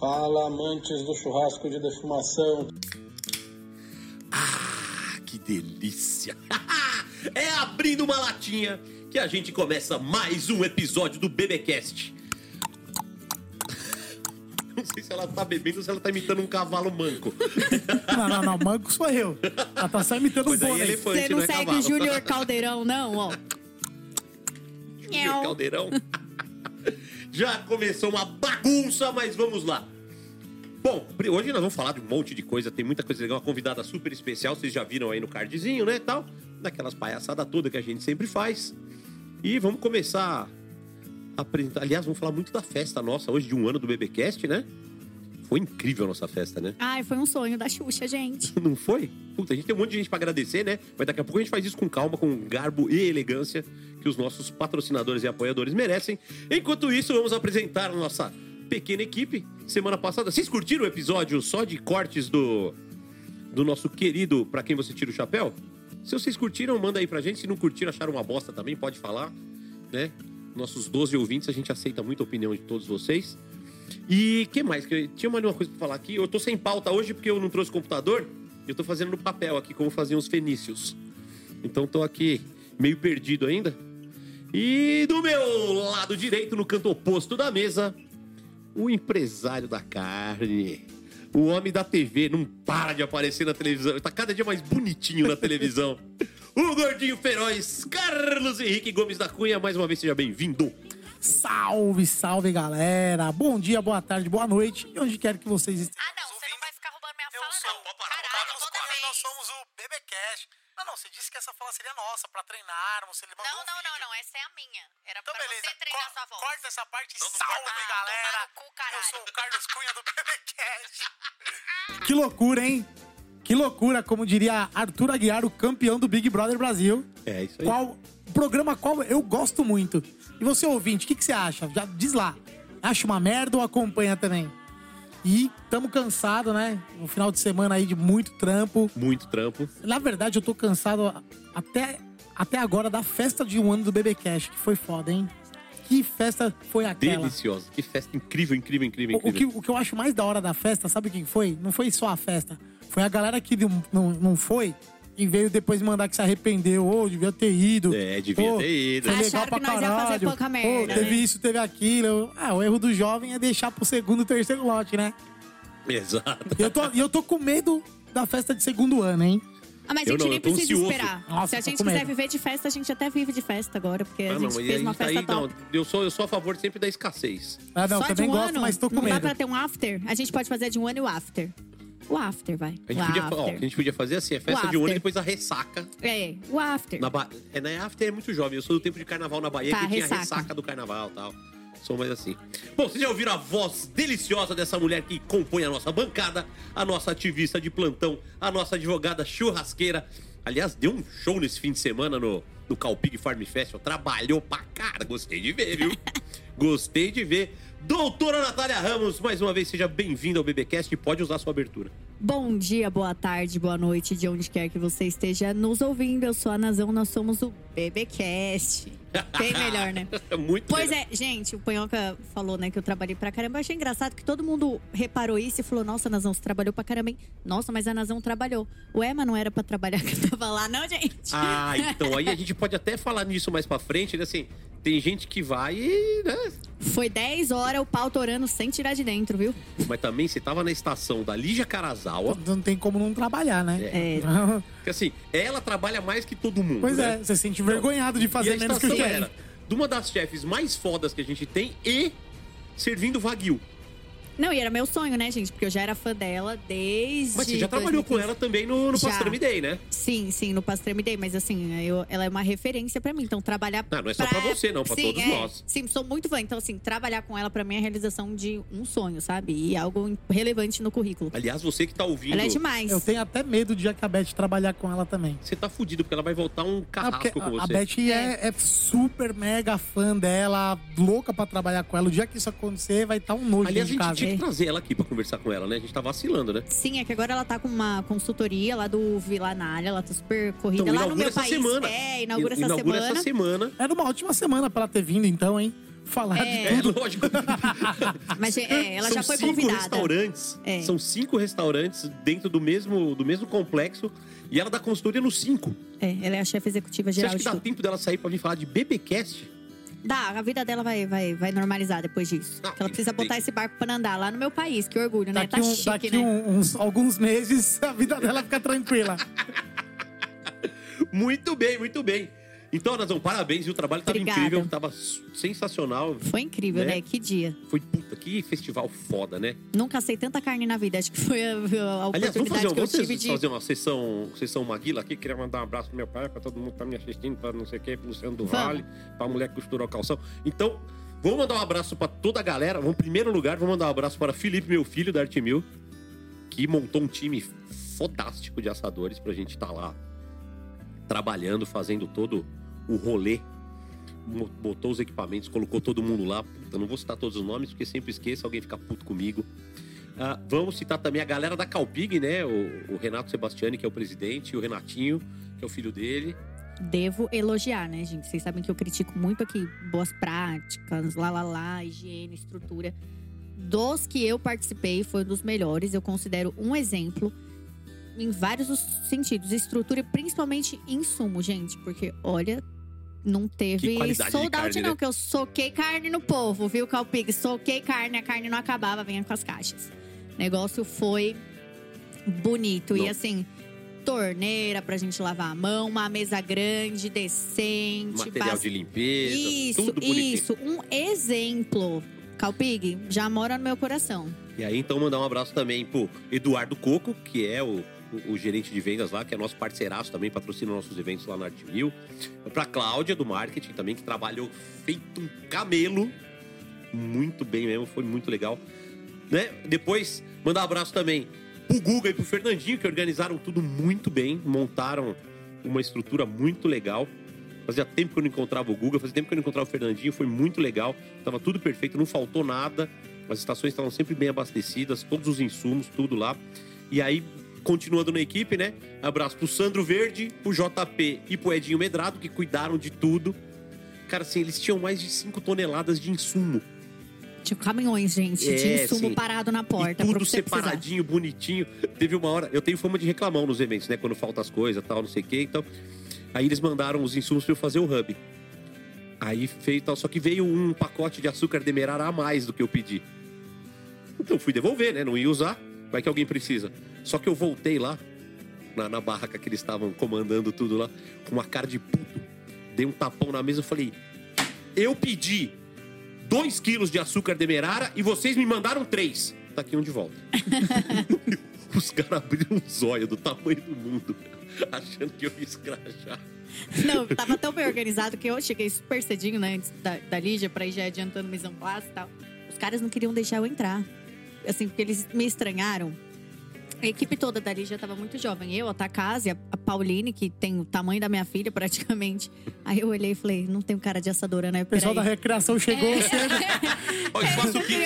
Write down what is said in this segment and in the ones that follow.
Fala, amantes do churrasco de defumação. Ah, que delícia! é abrindo uma latinha que a gente começa mais um episódio do BBcast. Não sei se ela tá bebendo ou se ela tá imitando um cavalo manco. Não, não, não. Manco sou eu. Ela tá só imitando um bônei. elefante, Você não não é segue o Júnior Caldeirão, não, ó. Júnior Caldeirão. Já começou uma bagunça, mas vamos lá. Bom, hoje nós vamos falar de um monte de coisa, tem muita coisa legal, uma convidada super especial, vocês já viram aí no cardzinho, né, tal, daquelas palhaçadas todas que a gente sempre faz. E vamos começar a apresentar, aliás, vamos falar muito da festa nossa hoje de um ano do BBcast, né? Foi incrível a nossa festa, né? Ai, foi um sonho da Xuxa, gente. Não foi? Puta, a gente tem um monte de gente pra agradecer, né? Mas daqui a pouco a gente faz isso com calma, com garbo e elegância que os nossos patrocinadores e apoiadores merecem. Enquanto isso, vamos apresentar a nossa pequena equipe. Semana passada, vocês curtiram o episódio só de cortes do do nosso querido Pra Quem Você Tira o Chapéu? Se vocês curtiram, manda aí pra gente. Se não curtiram, acharam uma bosta também, pode falar, né? Nossos 12 ouvintes, a gente aceita muita opinião de todos vocês. E que mais? Que tinha mais uma coisa pra falar aqui. Eu tô sem pauta hoje porque eu não trouxe computador. Eu tô fazendo no papel aqui, como faziam os fenícios. Então tô aqui meio perdido ainda. E do meu lado direito, no canto oposto da mesa, o empresário da carne. O homem da TV não para de aparecer na televisão. Tá cada dia mais bonitinho na televisão. O gordinho feroz, Carlos Henrique Gomes da Cunha. Mais uma vez, seja bem-vindo. Salve, salve, galera. Bom dia, boa tarde, boa noite. E onde quer que vocês estejam. Ah, não, você não vai ficar roubando minha Eu fala, sou não. o Caralho, Carlos toda Cunha e nós somos o BBcast. Não, não, você disse que essa fala seria nossa, pra treinarmos, mandou Não, um não, não, vídeo. não, essa é a minha. Era Então, pra beleza, você treinar co- sua voz. corta essa parte e Não, não salve. Ah, galera. cu, caralho. Eu sou o Carlos Cunha do BBcast. Que loucura, hein? Que loucura, como diria Arthur Aguiar, o campeão do Big Brother Brasil. É isso aí. Qual programa qual eu gosto muito. E você, ouvinte, o que, que você acha? Já diz lá. Acha uma merda ou acompanha também? E tamo cansado, né? No final de semana aí de muito trampo. Muito trampo. Na verdade, eu tô cansado até, até agora da festa de um ano do BB Cash, que foi foda, hein? Que festa foi aquela? Deliciosa. Que festa incrível, incrível, incrível, O, o incrível. que, o que eu acho mais da hora da festa, sabe o que foi? Não foi só a festa. Foi a galera que não, não, não foi e veio depois mandar que se arrependeu. Ô, devia ter ido. É, devia Ô, ter ido. Foi legal Acharam pra que nós ia fazer caralho. merda, teve isso, teve aquilo. Ah, o erro do jovem é deixar pro segundo, terceiro lote, né? Exato. E eu tô, eu tô com medo da festa de segundo ano, hein? Ah, mas a Eu gente não, nem precisa ansioso. esperar. Nossa, Se a gente quiser viver de festa, a gente até vive de festa agora, porque a Ah, gente não, fez a uma gente tá festa aí, top. não, eu, sou, eu sou a favor sempre da escassez. Ah, não, Só também de um gosto, ano, mas tô com não dá medo. pra ter um after? A gente pode fazer de um ano e o after. O after, vai. A gente, o podia, after. ó, a gente podia fazer assim, a festa O de um ano e depois a ressaca. É, o after. Na ba... é, na after é muito jovem, eu sou do tempo de carnaval na Bahia, Tá, que tinha ressaca. ressaca do carnaval e tal. Sou mais assim. Bom, vocês já ouviram a voz deliciosa dessa mulher que compõe a nossa bancada, a nossa ativista de plantão, a nossa advogada churrasqueira. Aliás, deu um show nesse fim de semana no, no Calpig Farm Festival. Trabalhou pra cara, gostei de ver, viu? gostei de ver. Doutora Natália Ramos, mais uma vez, seja bem-vinda ao BBcast e pode usar sua abertura. Bom dia, boa tarde, boa noite, de onde quer que você esteja nos ouvindo. Eu sou a Nazão, nós somos o BBcast. Bem melhor, né? Muito Pois melhor. é, gente, o Panhoca falou, né, que eu trabalhei pra caramba. Eu achei engraçado que todo mundo reparou isso e falou: Nossa, Nazão, você trabalhou pra caramba, hein? Nossa, mas a Nazão trabalhou. Ué, mas não era pra trabalhar que eu tava lá, não, gente? Ah, então aí a gente pode até falar nisso mais pra frente, né? Assim, tem gente que vai e, né? Foi 10 horas o pau torando sem tirar de dentro, viu? Mas também você tava na estação da Lígia Carazawa. Não tem como não trabalhar, né? É. Que assim, ela trabalha mais que todo mundo. Pois né? é, você se sente envergonhado de fazer menos que o estação. Era de uma das chefes mais fodas que a gente tem e servindo Wagyu. Não, e era meu sonho, né, gente? Porque eu já era fã dela desde. Mas você já trabalhou com 2015. ela também no, no Já. Pastrami Day, né? Sim, sim, no Pastrami Day, mas assim, eu- ela é uma referência pra mim. Então, trabalhar. Não, não é só pra você, não, pra sim, todos é. nós. Sim, sou muito fã. Então, assim, trabalhar com ela pra mim é a realização de um sonho, sabe? E algo relevante no currículo. Aliás, você que tá ouvindo. Ela é demais. Eu tenho até medo de a Beth trabalhar com ela também. Você tá fudido, porque ela vai voltar um Ah, carrasco com a, a você. Beth é, é super mega fã dela, louca pra trabalhar com ela. O dia que isso acontecer, vai estar um nojo Aliás, de gente casa. Tinha que É. trazer ela aqui pra conversar com ela, né? A gente tá vacilando, né? Sim, é que agora ela tá com uma consultoria lá do Vilanária, ela tá super corrida Então, lá no meu essa país. semana. É, inaugura essa Inaugura semana. essa semana. Era uma ótima semana pra ela ter vindo, então, hein? falar É. de É, tudo. lógico. Mas é, ela São já foi cinco convidada. restaurantes. É. São cinco restaurantes dentro do mesmo, do mesmo complexo. E ela dá consultoria nos cinco. É, ela é a chefe executiva Você geral acha que dá tudo. tempo dela sair pra vir falar de BBcast? Dá, a vida dela vai, vai, vai normalizar depois disso. Não, ela precisa tem- botar esse barco pra andar lá no meu país. Que orgulho, né? Daqui, Tá um- chique, daqui né? um- uns, alguns meses, a vida dela fica tranquila. Muito bem, muito bem. Então, Nazão, parabéns. E o trabalho tava Obrigada. incrível, tava s- sensacional. Foi incrível, Né? né? Que dia. Foi, puta, que festival foda, né? Nunca sei tanta carne na vida. Acho que foi a, a Aliás, vamos fazer, que eu tive de. fazer uma sessão, sessão Maguila aqui. Queria mandar um abraço pro meu pai, pra todo mundo que tá me assistindo, pra não sei o quê, pro Luciano do Vamos. Vale, pra mulher que costurou o calção. Então, vamos mandar um abraço pra toda a galera. Vamos, em primeiro lugar, vamos mandar um abraço para Felipe, meu filho, da Arte Mil, que montou um time fodástico de assadores pra gente estar lá trabalhando, fazendo todo o rolê. Botou os equipamentos, colocou todo mundo lá. Eu não vou citar todos os nomes, porque sempre esqueço, alguém fica puto comigo. Ah, vamos citar também a galera da Calpig, né? O, o Renato Sebastiani, que é o presidente, e o Renatinho, que é o filho dele. Devo elogiar, né, gente? Vocês sabem que eu critico muito aqui boas práticas, lá, lá, lá, higiene, estrutura. Dos que eu participei, foi um dos melhores. Eu considero um exemplo em vários os sentidos. Estrutura e principalmente insumo, gente. Porque, olha, não teve sold out, não. né? Que eu soquei carne no povo, viu, Calpig? Soquei carne, a carne não acabava, vinha com as caixas. O negócio foi bonito. Não. E assim, torneira pra gente lavar a mão, uma mesa grande, decente. Material bas- de limpeza, Isso, tudo bonitinho. isso. Um exemplo. Calpig, já mora no meu coração. E aí, então, mandar um abraço também pro Eduardo Coco, que é o, o, gerente de vendas lá, que é nosso parceiraço também, patrocina nossos eventos lá na Arte Mil. Pra Cláudia, do marketing também, que trabalhou feito um camelo. Muito bem mesmo, foi muito legal. Né? Depois, mandar um abraço também pro Guga e pro Fernandinho, que organizaram tudo muito bem, montaram uma estrutura muito legal. Fazia tempo que eu não encontrava o Guga, fazia tempo que eu não encontrava o Fernandinho, foi muito legal. Tava tudo perfeito, não faltou nada. As estações estavam sempre bem abastecidas, todos os insumos, tudo lá. E aí, continuando na equipe, né? Abraço pro Sandro Verde, pro JP e pro Edinho Medrado, que cuidaram de tudo. Cara, assim, eles tinham mais de 5 toneladas de insumo. Tinha caminhões, gente, de É, insumo sim. parado na porta. e tudo você precisar. separadinho, bonitinho. Teve uma hora. Eu tenho fama de reclamão nos eventos, né? Quando falta as coisas tal, não sei o quê. Então. Aí eles mandaram os insumos pra eu fazer o hub. Aí feito, só que veio um pacote de açúcar demerara a mais do que eu pedi. Então eu fui devolver, né? Não ia usar. Vai que alguém precisa. Só que eu voltei lá, na, na barraca que eles estavam comandando tudo lá, com uma cara de puto. Dei um tapão na mesa e falei: Eu pedi 2 quilos de açúcar demerara e vocês me mandaram 3. Tá aqui um de volta. Os caras abriram um zóio do tamanho do mundo, achando que eu ia escrachar. Não, tava tão bem organizado que eu cheguei super cedinho, né, antes da, da Lígia, pra ir já adiantando mise en place e tal. Os caras não queriam deixar eu entrar. Assim, porque eles me estranharam. A equipe toda da Lígia tava muito jovem. Eu, a Takase, a Pauline, que tem o tamanho da minha filha praticamente. Aí eu olhei e falei, não tem um cara de assadora, né? O pessoal da recreação chegou É. cedo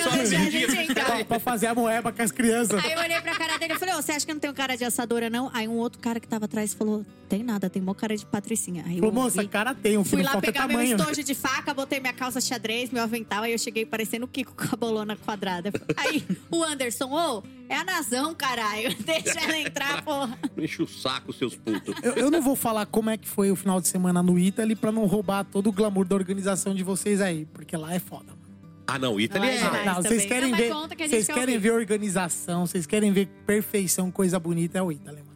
só entrar. pra, pra fazer a moeba com as crianças. Aí eu olhei pra cara dele e falei, ô, você acha que não tem um cara de assadora, não? Aí um outro cara que tava atrás falou, tem nada, tem mó cara de patricinha. Aí eu Falou, moça, cara tem, o que Fui lá é pegar meu tamanho. estojo de faca, botei minha calça xadrez, meu avental, aí eu cheguei parecendo o Kiko com a bolona quadrada. Aí o Anderson, ô, é a Nazão, caralho. Deixa ela entrar, porra. Enche o saco, seus putos. Eu, eu não vou falar como é que foi o final de semana no Italy pra não roubar todo o glamour da organização de vocês aí, porque lá é foda. Ah, não, Italy Não, é. é. Não, vocês querem Não, ver, que vocês quer querem ver organização, vocês querem ver perfeição, coisa bonita é o Italy, mano.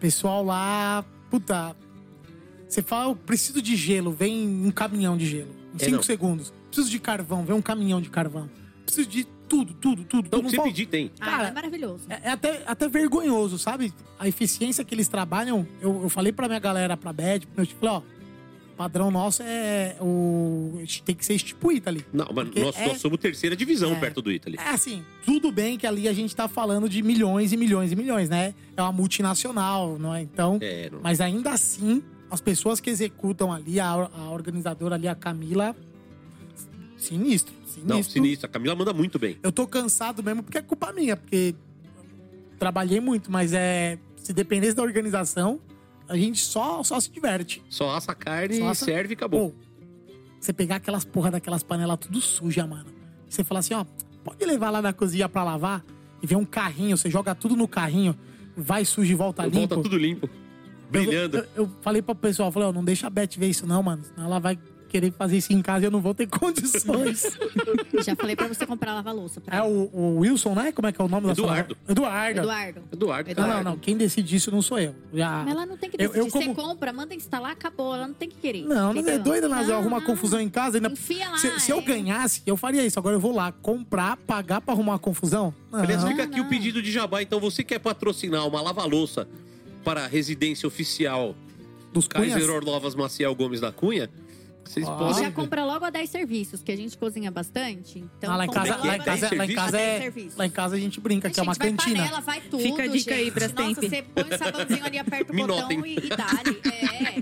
Pessoal lá, puta, você fala, eu preciso de gelo, vem um caminhão de gelo. Em É, segundos. Preciso de carvão, vem um caminhão de carvão. Preciso de tudo, tudo, tudo. Então, tudo. Não pedir tem. Ah, Cara, é maravilhoso. É, é até, até vergonhoso, sabe? A eficiência que eles trabalham. Eu, eu falei pra minha galera, pra Bad, tipo, falei, ó, o padrão nosso é o. Tem que ser tipo Italy. Não, mas nós, é- nós somos terceira divisão É. perto do Italy. É assim, tudo bem que ali a gente tá falando de milhões e milhões e milhões, né? É uma multinacional, não é? Então. É, não- Mas ainda assim, as pessoas que executam ali, a, a organizadora ali, a Camila. Sinistro, sinistro. Não, sinistro. A Camila manda muito bem. Eu tô cansado mesmo porque é culpa minha, porque trabalhei muito, mas é. Se dependesse da organização, a gente só, só se diverte. Só assa a carne, Só assa- serve e acabou. Pô, você pegar aquelas porra daquelas panelas tudo suja, mano. Você fala assim, ó, pode levar lá na cozinha pra lavar e vem um carrinho, você joga tudo no carrinho, vai sujo e volta limpo. Volta tudo limpo. Brilhando. Eu, eu- eu falei pro pessoal, falei, ó, não deixa a Beth ver isso não, mano. Senão ela vai querer fazer isso em casa e eu não vou ter condições. Já falei pra você comprar lava-louça. pra é o, o Wilson, né? Como é que é o nome da sua Eduardo. Eduardo. Eduardo. Eduardo. Não, não, não. Quem decide isso não sou eu. Já... Mas ela não tem que Eu- decidir. eu como- Você compra, manda instalar, acabou. Ela não tem que querer. Não, não é doida, Nazé. Não. confusão em casa. Ainda... Enfia lá, se, se eu é. ganhasse, eu faria isso. Agora eu vou lá comprar, pagar pra arrumar uma confusão? Não. Aliás, fica aqui não. o pedido de jabá. Então, você quer patrocinar uma lava-louça para a residência oficial Dos Kaiser cunhas? Orlovas Maciel Gomes da Cunha, vocês Ó. podem... Já compra logo a 10 serviços, que a gente cozinha bastante. Então, Ah, lá em compra casa, é lá em é? casa, lá em casa é, lá em casa a gente brinca que é uma Gente, vai cantina. panela, vai tudo, Fica a dica aí, gente. Brastemp. Nossa, você põe o sabãozinho ali, aperta o Me botão notem. e, e dá-lhe. É.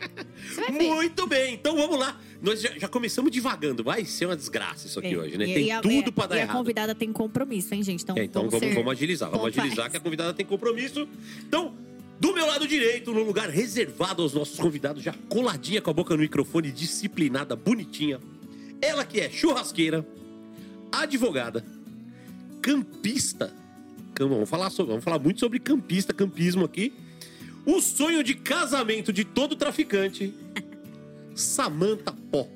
Você vai ver. Muito bem, então vamos lá. Nós já, já começamos divagando. Vai ser uma desgraça isso aqui É, hoje, né? e- Tem e a- tudo é, pra dar E a errado. convidada tem compromisso, hein, gente? Então, É, então vamos, ser vamos agilizar, vamos pontuais. agilizar que a convidada tem compromisso. Então, do meu lado direito, no lugar reservado aos nossos convidados, já coladinha com a boca no microfone, disciplinada, bonitinha. Ela que é churrasqueira, advogada, campista. Cam- Vamos falar, sobre, vamos falar muito sobre campista, campismo aqui. O sonho de casamento de todo traficante, Samantha Pó.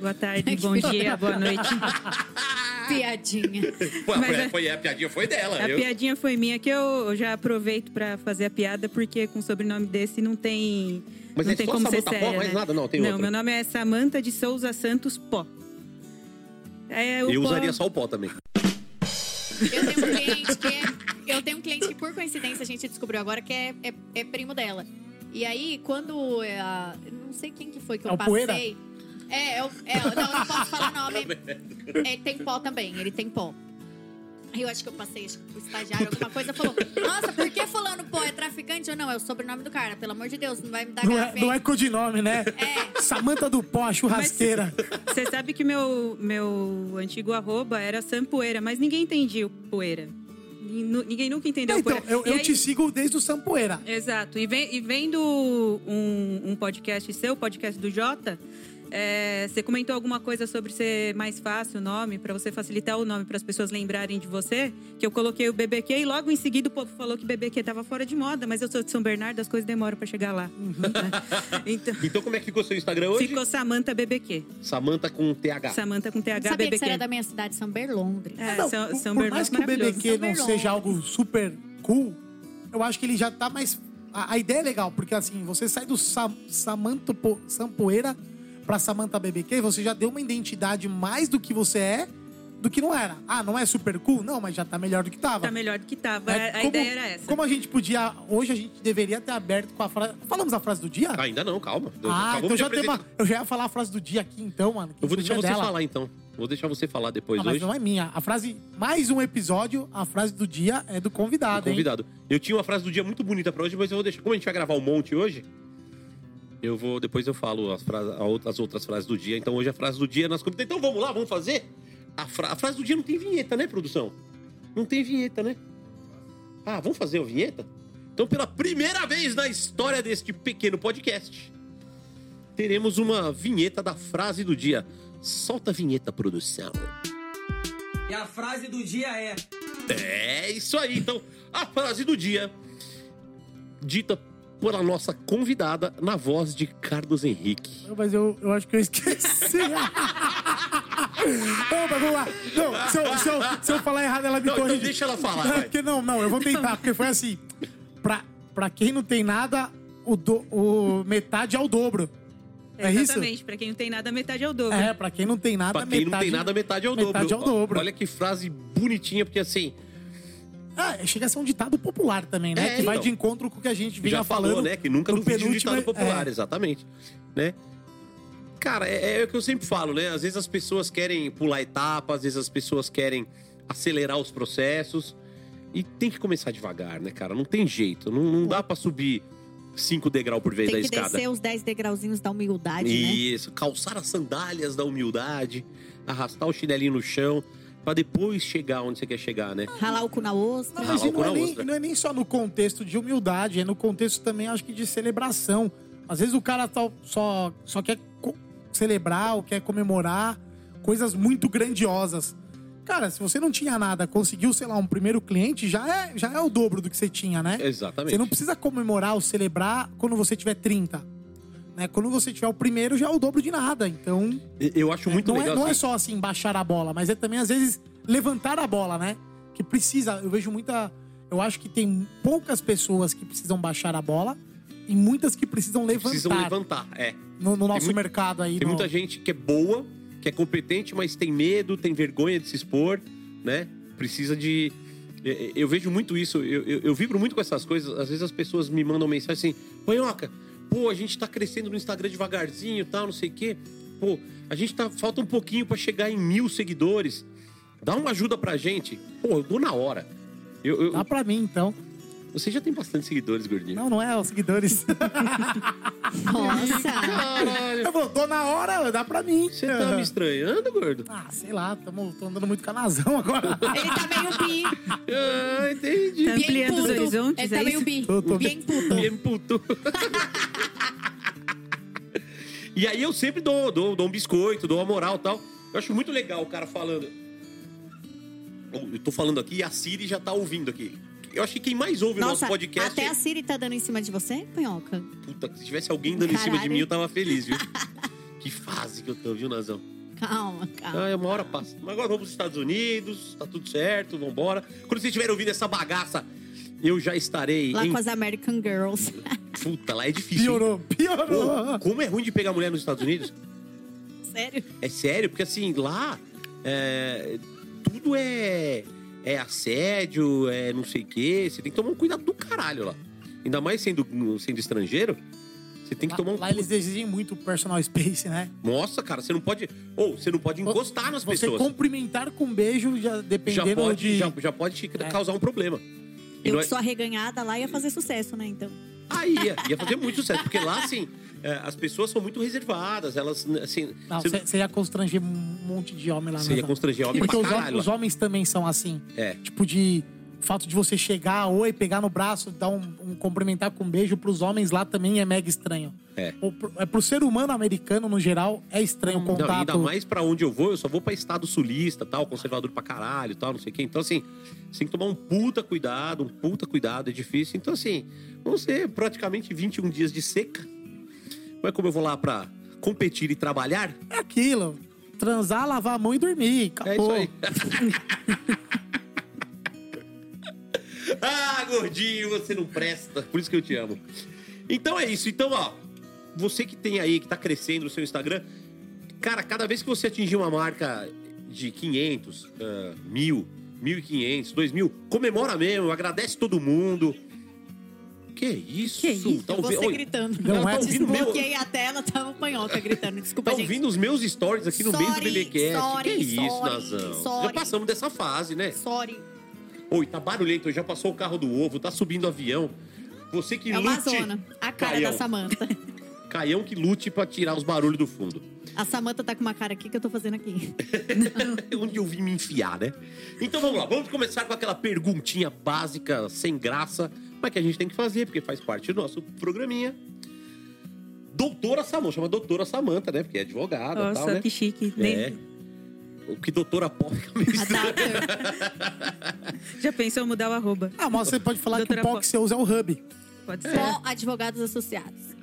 Boa tarde, bom dia, boa noite. Piadinha. Mas foi, é- foi- a piadinha foi dela. A eu- piadinha foi minha que eu já aproveito pra fazer a piada, porque com sobrenome desse não tem. Mas não é tem só como ser Samantha Pó, séria. mais né? nada? Não, tem Não, outra. meu nome é Samanta de Souza Santos Pó. É, o Eu Pó- usaria só o pó também. Eu tenho um cliente que é. Eu tenho um cliente que, por coincidência, a gente descobriu agora que é, é, é primo dela. E aí, quando. é, não sei quem que foi que É eu Poeira? passei. É, é, o- é, eu não posso falar nome. É, tem pó também, ele tem pó. Aí Eu acho que eu passei, acho o estagiário, alguma coisa, falou: Nossa, por que Fulano Pó é traficante ou não? É o sobrenome do cara, pelo amor de Deus, não vai me dar Não é, não é codinome, né? É. Samanta do Pó, a churrasqueira. Você sabe que meu, meu antigo arroba era Sampoeira, mas ninguém entendia o poeira. Nin- Ninguém nunca entendeu o então, poeira. eu, eu aí- te sigo desde o Sampoeira. Exato. E, vem- e vendo um, um podcast seu, o podcast do Jota, é, você comentou alguma coisa sobre ser mais fácil o nome, para você facilitar o nome para as pessoas lembrarem de você, que eu coloquei o BBQ e logo em seguida o povo falou que BBQ tava fora de moda, mas eu sou de São Bernardo, as coisas demoram para chegar lá. né? Então, Então, como é que ficou seu Instagram hoje? ficou Samanta BBQ. Samanta com TH. Samanta com TH Sabia que BBQ. você era da minha cidade, São Berlondres. É, Não, São, por, São por Bernardo mais que o. BBQ não seja algo super cool, eu acho que ele já tá mais. A, a ideia é legal, porque assim, você sai do Sam, Samanta Po- Sampoeira pra Samanta BBQ, você já deu uma identidade mais do que você é do que não era. Ah, não é super cool? Não, mas já tá melhor do que tava. Tá melhor do que tava. É, a como- ideia era essa. Como a gente podia. Hoje a gente deveria ter aberto com a frase. Falamos a frase do dia? Ainda não, calma. Ah, Acabamos então já tem uma, Eu já ia falar a frase do dia aqui, então, mano. Eu vou deixar você dela. falar então. Vou deixar você falar depois Ah, mas hoje. não é minha. A frase. Mais um episódio, a frase do dia é do convidado, hein? Convidado. Eu tinha uma frase do dia muito bonita pra hoje, mas eu vou deixar. Como a gente vai gravar um monte hoje, eu vou. Depois eu falo as, frases, as outras frases do dia. Então hoje a frase do dia nós convidamos. Então vamos lá, vamos fazer? A, fra- a frase do dia não tem vinheta, né, produção? Não tem vinheta, né? Ah, vamos fazer a vinheta? Então, pela primeira vez na história deste pequeno podcast, teremos uma vinheta da frase do dia. Solta a vinheta, produção. E a frase do dia é: É isso aí. Então, a frase do dia, dita pela nossa convidada na voz de Carlos Henrique. Mas eu, eu acho que eu esqueci. não, mas vamos lá. Não, se eu, se eu, se eu falar errado, ela me Não, então corrige. deixa ela falar, Não, vai. porque não, não, eu vou tentar, porque foi assim. Pra, pra quem não tem nada, o, do, o metade é o dobro. É isso? Exatamente. Pra quem não tem nada, metade é o dobro. É, pra quem não tem nada, Pra quem metade, não tem nada, metade é o dobro. metade é o dobro. Olha que frase bonitinha, porque assim, Ah, chega a ser um ditado popular também, né? É, que vai então. de encontro com o que a gente vinha já falou, falando. né? Que nunca no um penúltimo- ditado popular, é. exatamente. Né? Cara, é, é o que eu sempre falo, né? Às vezes as pessoas querem pular etapas, às vezes as pessoas querem acelerar os processos. E tem que começar devagar, né, cara? Não tem jeito. Não, não dá pra subir cinco degraus por vez Tem da que escada. descer os 10 degrauzinhos da humildade, né? Isso, calçar as sandálias da humildade, arrastar o chinelinho no chão, pra depois chegar onde você quer chegar, né? Ralar o cu na ostra. Não, mas e não, é nem, não é nem só no contexto de humildade, é no contexto também, acho que, de celebração. Às vezes o cara tá, só, só quer celebrar ou quer comemorar coisas muito grandiosas. Cara, se você não tinha nada, conseguiu, sei lá, um primeiro cliente, já é, já é o dobro do que você tinha, né? Exatamente. Você não precisa comemorar ou celebrar quando você tiver 30. Né? Quando você tiver o primeiro, já é o dobro de nada. Então, Eu acho muito não, legal. é, não é assim. só assim baixar a bola, mas é também às vezes levantar a bola, né? Que precisa, eu vejo muita, eu acho que tem poucas pessoas que precisam baixar a bola e muitas que precisam levantar Precisam levantar, é. no, no nosso muito- mercado aí. Tem no- muita gente que é boa, que é competente, mas tem medo, tem vergonha de se expor, né? Precisa de. é, Eu vejo muito isso, eu, eu, eu vibro muito com essas coisas. Às vezes as pessoas me mandam mensagem assim: Panhoca, pô, a gente tá crescendo no Instagram devagarzinho e tal, não sei o quê. Pô, a gente tá. Falta um pouquinho pra chegar em mil seguidores. Dá uma ajuda pra gente. Pô, eu dou na hora. Eu, eu- Dá pra mim, então. Você já tem bastante seguidores, gordinho. Não, não é, os seguidores. Nossa! Caralho. eu vou, dou na hora, dá pra mim. Você tá me estranhando, gordo? Ah, sei lá, tamo, tô andando muito canazão agora. Ele tá meio bi. Ah, entendi. Tá ampliando os puto. horizontes, Ele tá é meio isso? bi. Tô- tô- Bien puto. Bien puto. e aí eu sempre dou, dou, dou um biscoito, dou uma moral e tal. Eu acho muito legal o cara falando. Eu tô falando aqui e a Siri já tá ouvindo aqui. Eu acho que quem mais ouve o Nossa, nosso podcast. até a Siri tá dando em cima de você, Panhoca? Puta, se tivesse alguém dando em cima de Caralho. mim, eu tava feliz, viu? que fase que eu tô, viu, Nazão? Calma, calma. Ah, é uma hora passa. Mas agora vamos pros Estados Unidos, tá tudo certo, vambora. Quando vocês estiverem ouvindo essa bagaça, eu já estarei Lá em. com as American Girls. Puta, lá é difícil. hein? Piorou, piorou. Pô, como é ruim de pegar mulher nos Estados Unidos? Sério? É sério, porque assim, lá é, tudo é, é assédio, é não sei o quê. Você tem que tomar um cuidado do caralho lá. Ainda mais sendo, sendo estrangeiro, você tem que Lá, tomar um lá eles exigem muito personal space, né? Nossa, cara, você não pode. Ou você não pode encostar nas Você pessoas. cumprimentar com beijo, já Já dependendo pode, de... já, já pode te É. causar um problema. Eu é- sou arreganhada lá ia fazer sucesso, né, então? Aí ia, ia fazer muito sucesso, porque lá, assim, as pessoas são muito reservadas, elas, assim. Não, você- ia constranger um monte de homem lá. Você ia constranger homem Porque os, caralho os homens também são assim. É. Tipo de... O fato de você chegar, oi, pegar no braço, dar um, um cumprimentar com um beijo pros homens lá também é mega estranho. É. O, pro, é pro ser humano americano, no geral, é estranho o Não, contato. ainda mais pra onde eu vou, eu só vou pra estado sulista, tal, conservador pra caralho, tal, não sei o quê. Então, assim, você tem que tomar um puta cuidado, um puta cuidado, é difícil. Então, assim, vão ser praticamente 21 dias de seca. É como eu vou lá pra competir e trabalhar? É aquilo. Transar, lavar a mão e dormir. É Acabou. isso aí. ah, gordinho, você não presta. Por isso que eu te amo. Então é isso. Então, ó, você que tem aí, que tá crescendo no seu Instagram, cara, cada vez que você atingir uma marca de 500, ah, 1000, 1500, 2000, comemora mesmo, agradece todo mundo. Que isso? Que isso? Tá ouvi- Você gritando. Não Ela é? tá ouvindo meu... Desbloqueei a tela, tava o Panhoca gritando. Desculpa, Tá gente. ouvindo os meus stories aqui no meio do Sorry, BBcast. sorry, que isso, sorry, Nazão? sorry. Já passamos dessa fase, né? Sorry. Oi, tá barulhento, já passou o carro do ovo, tá subindo avião. Você que É lute. uma zona. A cara Caião. da Samanta. Caião que lute pra tirar os barulhos do fundo. A Samanta tá com uma cara aqui que eu tô fazendo aqui. Onde eu vim me enfiar, né? Então vamos lá, vamos começar com aquela perguntinha básica, sem graça, mas que a gente tem que fazer, porque faz parte do nosso programinha. Doutora Samanta, chama Doutora Samanta, né? Porque é advogada e Nossa, tal, né? que chique. É. Nem- O que doutora pó fica meio. Já pensou mudar o arroba? Ah, mas você pode falar Doutora que o que você usa é o hub. Pode ser. Pó Advogados Associados.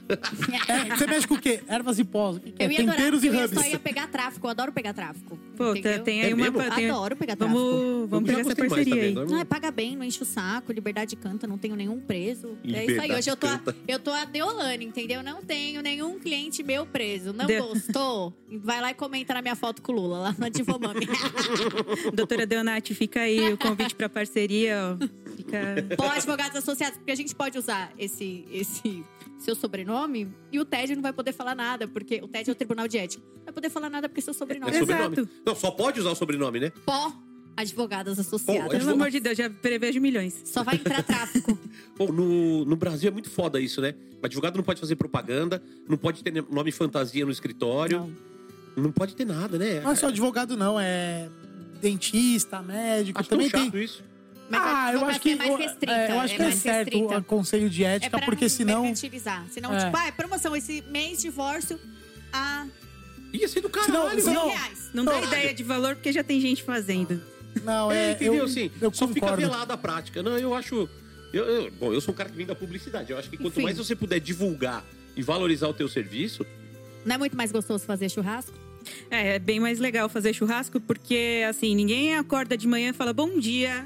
É, você mexe com o quê? Ervas e pós. O que que é? Eu ia adorar, Temperos e eu ia, hubs. só ia pegar tráfico. Eu adoro pegar tráfico. Pô, entendeu? tem aí É uma. tem- Adoro pegar tráfico. Vamos, vamos Eu pegar essa parceria aí. também, Não, é paga bem, não enche o saco, liberdade canta, não tenho nenhum preso. é isso aí. Liberdade Hoje eu tô, a, eu tô a Deolane, entendeu? Não tenho nenhum cliente meu preso. Não Deu- gostou? Vai lá e comenta na minha foto com o Lula, lá no Advomami. Doutora Deonati, fica aí o convite pra parceria, ó. Fica. Advogados Associados, porque a gente pode usar esse, esse seu sobrenome e o TED não vai poder falar nada, porque o TED é o Tribunal de Ética. Não vai poder falar nada porque é seu sobrenome. É sobrenome. Exato. Não, só pode usar o sobrenome, né? Pó Advogados Associados. Pô, Pelo amor de Deus, já prevejo milhões. Só vai entrar tráfico. Pô, no, no Brasil é muito foda isso, né? O advogado não pode fazer propaganda, não pode ter nome fantasia no escritório, não, pode ter nada, né? Não é só advogado, não. É dentista, médico. Acho tão também chato tem. isso. Mas ah, a eu acho que, é mais eu- restrita. é, eu acho que é, certo restrita. o conselho de É ética, pra porque não senão. mercantilizar. Senão, É. tipo, ah, é promoção, esse mês divórcio a Ia ser do caralho. senão- reais. Não dá Caralho. ideia de valor porque já tem gente fazendo. Não, É, é. entendeu? eu, assim, eu só fica concordo. velada a prática. Não, eu acho. Eu, eu- bom, eu sou um cara que vem da publicidade. Eu acho que quanto Enfim. mais você puder divulgar e valorizar o teu serviço, Não é muito mais gostoso fazer churrasco? É, é bem mais legal fazer churrasco porque, assim, ninguém acorda de manhã e fala: Bom dia,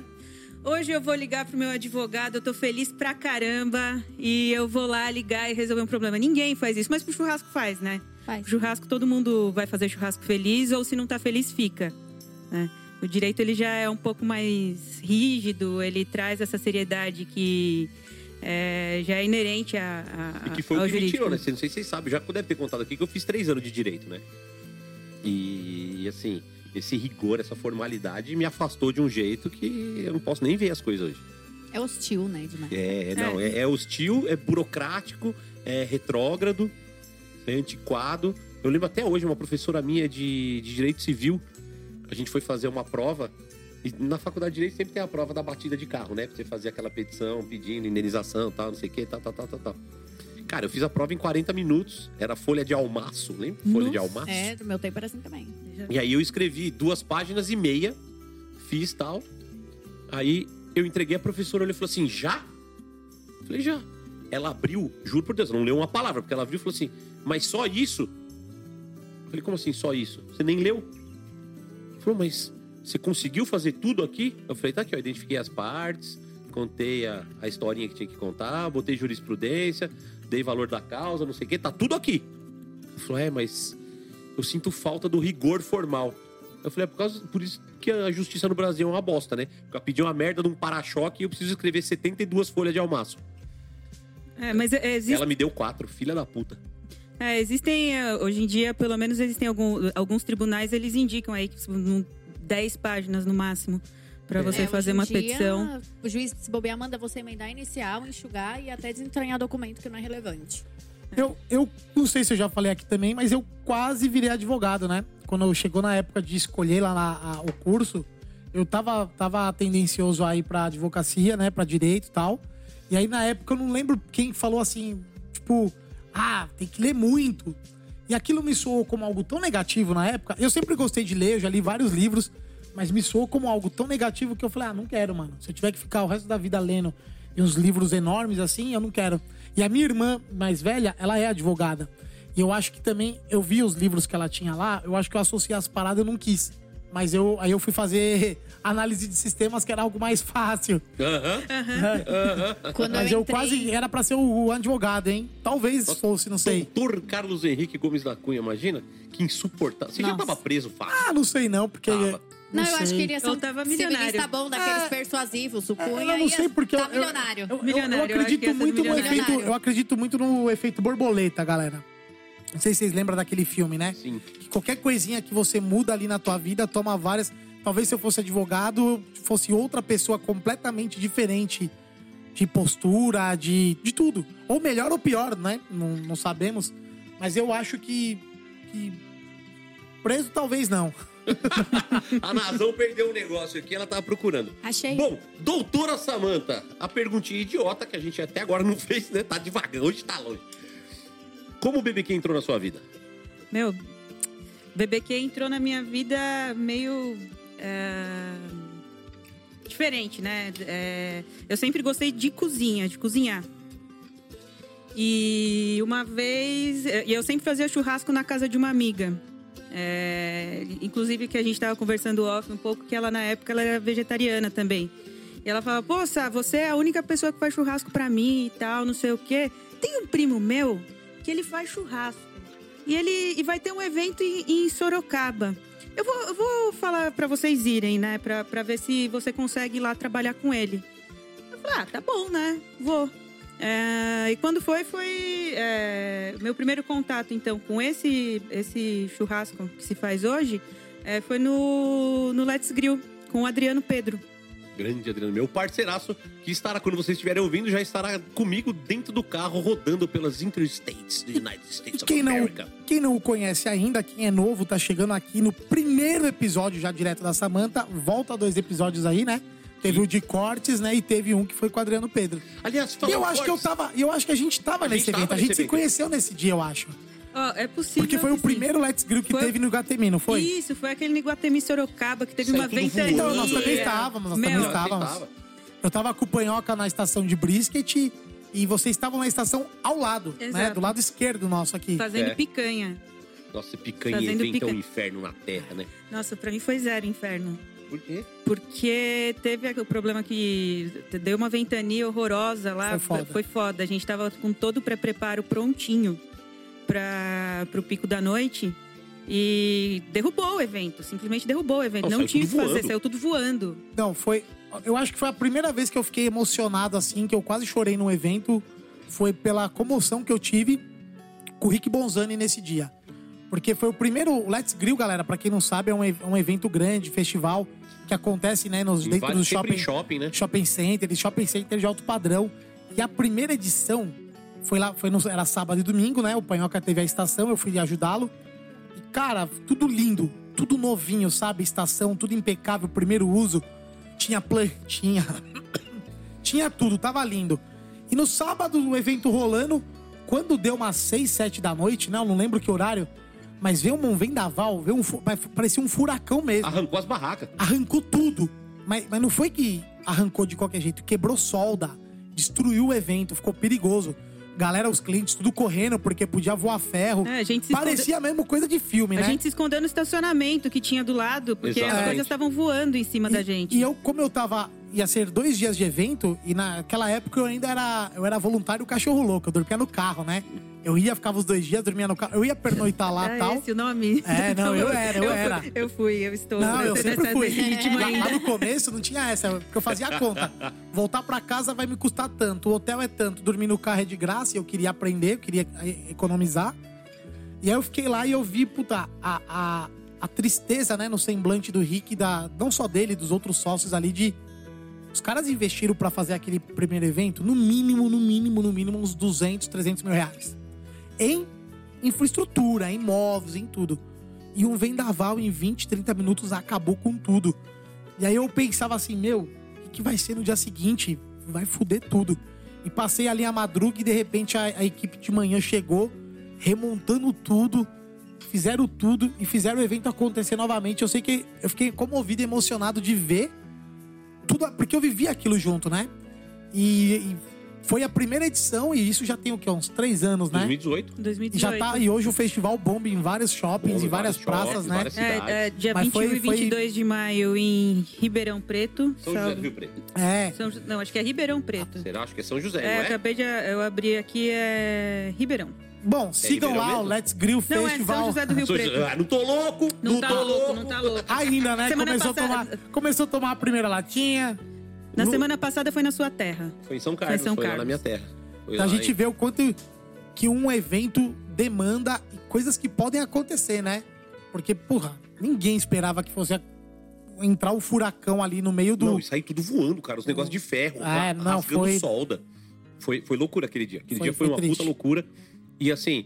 hoje eu vou ligar pro meu advogado, eu tô feliz pra caramba e eu vou lá ligar e resolver um problema. Ninguém faz isso, mas pro churrasco faz, né? Faz. Pro churrasco todo mundo vai fazer churrasco feliz ou se não tá feliz, fica. né? O direito ele já é um pouco mais rígido, ele traz essa seriedade que é, já é inerente a, a, e que foi ao o que me jurídico. tirou, né? Não sei se vocês sabem, já deve ter contado aqui que eu fiz três anos de direito, né? E, assim, esse rigor, essa formalidade me afastou de um jeito que eu não posso nem ver as coisas hoje. É hostil, né, demais. É, não, é, é hostil, é burocrático, é retrógrado, é antiquado. Eu lembro até hoje, uma professora minha de, de Direito Civil, a gente foi fazer uma prova, e na faculdade de Direito sempre tem a prova da batida de carro, né? Pra você fazer aquela petição pedindo indenização, tal, não sei o que, tal, tal, tal, tal, tal. Cara, eu fiz a prova em 40 minutos, era folha de almaço, lembra? Folha de almaço. É, do meu tempo era assim também. E aí eu escrevi duas páginas e meia, fiz tal. Aí eu entreguei a professora, ele falou assim: já? Falei, já. Ela abriu, juro por Deus, não leu uma palavra, porque ela abriu e falou assim: mas só isso? Falei, como assim, só isso? Você nem leu? Falou, mas você conseguiu fazer tudo aqui? Eu falei, tá aqui, ó, identifiquei as partes, contei a, a historinha que tinha que contar, botei jurisprudência, dei valor da causa, não sei o quê, tá tudo aqui. Ele falou, é, mas eu sinto falta do rigor formal. Eu falei, é por, causa, por isso que a justiça no Brasil é uma bosta, né? Porque eu pedi uma merda de um para-choque e eu preciso escrever 72 folhas de almaço. É, mas é, existe Ela me deu quatro, filha da puta. É, existem, eh, hoje em dia, pelo menos existem algum- alguns tribunais, eles indicam aí que são 10 páginas no máximo para você É, fazer uma dia, petição. O juiz, se bobear, manda você emendar inicial, enxugar e até desentranhar documento que não é relevante. Eu, eu não sei se eu já falei aqui também, mas eu quase virei advogado, né? Quando chegou na época de escolher lá na- a- o curso, eu tava, tava tendencioso a ir pra advocacia, né? Pra direito e tal. E aí, na época, eu não lembro quem falou assim, tipo, ah, tem que ler muito. E aquilo me soou como algo tão negativo na época. Eu sempre gostei de ler, eu já li vários livros, mas me soou como algo tão negativo que eu falei, ah, não quero, mano. Se eu tiver que ficar o resto da vida lendo e uns livros enormes assim, eu não quero. E a minha irmã mais velha, ela é advogada. E eu acho que também, eu vi os livros que ela tinha lá, eu acho que eu associei as paradas, eu não quis. Mas eu, aí eu fui fazer análise de sistemas, que era algo mais fácil. Aham. Quando Mas eu, entrei- quase era pra ser o advogado, hein? Talvez fosse, não sei. Doutor Carlos Henrique Gomes da Cunha, imagina? Que insuportável. Você já Nossa. tava preso fácil. Ah, não sei não, porque. Tava. Não, eu acho que ele ia ser um tava civilista bom, daqueles É. persuasivos. O Cunha eu não sei porque eu, tá eu- milionário. Eu, eu- Milionário, eu acredito muito no milionário. efeito. Eu acredito muito no efeito borboleta, galera. Não sei se vocês lembram daquele filme, né? Sim. Que qualquer coisinha que você muda ali na tua vida toma várias. Talvez se eu fosse advogado, fosse outra pessoa completamente diferente de postura, de, de tudo. Ou melhor ou pior, né? Não, não sabemos. Mas eu acho que, que. Preso talvez não. A Nazão perdeu um negócio aqui, ela tava procurando. Achei. Bom, doutora Samanta, a perguntinha idiota que a gente até agora não fez, né? Tá devagar, hoje tá longe. Como o BBQ entrou na sua vida? Meu, BBQ entrou na minha vida meio. é, diferente, né? É, eu sempre gostei de cozinha, de cozinhar. E uma vez. E eu sempre fazia churrasco na casa de uma amiga. É, inclusive que a gente estava conversando off um pouco, que ela na época ela era vegetariana também. E ela falava, poxa, você é a única pessoa que faz churrasco pra mim e tal, não sei o quê. Tem um primo meu que ele faz churrasco. E ele e vai ter um evento em, em Sorocaba. Eu vou, eu vou falar pra vocês irem, né? Pra, pra ver se você consegue ir lá trabalhar com ele. Eu falei, ah, tá bom, né? Vou. É, e quando foi, foi é, meu primeiro contato, então, com esse, esse churrasco que se faz hoje, é, foi no, no Let's Grill, com o Adriano Pedro. Grande Adriano, meu parceiraço, que estará, quando vocês estiverem ouvindo, já estará comigo dentro do carro, rodando pelas interstates do United States E of quem não, America. quem não o conhece ainda, quem é novo, tá chegando aqui no primeiro episódio já direto da Samanta. Volta dois episódios aí, né? Teve o de cortes, né? E teve um que foi com o Adriano Pedro. Aliás, E eu acho que eu tava. Eu acho que a gente tava A nesse gente evento. tava a gente nesse se evento. conheceu nesse dia, eu acho. Ó, é possível. Porque foi o sim. primeiro Let's Grill que Foi- teve no Iguatemi, não foi? Isso, foi aquele no Iguatemi Sorocaba que teve Saiu uma ventania. Então, nós também estávamos, nós Meu, também estávamos. tava. Eu tava com o Panhoca na estação de brisket e vocês estavam na estação ao lado, né? Exato. Do lado esquerdo nosso aqui. Fazendo É. picanha. Nossa, picanha Fazendo inventa um inferno na terra, né? Nossa, pra mim foi zero inferno. Por quê? Porque teve o problema que deu uma ventania horrorosa lá. Foi foda. Foi foda. A gente tava com todo o pré-preparo prontinho para pro pico da noite. E derrubou o evento, simplesmente derrubou o evento. Não, Não, tinha o tudo que fazer, voando. saiu tudo voando. Não, foi. Eu acho que foi a primeira vez que eu fiquei emocionado assim, que eu quase chorei num evento. Foi pela comoção que eu tive com o Rick Bonzani nesse dia. Porque foi o primeiro o Let's Grill, galera, pra quem não sabe, é um, e- um evento grande, festival, que acontece, né, nos, dentro do shopping, shopping, né? shopping center, shopping center de alto padrão. E a primeira edição foi lá, foi no, era sábado e domingo, né? O Panhoca teve a estação, eu fui ajudá-lo. E, cara, tudo lindo, tudo novinho, sabe? Estação, tudo impecável, primeiro uso. Tinha plantinha, tinha tudo, tava lindo. E no sábado, o evento rolando, quando deu umas 6, 7 da noite, não, não lembro que horário, mas veio um vendaval, veio um, parecia um furacão mesmo Arrancou as barracas. arrancou tudo. Mas, mas não foi que arrancou de qualquer jeito, quebrou solda, destruiu o evento, ficou perigoso. Galera, os clientes tudo correndo porque podia voar ferro. É, a gente se Parecia mesmo coisa de filme, A né? gente se escondeu no estacionamento que tinha do lado, porque as Exatamente. coisas estavam voando em cima da E- gente. E eu, como eu tava. Ia ser dois dias de evento, e naquela época eu ainda era. Eu era voluntário cachorro louco, eu dormia no carro, né? Eu ia, ficava os dois dias, dormia no carro. Eu ia pernoitar lá e é tal. esse o nome? É, não, eu era, eu era. Fui, eu fui, eu estou Não, eu sempre fui. ritmo Lá, no começo não tinha essa, porque eu fazia a conta. Voltar pra casa vai me custar tanto, o hotel é tanto, dormir no carro é de graça, e eu queria aprender, eu queria eh, economizar. E aí eu fiquei lá e eu vi, puta, a, a, a tristeza, né, no semblante do Rick, da, não só dele, dos outros sócios ali, de. Os caras investiram pra fazer aquele primeiro evento, no mínimo, no mínimo, no mínimo, uns 200, 300 mil reais. Em infraestrutura, em móveis, em tudo. E um vendaval em 20, 30 minutos acabou com tudo. E aí eu pensava assim, meu, o que, vai ser no dia seguinte? Vai foder tudo. E passei ali a madruga e de repente a, a equipe de manhã chegou, remontando tudo, fizeram tudo e fizeram o evento acontecer novamente. Eu sei que eu fiquei comovido emocionado de ver tudo, porque eu vivi aquilo junto, né? E, e foi a primeira edição, e isso já tem o quê? Uns três anos, né? 2018. E 2018. já tá, e hoje o festival bomba em vários shoppings, em várias praças, né? várias. É, é, dia Mas 21 foi- e 22 de maio em Ribeirão Preto. São José do Rio Preto. É. São não, acho que é Ribeirão Preto. Será? Acho que é São José, é, não é? acabei de. Eu abri aqui, é. Ribeirão. Bom, sigam Ribeirão lá o mesmo? Let's Grill Não, é Festival. São José do Rio Preto. Ah, não tô louco! Não, tá tô louco, não tá louco. Ainda, né? Semana Começou, passada- a tomar, começou a tomar a primeira latinha. Na No- semana passada foi na sua terra. Foi em São Carlos, São foi lá Carlos. na minha terra. Foi Pra lá gente em- ver o quanto que um evento demanda e coisas que podem acontecer, né? Porque, porra, ninguém esperava que fosse a- entrar o furacão ali no meio do. Não, e saí tudo voando, cara. Os negócios de ferro, É, não, rasgando foi- solda. Foi, foi loucura aquele dia. Aquele Foi- dia foi, foi uma triste. puta loucura. E assim.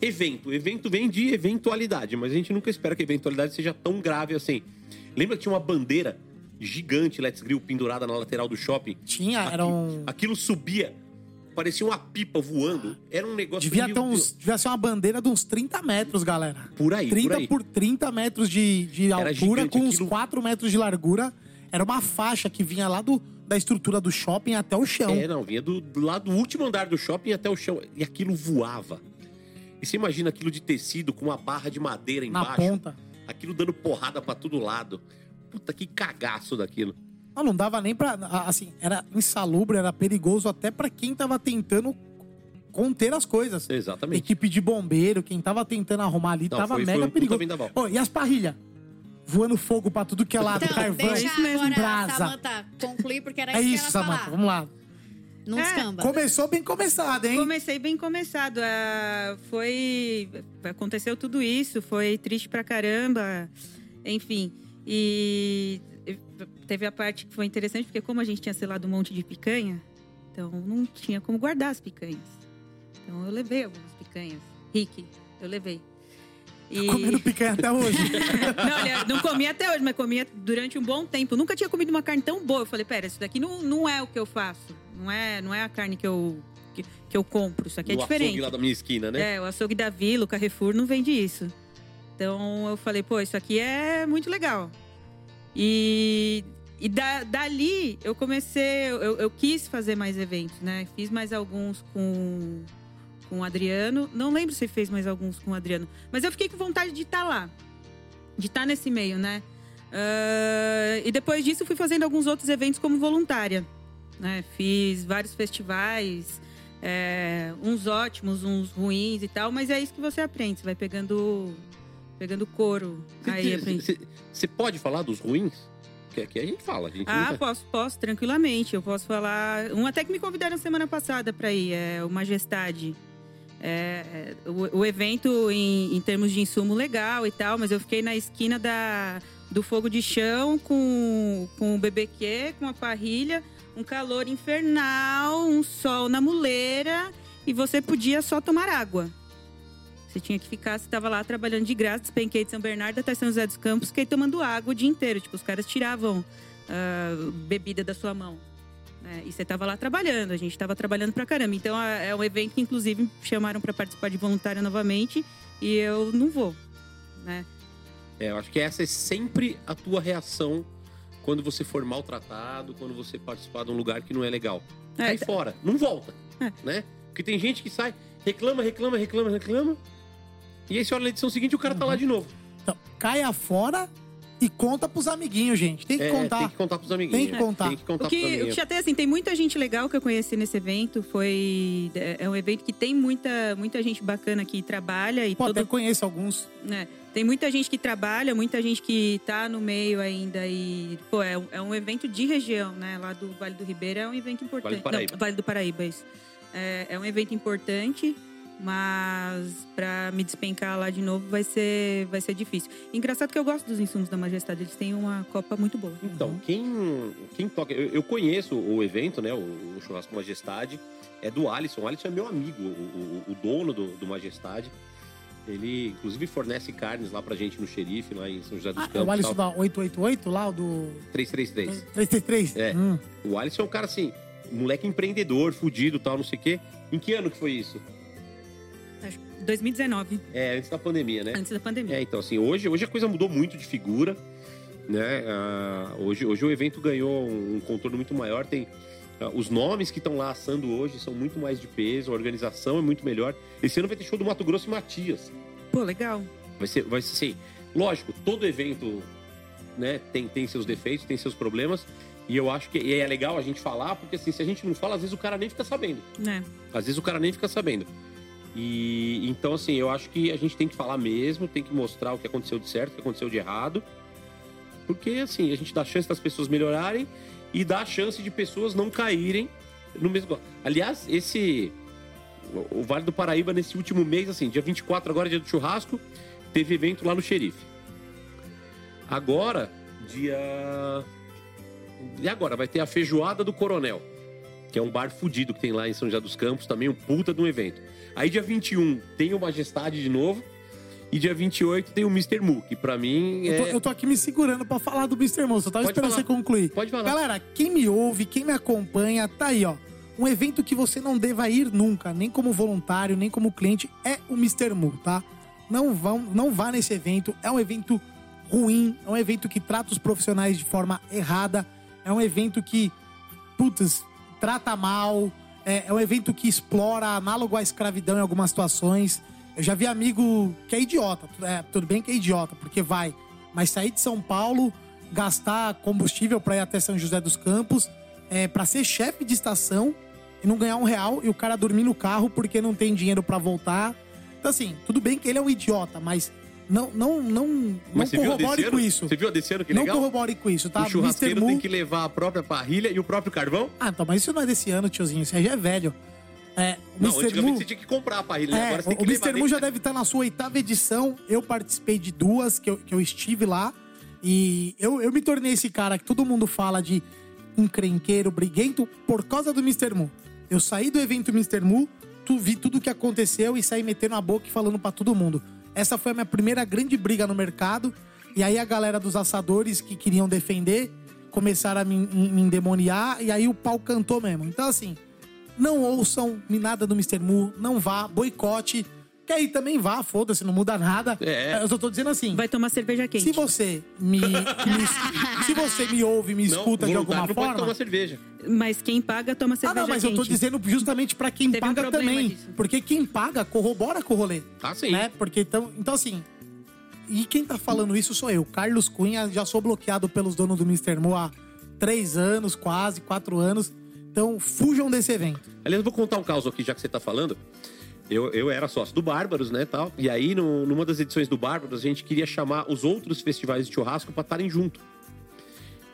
Evento. Evento vem de eventualidade, mas a gente nunca espera que a eventualidade seja tão grave assim. Lembra que tinha uma bandeira gigante Let's Grill pendurada na lateral do shopping? Tinha, Aqui- era um. Aquilo subia, parecia uma pipa voando. Era um negócio Devia, ter uns, devia ser uma bandeira de uns 30 metros, galera. Por aí, 30 por aí. por 30 metros de, de altura, gigante com uns aquilo. 4 metros de largura. Era uma faixa que vinha lá do, da estrutura do shopping até o chão. É, não, vinha do, do lado do último andar do shopping até o chão. E aquilo voava. E você imagina aquilo de tecido com uma barra de madeira na embaixo. ponta. Aquilo dando porrada pra todo lado. Puta, que cagaço daquilo. Não, não dava nem pra. Assim, era insalubre, era perigoso até pra quem tava tentando conter as coisas. Exatamente. Equipe de bombeiro, quem tava tentando arrumar ali, Não, tava foi- foi mega um puta perigoso. Ô, e as parrilhas? Voando fogo pra tudo que é lado, Então, carvão. deixa isso mesmo, agora a brasa. Samanta concluir, porque era É isso que isso, ela Samanta, falava. vamos lá. Não É, escamba. Começou bem começado, hein? Comecei bem começado. ah, foi. Aconteceu tudo isso, foi triste pra caramba. Enfim. E teve a parte que foi interessante, porque como a gente tinha selado um monte de picanha, então não tinha como guardar as picanhas. Então eu levei algumas picanhas. Rick, eu levei. E... Comendo picanha até hoje. Não, olha, não comia até hoje, mas comia durante um bom tempo. Nunca tinha comido uma carne tão boa. Eu falei, pera, isso daqui não, não é o que eu faço. Não é, não é a carne que eu, que, que eu compro. Isso aqui é diferente. açougue lá da minha esquina, né? É, o açougue da Vila, o Carrefour não vende isso. Então eu falei, pô, isso aqui é muito legal. E, e da- dali eu comecei, eu, eu quis fazer mais eventos, né? Fiz mais alguns com, com o Adriano. Não lembro se fez mais alguns com o Adriano. Mas eu fiquei com vontade de estar lá. De estar nesse meio, né? Ah, e depois disso fui fazendo alguns outros eventos como voluntária. Né? Fiz vários festivais, é, uns ótimos, uns ruins e tal, mas é isso que você aprende. Você vai pegando, pegando couro. Aí. Você pode falar dos ruins? Que aqui a gente fala. A gente Ah, nunca- posso, posso, tranquilamente. Eu posso falar. Um até que me convidaram semana passada para ir, é o Majestade. É, o, o evento em, em termos de insumo legal e tal, mas eu fiquei na esquina da, do fogo de chão com, com o BBQ, com a parrilha, um calor infernal, um sol na muleira e você podia só tomar água. Você tinha que ficar, você estava lá trabalhando de graça, despenquei de São Bernardo até São José dos Campos, fiquei tomando água o dia inteiro. Tipo, os caras tiravam ah, bebida da sua mão. Né? E você estava lá trabalhando, a gente estava trabalhando pra caramba. Então é um evento que, inclusive, me chamaram para participar de voluntária novamente e eu não vou. Né? É, eu acho que essa é sempre a tua reação quando você for maltratado, quando você participar de um lugar que não é legal. É, Sai fora, não volta. É. Né? Porque tem gente que sai, reclama, reclama, reclama, reclama. E aí você olha na edição seguinte o cara Uhum. tá lá de novo. Então, caia fora e conta pros amiguinhos, gente. Tem que É, contar. Tem que contar pros amiguinhos. Tem que contar. Tem que contar O pros que, o que já tem, assim, tem muita gente legal que eu conheci nesse evento. Foi. É é um evento que tem muita, muita gente bacana que trabalha e Pô, todo até conheço alguns. né? Tem muita gente que trabalha, muita gente que tá no meio ainda e, pô, é, um- é um evento de região, né? Lá do Vale do Ribeira é um evento importante. do Paraíba. Não, vale do Paraíba, isso. É, é um evento importante, mas pra me despencar lá de novo vai ser, vai ser difícil. Engraçado que eu gosto dos insumos da Majestade, eles têm uma copa muito boa. Então, quem, quem toca. Eu, eu conheço o evento, né? O, o Churrasco Majestade. É do Alisson. O Alisson é meu amigo, o, o- o dono do, do Majestade. Ele, inclusive, fornece carnes lá pra gente no xerife, lá em São José dos Ah, é Campos. o Alisson tal. da 888 lá, o do 333. 333? É. Hum. O Alisson é um cara assim, moleque empreendedor, fudido tal, não sei o quê. Em que ano que foi isso? Acho que 2019, É, antes da pandemia, né? antes da pandemia. É, então assim, hoje, hoje a coisa mudou muito de figura, né? Ah, hoje, hoje o evento ganhou um contorno muito maior, tem... ah, os nomes que estão lá assando hoje são muito mais de peso, a organização é muito melhor. Esse ano vai ter show do Mato Grosso e Matias. Pô, legal. Vai ser, vai ser assim, lógico, todo evento né, tem, tem seus defeitos, tem seus problemas. E eu acho que e é legal a gente falar, porque assim, se a gente não fala, às vezes o cara nem fica sabendo. Né? Às vezes o cara nem fica sabendo. E então, assim, eu acho que a gente tem que falar mesmo, tem que mostrar o que aconteceu de certo, o que aconteceu de errado. Porque, assim, a gente dá chance das pessoas melhorarem e dá chance de pessoas não caírem no mesmo. Aliás, esse. O Vale do Paraíba, nesse último mês, assim, dia 24, agora dia do churrasco, teve evento lá no Xerife. Agora, dia. E agora? Vai ter a feijoada do Coronel que é um bar fudido que tem lá em São José dos Campos, também um puta de um evento. Aí dia 21 tem o Majestade de novo, e dia 28 tem o Mr. Mu, que pra mim Eu, tô, é... eu tô aqui me segurando pra falar do Mr. Moço. Eu tava Pode esperando falar. você concluir. Pode falar. Galera, quem me ouve, quem me acompanha, tá aí, ó. Um evento que você não deva ir nunca, nem como voluntário, nem como cliente, é o Mr. Mu, tá? Não, vão, não vá nesse evento. É um evento ruim, é um evento que trata os profissionais de forma errada, é um evento que, putz, trata mal, é, é um evento que explora análogo à escravidão em algumas situações. Eu já vi amigo que é idiota, é, tudo bem que é idiota, porque vai, mas sair de São Paulo, gastar combustível para ir até São José dos Campos, é, para ser chefe de estação e não ganhar um real e o cara dormir no carro porque não tem dinheiro para voltar. Então, assim, tudo bem que ele é um idiota, mas não, não, não, não Mas corrobore com isso. Você viu a desse ano que não legal? corrobore com isso, tá? O churrasqueiro Mr. tem Mu- que levar a própria parrilha e o próprio carvão? Ah, então, mas isso não é desse ano, tiozinho. Isso aí já é velho. É, o Não, Mr. Mu- você tinha que comprar a parrilha, né? é, agora você tem o que levar. Mr. Mu já deve estar na sua oitava edição. Eu participei de duas que eu, que eu estive lá. E eu, eu me tornei esse cara que todo mundo fala de encrenqueiro, briguento, por causa do Mr. Mu. Eu saí do evento Mr. Mu, tu, vi tudo o que aconteceu e saí metendo a boca e falando pra todo mundo. Essa foi a minha primeira grande briga no mercado. E aí a galera dos assadores que queriam defender começaram a me, me endemoniar. E aí o pau cantou mesmo. Então, assim, não ouçam nada do Mr. Mu, não vá, boicote. Que aí também vá, foda-se, não muda nada. É. Eu só tô dizendo assim. Vai tomar cerveja quente. Se você me, me- se você me ouve, me escuta de alguma não pode forma, tomar cerveja. Mas quem paga, toma Ah, cerveja não, mas quente. eu tô dizendo justamente pra quem Teve um paga problema também. disso. Porque quem paga corrobora com o rolê. Ah, sim. Né? Porque então, então assim. E quem tá falando isso sou eu, Carlos Cunha. Já sou bloqueado pelos donos do Mr. Mo há três anos, quase, quatro anos. Então fujam desse evento. Aliás, eu vou contar um caso aqui, já que você tá falando. Eu, eu era sócio do Bárbaros, né, tal. E aí, no- numa das edições do Bárbaros, a gente queria chamar os outros festivais de churrasco para estarem junto.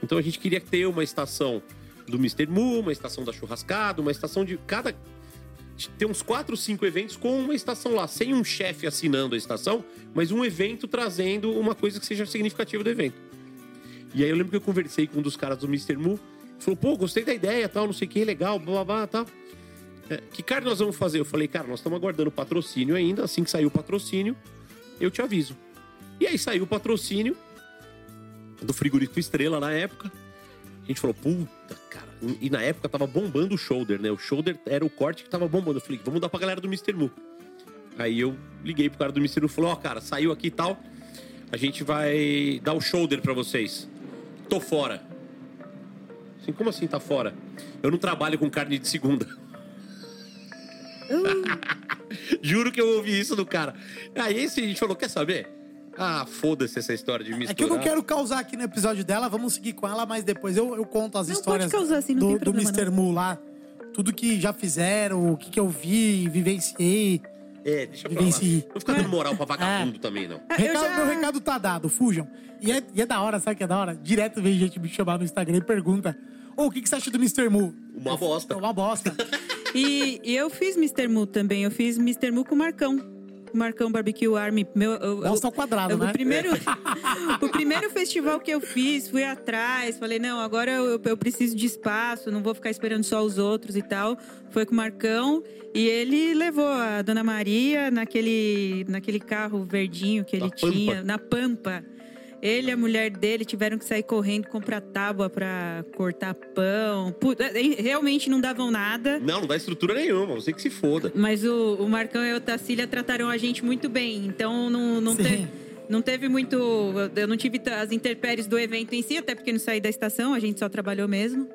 Então a gente queria ter uma estação do Mr. Mu, uma estação da Churrascada, uma estação de cada... Ter uns quatro, cinco eventos com uma estação lá, sem um chefe assinando a estação, mas um evento trazendo uma coisa que seja significativa do evento. E aí eu lembro que eu conversei com um dos caras do Mr. Mu, falou, pô, gostei da ideia, tal, não sei o que, legal, blá, blá, blá, tal. É, que carne nós vamos fazer? Eu falei, cara, nós estamos aguardando patrocínio ainda. Assim que sair o patrocínio, eu te aviso. E aí saiu o patrocínio do frigorífico Estrela na época. A gente falou, puta, cara. E na época tava bombando o shoulder, né? O shoulder era o corte que tava bombando. Eu falei, vamos dar pra galera do Mr. Mu. Aí eu liguei pro cara do Mr. Mu e falei, ó, cara, saiu aqui e tal. A gente vai dar o shoulder pra vocês. Tô fora. Assim, como assim tá fora? Eu não trabalho com carne de segunda. Juro que eu ouvi isso do cara. Aí esse a gente falou, quer saber? Ah, foda-se essa história de misturar. É que eu não quero causar aqui no episódio dela, vamos seguir com ela, mas depois eu, eu conto as Não, histórias pode causar, sim, não do, tem do problema, Mr. Mu lá. Tudo que já fizeram, o que, que eu vi, vivenciei. É, deixa pra lá. Vivencie. Não fica dando moral pra vagabundo também, não. Eu Recado- já- Meu recado tá dado, fujam. E é, e é da hora, sabe o que é da hora? Direto vem gente me chamar no Instagram e pergunta: Ô, o que, que você acha do Mr. Mu? Uma bosta. É uma bosta. E, e eu fiz Mr. Mu também. Eu fiz Mr. Mu com o Marcão. Marcão Barbecue Army. Meu, eu, ao quadrado, eu- né? O primeiro, o primeiro festival que eu fiz, fui atrás. Falei, não, agora eu, eu preciso de espaço. Não vou ficar esperando só os outros e tal. Foi com o Marcão. E ele levou a Dona Maria naquele, naquele carro verdinho que ele Na Pampa. tinha. Na Pampa. Ele e a mulher dele tiveram que sair correndo comprar tábua pra cortar pão. Puta, eh, realmente não davam nada. Não, não dá estrutura nenhuma, você que se foda. Mas o, o Marcão e a Otacília trataram a gente muito bem. Então não, não, Sim. te- não teve muito. Eu não tive as intempéries do evento em si, até porque não saí da estação, a gente só trabalhou mesmo.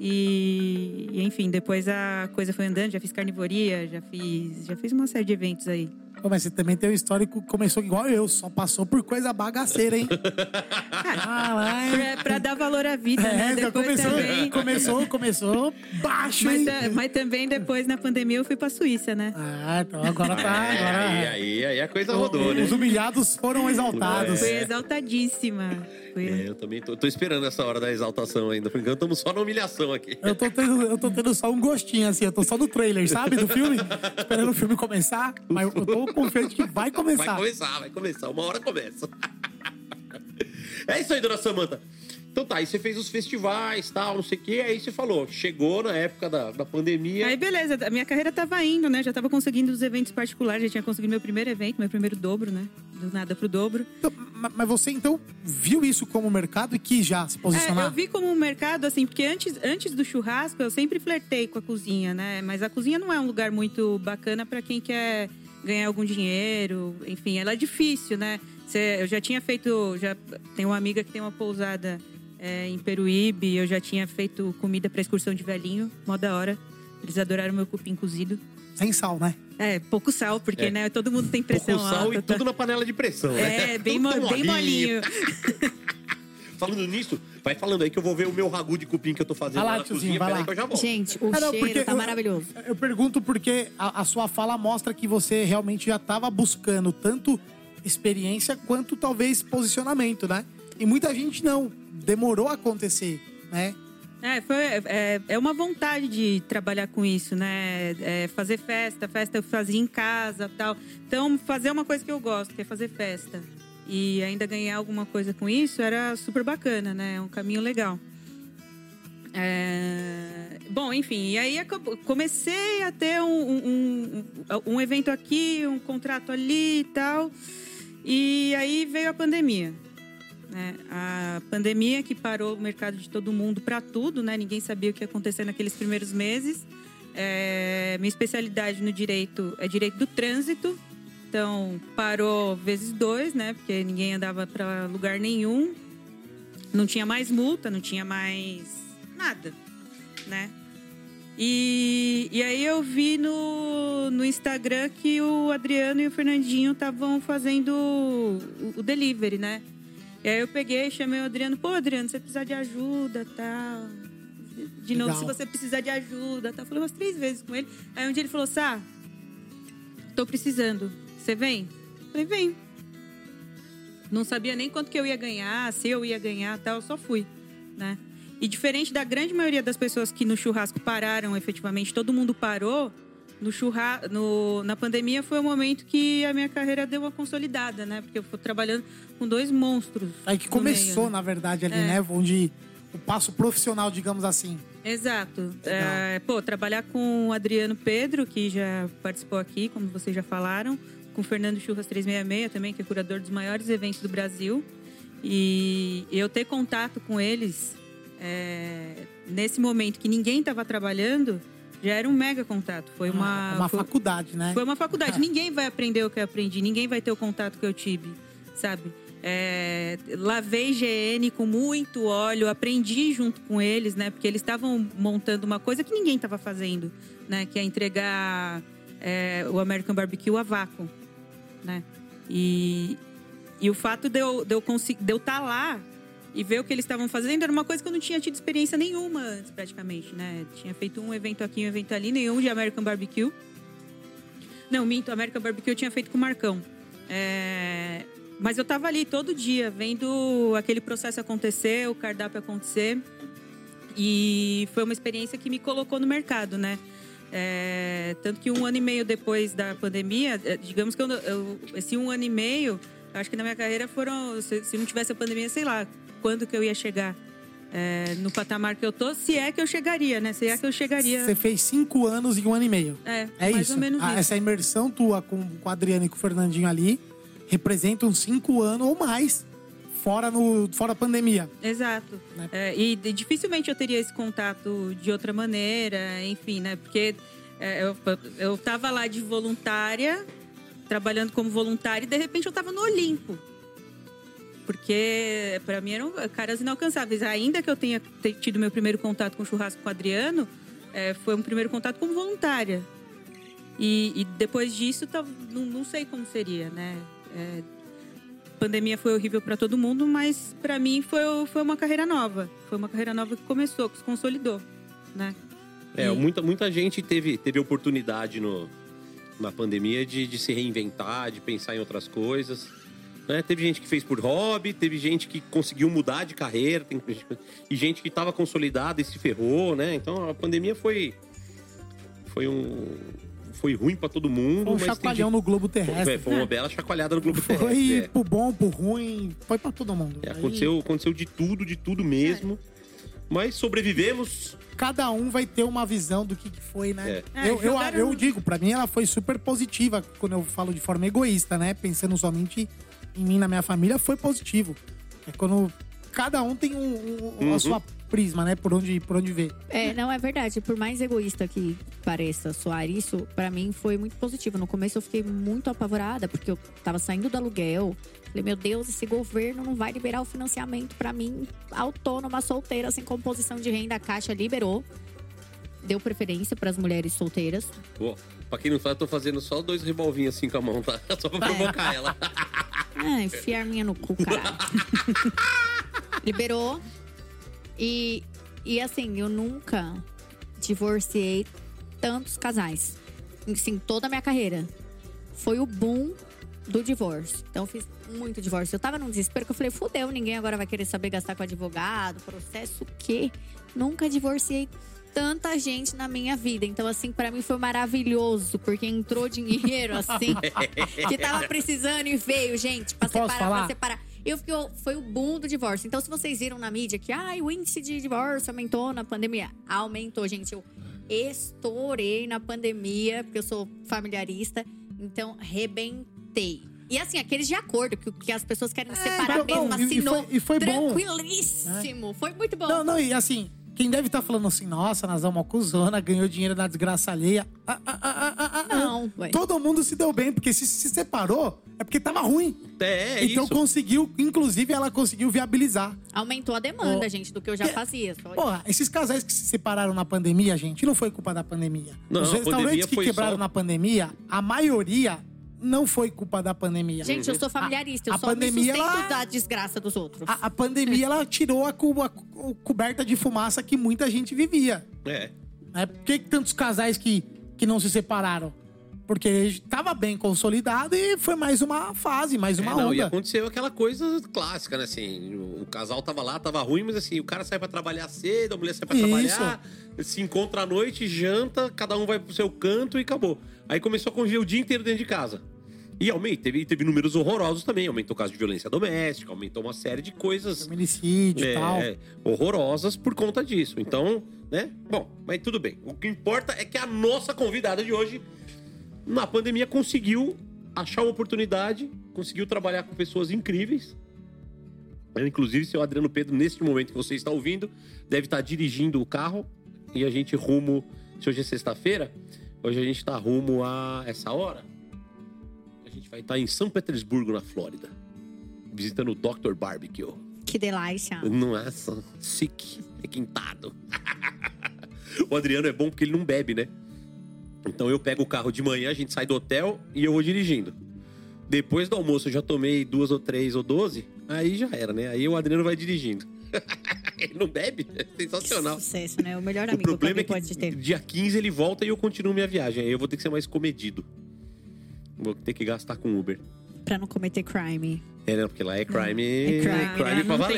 E, e, enfim, depois a coisa foi andando, já fiz carnivoria, já fiz, já fiz uma série de eventos aí. Pô, mas você também tem um histórico que começou igual eu, só passou por coisa bagaceira, hein? Caralho. Pra, pra dar valor à vida, né? É, já Depois começou, também. começou, começou baixo, Mas, hein? mas também depois, na pandemia, eu fui pra Suíça, né? Ah, então agora tá. É, Agora... aí, aí, aí a coisa rodou, né? Os humilhados foram exaltados. Fui exaltadíssima. Fui- É, eu também tô, tô esperando essa hora da exaltação ainda. Por enquanto, estamos só na humilhação aqui. Eu tô, tendo, eu tô tendo só um gostinho, assim. Eu tô só no trailer, sabe? Do filme. Esperando o filme começar. Mas eu tô confiante que vai Vai começar. começar, vai começar. Uma hora começa. é isso aí, dona Samanta. Então tá, aí você fez os festivais, tal, não sei o quê. Aí você falou, chegou na época da, da pandemia. Aí, beleza, a minha carreira tava indo, né? Já tava conseguindo os eventos particulares, já tinha conseguido meu primeiro evento, meu primeiro dobro, né? Do nada pro dobro. Então, ma- mas você, então, viu isso como mercado e quis já se É, posicionar? eu vi como um mercado, assim, porque antes, antes do churrasco eu sempre flertei com a cozinha, né? Mas a cozinha não é um lugar muito bacana pra quem quer ganhar algum dinheiro, enfim, ela é difícil, né? Cê- eu já tinha feito, já tem uma amiga que tem uma pousada é, em Peruíbe, eu já tinha feito comida pra excursão de velhinho, mó da hora. Eles adoraram meu cupim cozido. Sem sal, né? É, pouco sal, porque, É. né, todo mundo tem Pouco pressão sal alta. e tá? tudo na panela de pressão, né? É, bem, mo- bem molinho. Falando nisso, vai falando aí que eu vou ver o meu ragu de cupim que eu tô fazendo Vai lá, lá na tiozinho, cozinha. vai lá. que eu já volto. Gente, o Ah, não, cheiro tá eu- maravilhoso. Eu pergunto porque a, a sua fala mostra que você realmente já estava buscando tanto experiência quanto talvez posicionamento, né? E muita gente não. Demorou a acontecer, né? É, foi, é, é uma vontade de trabalhar com isso, né? É, fazer festa, festa eu fazia em casa tal. Então, fazer uma coisa que eu gosto, que é fazer festa. E ainda ganhar alguma coisa com isso era super bacana, né? É um caminho legal. É, Bom, enfim, e aí comecei a ter um, um- um evento aqui, um contrato ali e tal. E aí veio a pandemia né? A pandemia que parou o mercado de todo mundo para tudo, né? Ninguém sabia o que ia acontecer naqueles primeiros meses. É, minha especialidade no direito é direito do trânsito. Então, parou vezes dois, né? Porque ninguém andava para lugar nenhum. Não tinha mais multa, não tinha mais nada, né? E, e aí eu vi no, no Instagram que o Adriano e o Fernandinho estavam fazendo o, o delivery, né? E aí eu peguei, chamei o Adriano, pô, Adriano, você precisa de ajuda, tal. De novo, Legal. se você precisar de ajuda, tá? Falei umas três vezes com ele. Aí um dia ele falou, Sá, tô precisando. Você vem? Falei, vem. Não sabia nem quanto que eu ia ganhar, se eu ia ganhar, tal, eu só fui, né? E diferente da grande maioria das pessoas que no churrasco pararam, efetivamente, todo mundo parou. No churra... no... Na pandemia foi o momento que a minha carreira deu uma consolidada, né? Porque eu fui trabalhando com dois monstros. Aí que no começou, meio, né? na verdade, ali, É. né? Onde o passo profissional, digamos assim. Exato. É, pô, trabalhar com o Adriano Pedro, que já participou aqui, como vocês já falaram, com o Fernando Churras 366 também, que é curador dos maiores eventos do Brasil. E eu ter contato com eles é, nesse momento que ninguém estava trabalhando, já era um mega contato. Foi uma, uma foi- faculdade, né? foi uma faculdade. Ninguém vai aprender o que eu aprendi, ninguém vai ter o contato que eu tive, sabe? É, lavei GN com muito óleo, aprendi junto com eles, né? Porque eles estavam montando uma coisa que ninguém estava fazendo, né? Que é entregar é, o American Barbecue a vácuo, né? E, e o fato de eu, de eu, consegui- de eu estar lá e ver o que eles estavam fazendo era uma coisa que eu não tinha tido experiência nenhuma antes, praticamente, né? Tinha feito um evento aqui, um evento ali, nenhum de American Barbecue. Não, minto, American Barbecue eu tinha feito com o Marcão. É, Mas eu tava ali todo dia, vendo aquele processo acontecer, o cardápio acontecer. E foi uma experiência que me colocou no mercado, né? É, Tanto que um ano e meio depois da pandemia, é, digamos que eu, eu- esse um ano e meio, acho que na minha carreira foram. Se, se não tivesse a pandemia, sei lá quando que eu ia chegar é, no patamar que eu tô, se é que eu chegaria, né? Se é que eu chegaria. Você fez cinco anos em um ano e meio. É, É mais isso. ou menos Ah, isso. Essa imersão tua com, com o Adriano e com o Fernandinho ali representa uns cinco anos ou mais fora, no, fora a pandemia. Exato. Né? É, e dificilmente eu teria esse contato de outra maneira, enfim, né? Porque é, eu, eu tava lá de voluntária, trabalhando como voluntária, e de repente eu tava no Olimpo. Porque para mim eram caras inalcançáveis. Ainda que eu tenha te- tido meu primeiro contato com o churrasco com o Adriano, é, foi um primeiro contato como voluntária. E, e depois disso, tá- não, não sei como seria, né? É, pandemia foi horrível para todo mundo, mas para mim foi, foi uma carreira nova. Foi uma carreira nova que começou, que se consolidou, né? É, E- muita, muita gente teve, teve oportunidade no, na pandemia de, de se reinventar, de pensar em outras coisas. né? Teve gente que fez por hobby, teve gente que conseguiu mudar de carreira, tem, e gente que estava consolidada e se ferrou, né? Então a pandemia foi. Foi um. Foi ruim para todo mundo. Foi um mas tem chacoalhão no globo terrestre. É, foi uma bela chacoalhada no globo Foi terrestre. é. pro bom, pro ruim, foi pra todo mundo. É, Aí, aconteceu, aconteceu de tudo, de tudo mesmo. Mas sobrevivemos. cada um vai ter uma visão do que, que foi, né? É. eu, É, eu, eu digo, pra mim ela foi super positiva quando eu falo de forma egoísta, né? Pensando somente em mim, na minha família, foi positivo. É quando cada um tem um, um- Uhum. a sua prisma, né? Por onde, por onde ver. É, não, é verdade. Por mais egoísta que pareça soar isso, pra mim foi muito positivo. No começo eu fiquei muito apavorada, porque eu tava saindo do aluguel. Falei, meu Deus, esse governo não vai liberar o financiamento pra mim, autônoma, solteira, sem composição de renda. A Caixa liberou. Deu preferência pras mulheres solteiras. Pô, pra quem não sabe, eu tô fazendo só dois revolvinhos assim com a mão, tá? Só pra provocar ela. Ah, enfiar minha no cu, caralho. Liberou. E, e assim, eu nunca divorciei tantos casais. Assim, toda a minha carreira. Foi o boom do divórcio. Então, eu fiz muito divórcio. Eu tava num desespero que eu falei, fudeu, ninguém agora vai querer saber gastar com advogado, processo o quê? Nunca divorciei tanta gente na minha vida. Então, assim, pra mim foi maravilhoso, porque entrou dinheiro, assim, que tava precisando e veio, gente, pra Posso separar, falar? pra separar. Eu fiquei, foi o boom do divórcio. Então, se vocês viram na mídia que ai, o índice de divórcio aumentou na pandemia, aumentou, gente. Eu estourei na pandemia, porque eu sou familiarista, então rebentei. E assim, aqueles de acordo, que, que as pessoas querem separar não, mesmo, não, e- e assinou foi- e foi bom. tranquilíssimo. Foi muito bom. Não, não, e assim, Quem deve estar falando assim, nossa, Nazão, uma cuzona, ganhou dinheiro na desgraça alheia. Ah, ah, ah, ah, ah, ah. Não, ué. Todo mundo se deu bem, porque se se separou, é porque tava ruim. É, é então isso. conseguiu, inclusive ela conseguiu viabilizar. Aumentou a demanda, gente, do que eu já que- fazia. Só Porra, esses casais que se separaram na pandemia, gente, não foi culpa da pandemia. Não, Os a restaurantes pandemia que foi quebraram só- na pandemia, a maioria não foi culpa da pandemia. Gente, eu sou familiarista, eu A só pandemia, me sustento ela- da desgraça dos outros. A, a pandemia, ela tirou a, cu- a coberta de fumaça que muita gente vivia. É. Né? Por que que tantos casais que, que não se separaram? Porque estava bem consolidado e foi mais uma fase, mais uma É, não, e onda. aconteceu aquela coisa clássica, né? Assim, o casal tava lá, tava ruim, mas assim, o cara sai pra trabalhar cedo, a mulher sai pra Isso. trabalhar, se encontra à noite, janta, cada um vai pro seu canto e acabou. Aí começou a conviver o dia inteiro dentro de casa. E aumenta, teve, teve números horrorosos também. Aumentou o caso de violência doméstica, aumentou uma série de coisas Feminicídio e é, tal. horrorosas por conta disso. Então, né? Bom, mas tudo bem. O que importa é que a nossa convidada de hoje, na pandemia, conseguiu achar uma oportunidade, conseguiu trabalhar com pessoas incríveis. Eu, inclusive, seu Adriano Pedro, neste momento que você está ouvindo, deve estar dirigindo o carro e a gente rumo. Se hoje é sexta-feira, hoje a gente está rumo a essa hora. Vai estar em São Petersburgo, na Flórida, visitando o Dr. Barbecue. Que delícia. Nossa, chique, requintado. o Adriano é bom porque ele não bebe, né? Então eu pego o carro de manhã, a gente sai do hotel e eu vou dirigindo. Depois do almoço eu já tomei duas ou três ou doze, aí já era, né? Aí o Adriano vai dirigindo. ele não bebe? É sensacional. Sucesso, né? O melhor O amigo que problema é alguém que pode ter. dia 15 ele volta e eu continuo minha viagem. Aí eu vou ter que ser mais comedido. Vou ter que gastar com Uber. Pra não cometer crime. É, não, porque lá é crime, É crime, né? pra Não valer.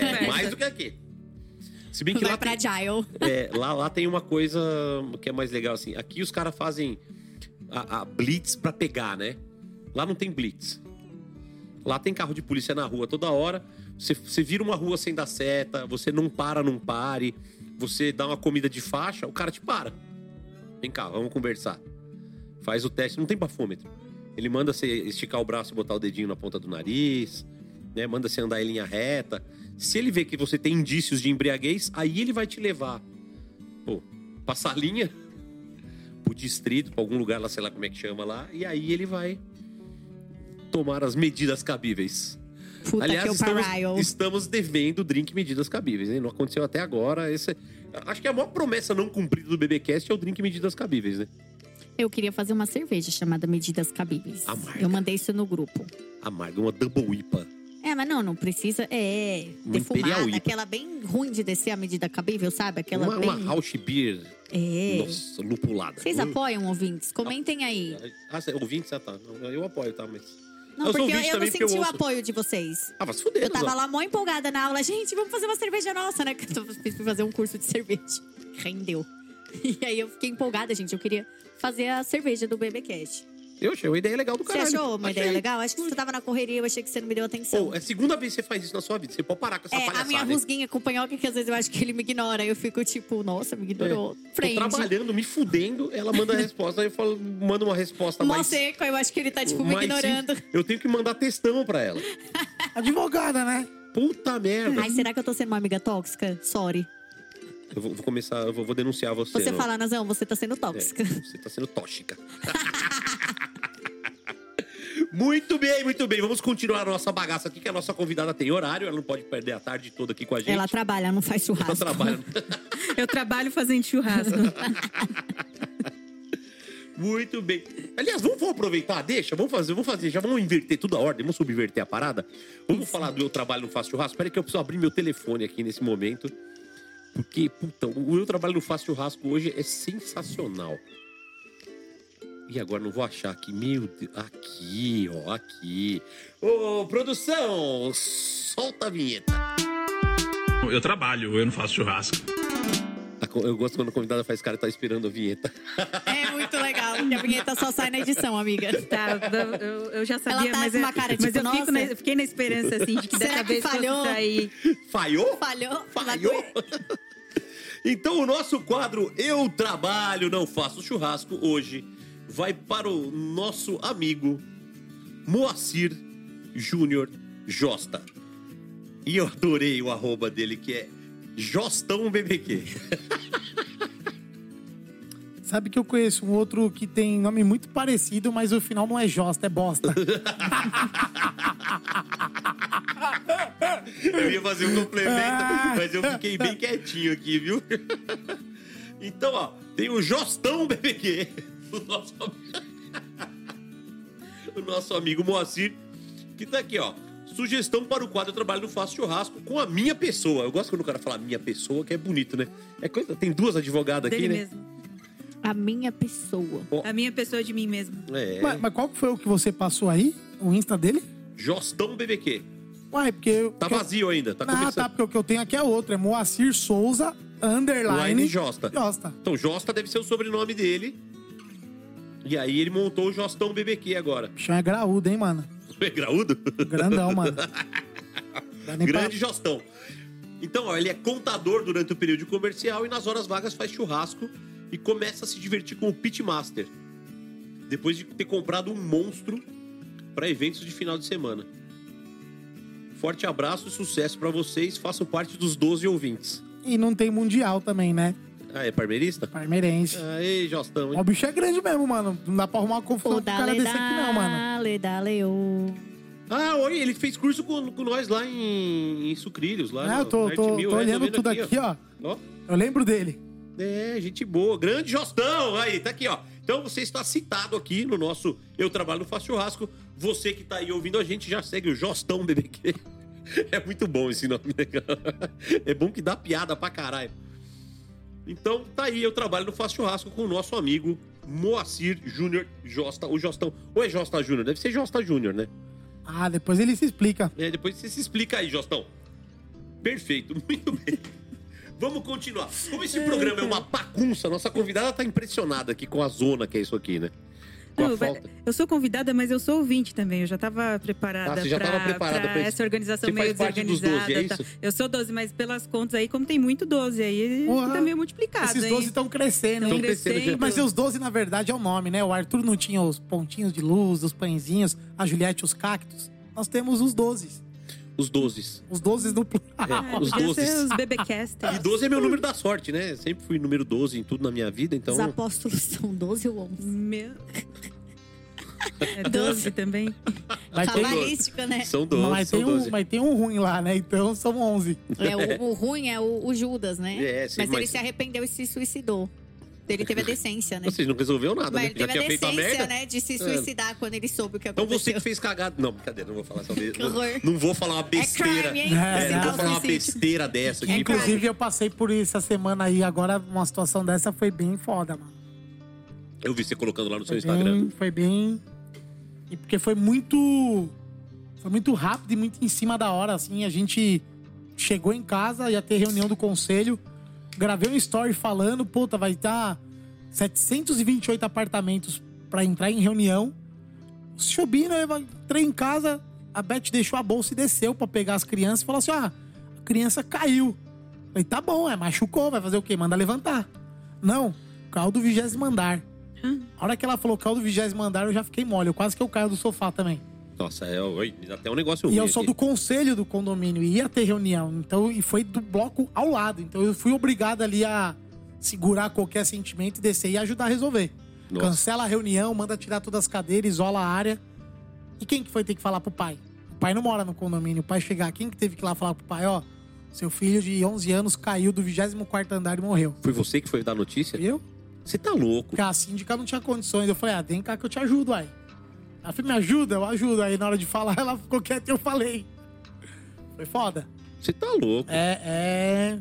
tem- é mais do que aqui. Se bem que Vai lá pra tem, Agile. é, lá, lá tem uma coisa que é mais legal, assim. Aqui os caras fazem a, a blitz pra pegar, né? Lá não tem blitz. Lá tem carro de polícia na rua toda hora. Você, você vira uma rua sem dar seta, você não para, não pare. Você dá uma comida de faixa, o cara te para. Vem cá, vamos conversar. Faz o teste, não tem bafômetro. Ele manda você esticar o braço e botar o dedinho na ponta do nariz, né? Manda você andar em linha reta. Se ele vê que você tem indícios de embriaguez, aí ele vai te levar, pô, passar a linha pro distrito, pra algum lugar lá, sei lá como é que chama lá, e aí ele vai tomar as medidas cabíveis. Puta Aliás, estamos, estamos devendo drink medidas cabíveis, hein? Não aconteceu até agora. Esse, acho que a maior promessa não cumprida do BBcast é o drink medidas cabíveis, né? Eu queria fazer uma cerveja chamada Medidas Cabíveis. Amarga. Eu mandei isso no grupo. Amarga, uma double IPA. É, mas não, não precisa. É, Uma defumada, aquela bem ruim de descer a medida cabível, sabe? Aquela Uma, bem. uma Rausch Beer, É. nossa, lupulada. Vocês apoiam, ouvintes? Comentem aí. Ah, cê- ouvinte, você tá. Eu apoio, tá? Mas. Não, Eu porque eu, eu não porque eu senti o apoio de vocês. Ah, vai se fuder, Eu tava lá mó empolgada na aula. Gente, vamos fazer uma cerveja nossa, né? Que eu fui fazer um curso de cerveja. Rendeu. E aí eu fiquei empolgada, gente. Eu queria fazer a cerveja do BBcast. Eu achei uma ideia legal do Você caralho. achou uma Achei. ideia legal? Acho que você tava na correria, eu achei que você não me deu atenção. Pô, é a segunda vez que você faz isso na sua vida. Você pode parar com essa É, a palhaçada. minha hein? rusguinha com o panhoca, que às vezes eu acho que ele me ignora. Eu fico tipo, nossa, me ignorou. É. Tô trabalhando, me fudendo, ela manda a resposta. Aí eu falo, mando uma resposta Mó mais... seco, eu acho que ele tá, tipo, me ignorando. simples. Eu tenho que mandar textão pra ela. Advogada, né? Puta merda. Ai, será que eu tô sendo uma amiga tóxica? Sorry. Eu vou, vou começar, eu vou, vou denunciar você. Você não- fala, Nazão, você tá sendo É, tóxica. você tá sendo tóxica. muito bem, muito bem. Vamos continuar a nossa bagaça aqui, que a nossa convidada tem horário. Ela não pode perder a tarde toda aqui com a gente. Ela trabalha, não faz Ela churrasco. trabalha. Eu trabalho fazendo churrasco. Muito bem. Aliás, vamos, vamos aproveitar, deixa, vamos fazer, vamos fazer, já vamos inverter tudo a ordem, vamos subverter a parada. Vamos falar do eu trabalho no Faço Churrasco. Espera que eu preciso abrir meu telefone aqui nesse momento. Porque, puta, o eu trabalho no Faço Churrasco hoje é sensacional. E agora não vou achar aqui, meu Deus. Aqui, ó, aqui. Ô, produção, solta a vinheta. Eu trabalho, eu não faço churrasco. Co- Eu gosto quando a convidada faz cara e tá esperando a vinheta. É muito legal. E a vinheta só sai na edição, amiga. Tá, eu, eu já sabia, Ela tá mas, eu- uma cara, mas tipo, eu fico nossa. na- eu fiquei na esperança, assim, de que Será dessa que vez falhou? fosse sair. Falhou? Falhou? Falhou? Então o nosso quadro Eu Trabalho, Não Faço Churrasco hoje vai para o nosso amigo Moacir Júnior Josta. E eu adorei o arroba dele que é Jostão BBQ. Sabe que eu conheço um outro que tem nome muito parecido, mas o final não é Josta, é bosta. Eu ia fazer um complemento, Ah. mas eu fiquei bem quietinho aqui, viu? Então, ó, tem o Jostão BBQ. O nosso, o nosso amigo Moacir, que tá aqui, ó. Sugestão para o quadro Eu Trabalho no Faço Churrasco com a minha pessoa. Eu gosto quando o cara fala minha pessoa, que é bonito, né? É coisa, tem duas advogadas aqui, Dele né? mesmo. A minha pessoa. A minha pessoa de mim mesmo. É. mas, mas qual foi o que você passou aí? O Insta dele? Jostão BBQ. Uai, porque. eu- Tá que eu- vazio ainda, tá ah, começando. tá, porque o que eu tenho aqui é outro. É Moacir Souza, underline. Line Josta. Josta. Então, Josta deve ser o sobrenome dele. E aí ele montou o Jostão BBQ agora. O bichão é graúdo, hein, mano? É graúdo? Grandão, mano. Nem pra- Grande Jostão. Então, ó, ele é contador durante o período comercial e nas horas vagas faz churrasco e começa a se divertir com o Pitmaster. Depois de ter comprado um monstro para eventos de final de semana. Forte abraço, sucesso para vocês, façam parte dos 12 ouvintes. E não tem mundial também, né? Ah, é parmeirista? Parmeirense. Aê, Jostão, hein? O bicho é grande mesmo, mano. Não dá pra arrumar uma confusão com O cara dale, desse aqui, não, mano. dale, dale, ô. Ah, oi, ele fez curso com, com nós lá em, em Sucrilhos, lá Ah, eu tô, tô, Mil, tô é, olhando tudo aqui, ó. ó. Eu lembro dele. É, gente boa. Grande Jostão. Aí, tá aqui, ó. Então você está citado aqui no nosso Eu Trabalho no Faço Churrasco. Você que tá aí ouvindo a gente já segue o Jostão BBQ. É muito bom esse nome, né? É bom que dá piada pra caralho. Então, tá aí, eu trabalho no Faço Churrasco com o nosso amigo Moacir Júnior Josta, o Jostão. Ou é Josta Júnior? Deve ser Josta Júnior, né? Ah, depois ele se explica. É, depois você se explica aí, Jostão. Perfeito, muito bem. Vamos continuar. Como esse programa é uma bagunça, nossa convidada tá impressionada aqui com a zona que é isso aqui, né? Não, falta. eu sou convidada, mas eu sou ouvinte também. Eu já estava preparada Ah, isso. essa organização Você meio faz parte dos desorganizada. 12, é tá? Eu sou 12, mas pelas contas aí, como tem muito 12 aí, Porra. tá meio multiplicado, Esses hein? 12 estão crescendo, Tão hein? crescendo. Mas os 12, na verdade, é o nome, né? O Arthur não tinha os pontinhos de luz, os pãezinhos, a Juliette os cactos. Nós temos os 12. Os 12. Os 12 no plural. É, os podia 12. ser os bebecasters. E 12 é meu número da sorte, né? Sempre fui número 12 em tudo na minha vida, então. Os apóstolos são 12 ou 11? Meu... É 12 também. Mas tem, Cabalística, né? São 12. mas, são tem um, 12. mas tem um ruim lá, né? Então são 11. É, o, o ruim é o, o Judas, né? É, sim, mas, ele mas- se arrependeu e se suicidou. Ele teve a decência, né? Vocês não resolveu nada, Mas né? ele Já teve a feito a merda. decência, né? De se suicidar quando ele soube o que Então aconteceu. você que fez cagada. Não, brincadeira, não vou falar sobre Que horror. não, não vou falar uma besteira. É crime, hein? É, É, não vou o falar uma besteira dessa aqui. É porque- Inclusive, eu passei por isso essa semana aí. Agora, uma situação dessa foi bem foda, mano. Eu vi você colocando lá no seu Foi Instagram. bem, foi bem. E porque foi muito. Foi muito rápido e muito em cima da hora, assim. A gente chegou em casa, ia ter reunião do conselho. Gravei um story falando, puta, vai estar 728 apartamentos pra entrar em reunião. Subindo, eu entrei em casa, a Beth deixou a bolsa e desceu pra pegar as crianças e falou assim: ah, a criança caiu. Falei, tá bom, é, machucou, vai fazer o quê? Manda levantar. Não, caiu do vigésimo andar. A hora que ela falou caiu do vigésimo andar, eu já fiquei mole. Eu quase que eu caio do sofá também. Nossa, é, oi, até um negócio E ruim eu sou aqui. do conselho do condomínio e ia ter reunião. Então, e foi do bloco ao lado. Então eu fui obrigado ali a segurar qualquer sentimento e descer e ajudar a resolver. Nossa. Cancela a reunião, manda tirar todas as cadeiras, isola a área. E quem que foi ter que falar pro pai? O pai não mora no condomínio. O pai chegar, quem que teve que ir lá falar pro pai, ó, seu filho de 11 anos caiu do 24º andar e morreu. Foi você que foi dar notícia? Eu? Você tá louco. Porque a síndica não tinha condições. Eu falei, ah, vem cá que eu te ajudo, aí. Ela falou, me ajuda? Eu ajudo. Aí na hora de falar, ela ficou quieta e eu falei. Foi foda. Você tá louco. É, é...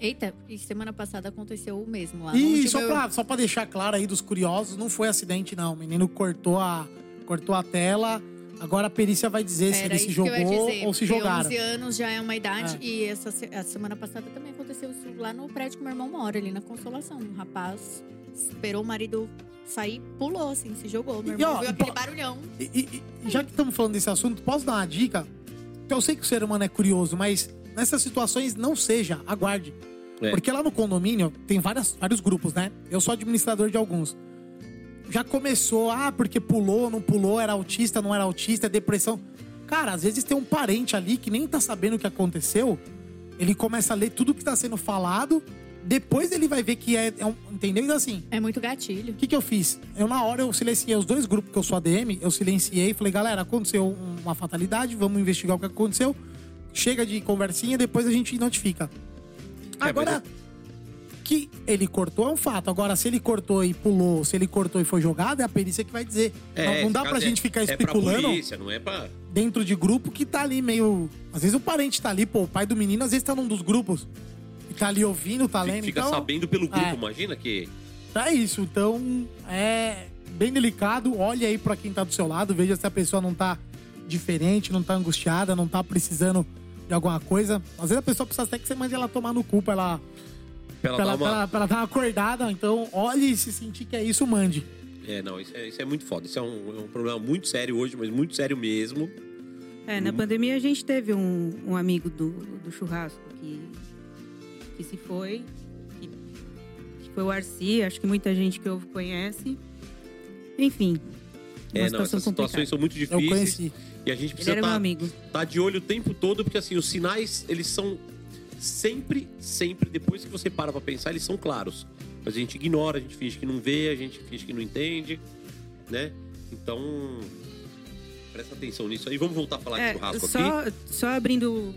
Eita, e semana passada aconteceu o mesmo lá. E onde só meu- pra, só pra deixar claro aí dos curiosos, não foi acidente, não. O menino cortou a, cortou a tela. Agora a perícia vai dizer se Era ele se eu ia jogou dizer, ou se jogaram. 11 anos já é uma idade. É. E essa se- a semana passada também aconteceu isso lá no prédio que meu irmão mora, ali na Consolação. Um rapaz esperou o marido sair, pulou, assim, se jogou. Meu E, irmão ó, viu e aquele barulhão. E, e- e já que estamos falando desse assunto, posso dar uma dica? Eu sei que o ser humano é curioso, mas nessas situações não seja, aguarde. É. Porque lá no condomínio tem várias, vários grupos, né? Eu sou administrador de alguns. Já começou, ah, porque pulou, não pulou, era autista, não era autista, depressão. Cara, às vezes tem um parente ali que nem tá sabendo o que aconteceu. Ele começa a ler tudo que tá sendo falado, depois ele vai ver que é, é um. Entendeu? Então assim. É muito gatilho. O que, que eu fiz? Eu, na hora, eu silenciei os dois grupos que eu sou ADM, eu silenciei e falei, galera, aconteceu uma fatalidade, vamos investigar o que aconteceu. Chega de conversinha, depois a gente notifica. Agora, que ele cortou é um fato. Agora, se ele cortou e pulou, se ele cortou e foi jogado, é a perícia que vai dizer. não, não dá pra caso gente é- ficar É pra especulando polícia, não é pra... dentro de grupo que tá ali meio. Às vezes o parente tá ali, pô, o pai do menino às vezes tá num dos grupos. E tá ali ouvindo, tá lendo. Fica então, sabendo pelo grupo, é. imagina que... É isso, então é bem delicado. Olhe aí pra quem tá do seu lado, veja se a pessoa não tá diferente, não tá angustiada, não tá precisando de alguma coisa. Às vezes a pessoa precisa até que você mande ela tomar no cu pra ela, Pra ela pra dar ela, pra uma... ela- pra ela dar uma acordada. Então, olhe e se sentir que é isso, mande. É, não, isso é, isso é muito foda. Isso é um, é um problema muito sério hoje, mas muito sério mesmo. É, Uhum. na pandemia a gente teve um, um amigo do, do churrasco que, que se foi. Que, que foi o Arci, acho que muita gente que ouve conhece. Enfim. É, não, essas situações complicada. são muito Eu difíceis. conheci. E a gente precisa estar amigo. tá de olho o tempo todo, porque assim, os sinais, eles são sempre, sempre, depois que você para pra pensar, eles são claros. Mas a gente ignora, a gente finge que não vê, a gente finge que não entende, né? Então, presta atenção nisso aí. Vamos voltar a falar de É, churrasco aqui. só, só abrindo,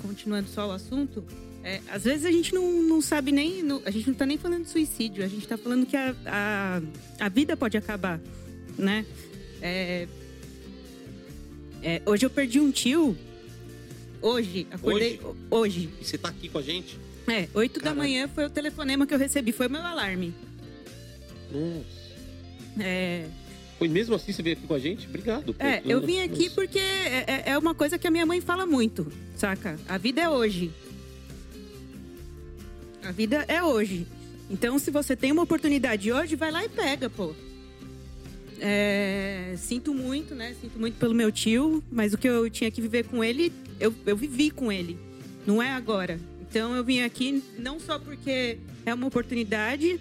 continuando só o assunto, é, às vezes a gente não, não sabe nem, não- a gente não tá nem falando de suicídio, a gente tá falando que a, a, a vida pode acabar, né? É, é, hoje eu perdi um tio, hoje, acordei, hoje, E você tá aqui com a gente? é, 8 da manhã foi o telefonema que eu recebi, foi o meu alarme. Nossa. É, Foi mesmo assim você veio aqui com a gente? Obrigado. É, eu vim Nossa. aqui porque é, é- é uma coisa que a minha mãe fala muito, saca? A vida é hoje. A vida é hoje. Então, se você tem uma oportunidade hoje, vai lá e pega, pô. É, sinto muito, né? Sinto muito pelo meu tio, mas o que eu tinha que viver com ele, eu, eu vivi com ele. Não é agora. Então, eu vim aqui não só porque é uma oportunidade,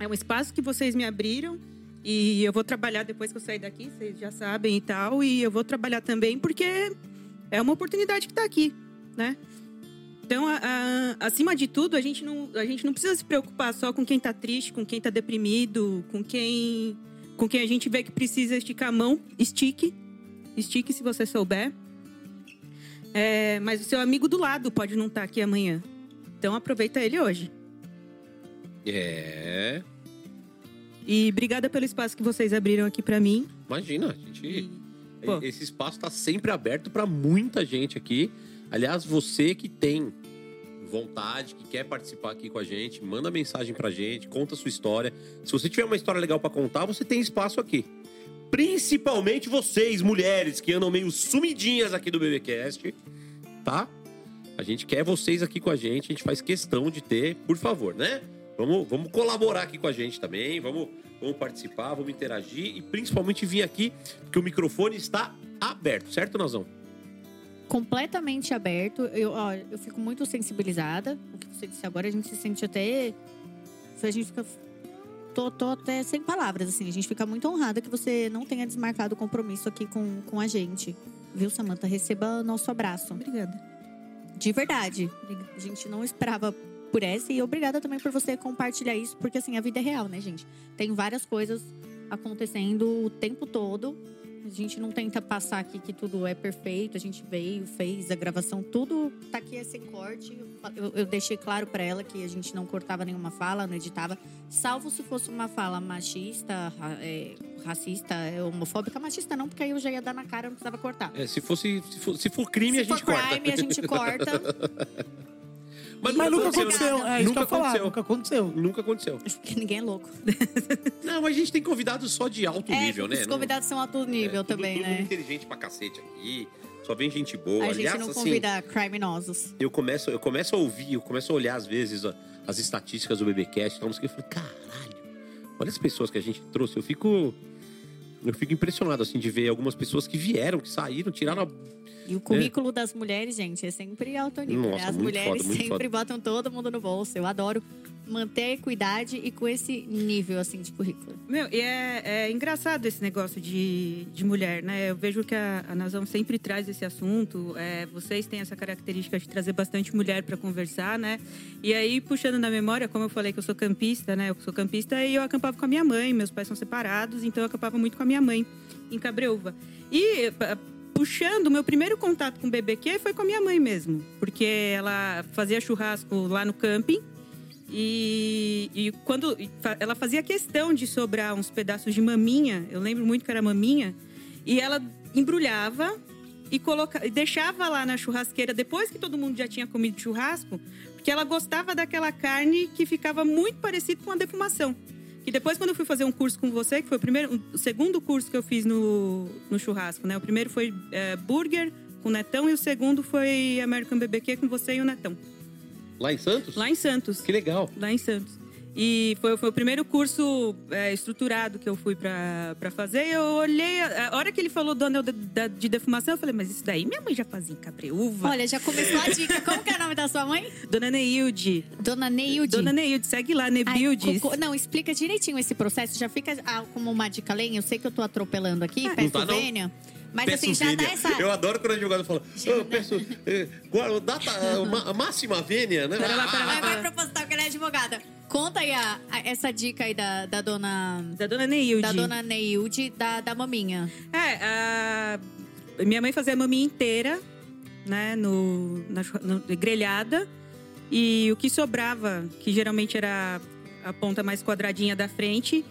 é um espaço que vocês me abriram. E eu vou trabalhar depois que eu sair daqui, vocês já sabem e tal. E eu vou trabalhar também porque é uma oportunidade que está aqui, né? Então, a- a- acima de tudo, a gente, não, a gente não precisa se preocupar só com quem tá triste, com quem tá deprimido, com quem, com quem a gente vê que precisa esticar a mão. Estique. Estique se você souber. É, mas o seu amigo do lado pode não estar aqui amanhã. Então, aproveita ele hoje. É. E obrigada pelo espaço que vocês abriram aqui para mim. Imagina, a gente. E, Esse espaço está sempre aberto para muita gente aqui. Aliás, você que tem vontade, que quer participar aqui com a gente, manda mensagem pra gente, conta sua história. Se você tiver uma história legal para contar, você tem espaço aqui. Principalmente vocês, mulheres, que andam meio sumidinhas aqui do BBcast, tá? A gente quer vocês aqui com a gente, a gente faz questão de ter, por favor, né? Vamos, vamos colaborar aqui com a gente também, vamos, vamos participar, vamos interagir e principalmente vir aqui, porque o microfone está aberto, certo, Nazão? Completamente aberto. Eu, ó, eu fico muito sensibilizada. O que você disse agora, a gente se sente até. A gente fica. Tô, tô até sem palavras, assim. A gente fica muito honrada que você não tenha desmarcado o compromisso aqui com, com a gente. Viu, Samanta? Receba nosso abraço. obrigada. De verdade. A gente não esperava por essa. E obrigada também por você compartilhar isso, porque assim, a vida é real, né, gente? Tem várias coisas acontecendo o tempo todo. A gente não tenta passar aqui que tudo é perfeito. A gente veio, fez a gravação, tudo tá aqui é sem corte. Eu, eu deixei claro pra ela que a gente não cortava nenhuma fala, não editava, salvo se fosse uma fala machista, é, racista, é, homofóbica. Machista não, porque aí eu já ia dar na cara, eu não precisava cortar. É, se, fosse, se, for, se for crime, se a gente for corta. crime, a gente corta. Mas, Mas nunca aconteceu. aconteceu. É Nunca falar. aconteceu. Nunca aconteceu. Nunca aconteceu. Porque ninguém é louco. Não, mas a gente tem convidados só de alto É, nível, né? os convidados são alto Não- nível é, tudo- também, todo mundo né? inteligente pra cacete aqui. Só vem gente boa. A Aliás, gente não assim, convida criminosos. eu começo, eu começo a ouvir, eu começo a olhar às vezes ó, as estatísticas do BBcast, então, eu falo, caralho, olha as pessoas que a gente trouxe. Eu fico. Eu fico impressionado, assim, de ver algumas pessoas que vieram, que saíram, tiraram a. E o currículo das mulheres, gente, é sempre alto nível. né? Nossa, As mulheres foda, sempre foda. botam todo mundo no bolso. Eu adoro manter a equidade e com esse nível, assim, de currículo? Meu, e é, é engraçado esse negócio de, de mulher, né? Eu vejo que a, a Nazão sempre traz esse assunto. É, vocês têm essa característica de trazer bastante mulher para conversar, né? E aí, puxando na memória, como eu falei que eu sou campista, né? Eu sou campista e eu acampava com a minha mãe. Meus pais são separados, então eu acampava muito com a minha mãe em Cabreúva. E puxando, meu primeiro contato com o BBQ foi com a minha mãe mesmo. Porque ela fazia churrasco lá no camping. E, e quando ela fazia questão de sobrar uns pedaços de maminha, eu lembro muito que era maminha, e ela embrulhava e, coloca, e deixava lá na churrasqueira depois que todo mundo já tinha comido churrasco, porque ela gostava daquela carne que ficava muito parecido com a defumação. E depois, quando eu fui fazer um curso com você, que foi o primeiro, o segundo curso que eu fiz no, no churrasco, né? O primeiro foi é, burger com o Netão e o segundo foi American BBQ com você e o Netão. Lá em Santos? Lá em Santos. Que legal. Lá em Santos. E foi, foi o primeiro curso é, estruturado que eu fui pra, pra fazer. Eu olhei, a, hora que ele falou do anel de, da- de defumação, eu falei, mas isso daí minha mãe já fazia em Cabreúva. Olha, já começou a dica. Como que é o nome da sua mãe? Dona Neilde. Dona Neilde. Dona Neilde, segue lá, Nebildes. co- Não, explica direitinho esse processo. Já fica ah, como uma dica além. Eu sei que eu tô atropelando aqui, Ah, peço tá, vênia. Mas peço assim, já vênia. dá essa. Eu adoro quando a advogado fala, eu peço eh, guarda- data ma- máxima vênia, né? Pera lá, pera lá. Vai, vai proposital que ela é advogada. Conta aí a- a- essa dica aí da, da dona. Da Dona Neilde. Da dona Neilde, da, da maminha. É, a... minha mãe fazia a maminha inteira, né, no, na, no- grelhada. E o que sobrava, que geralmente era a ponta mais quadradinha da frente,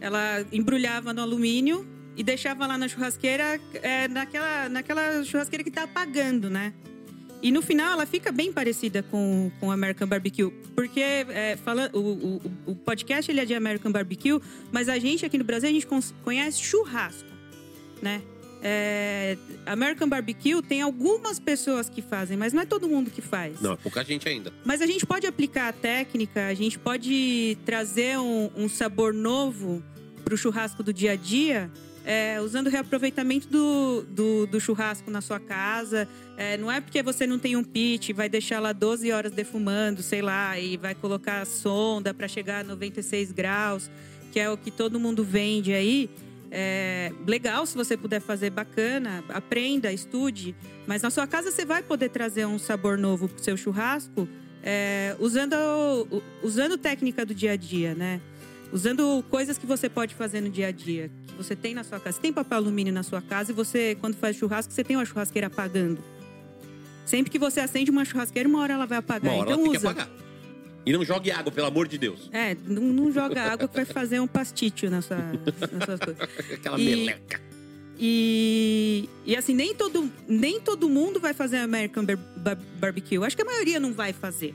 ela embrulhava no alumínio e deixava lá na churrasqueira, é, naquela, naquela churrasqueira que tá apagando, né? E no final ela fica bem parecida com o American Barbecue. Porque é, fala, o, o, o podcast ele é de American Barbecue, mas a gente aqui no Brasil a gente conhece churrasco, né? É, American Barbecue tem algumas pessoas que fazem, mas não é todo mundo que faz. Não, é pouca gente ainda. Mas a gente pode aplicar a técnica, a gente pode trazer um, um sabor novo para o churrasco do dia a dia, é, usando o reaproveitamento do, do, do churrasco na sua casa. É, não é porque você não tem um pit, vai deixar lá 12 horas defumando, sei lá, e vai colocar a sonda para chegar a 96 graus, que é o que todo mundo vende aí. É, legal se você puder fazer bacana, aprenda, estude, mas na sua casa você vai poder trazer um sabor novo pro seu churrasco é, usando, o- usando técnica do dia a dia, né? Usando coisas que você pode fazer no dia a dia, que você tem na sua casa. Você tem papel alumínio na sua casa e você, quando faz churrasco, você tem uma churrasqueira apagando. Sempre que você acende uma churrasqueira, uma hora ela vai apagar. Uma hora então ela tem usa. que apagar. E não jogue água, pelo amor de Deus. É, não, não joga água que vai fazer um pastício na sua, nas suas coisas. Aquela E- meleca. E, e assim, nem todo, nem todo mundo vai fazer American Bar- Bar- Barbecue. Acho que a maioria não vai fazer,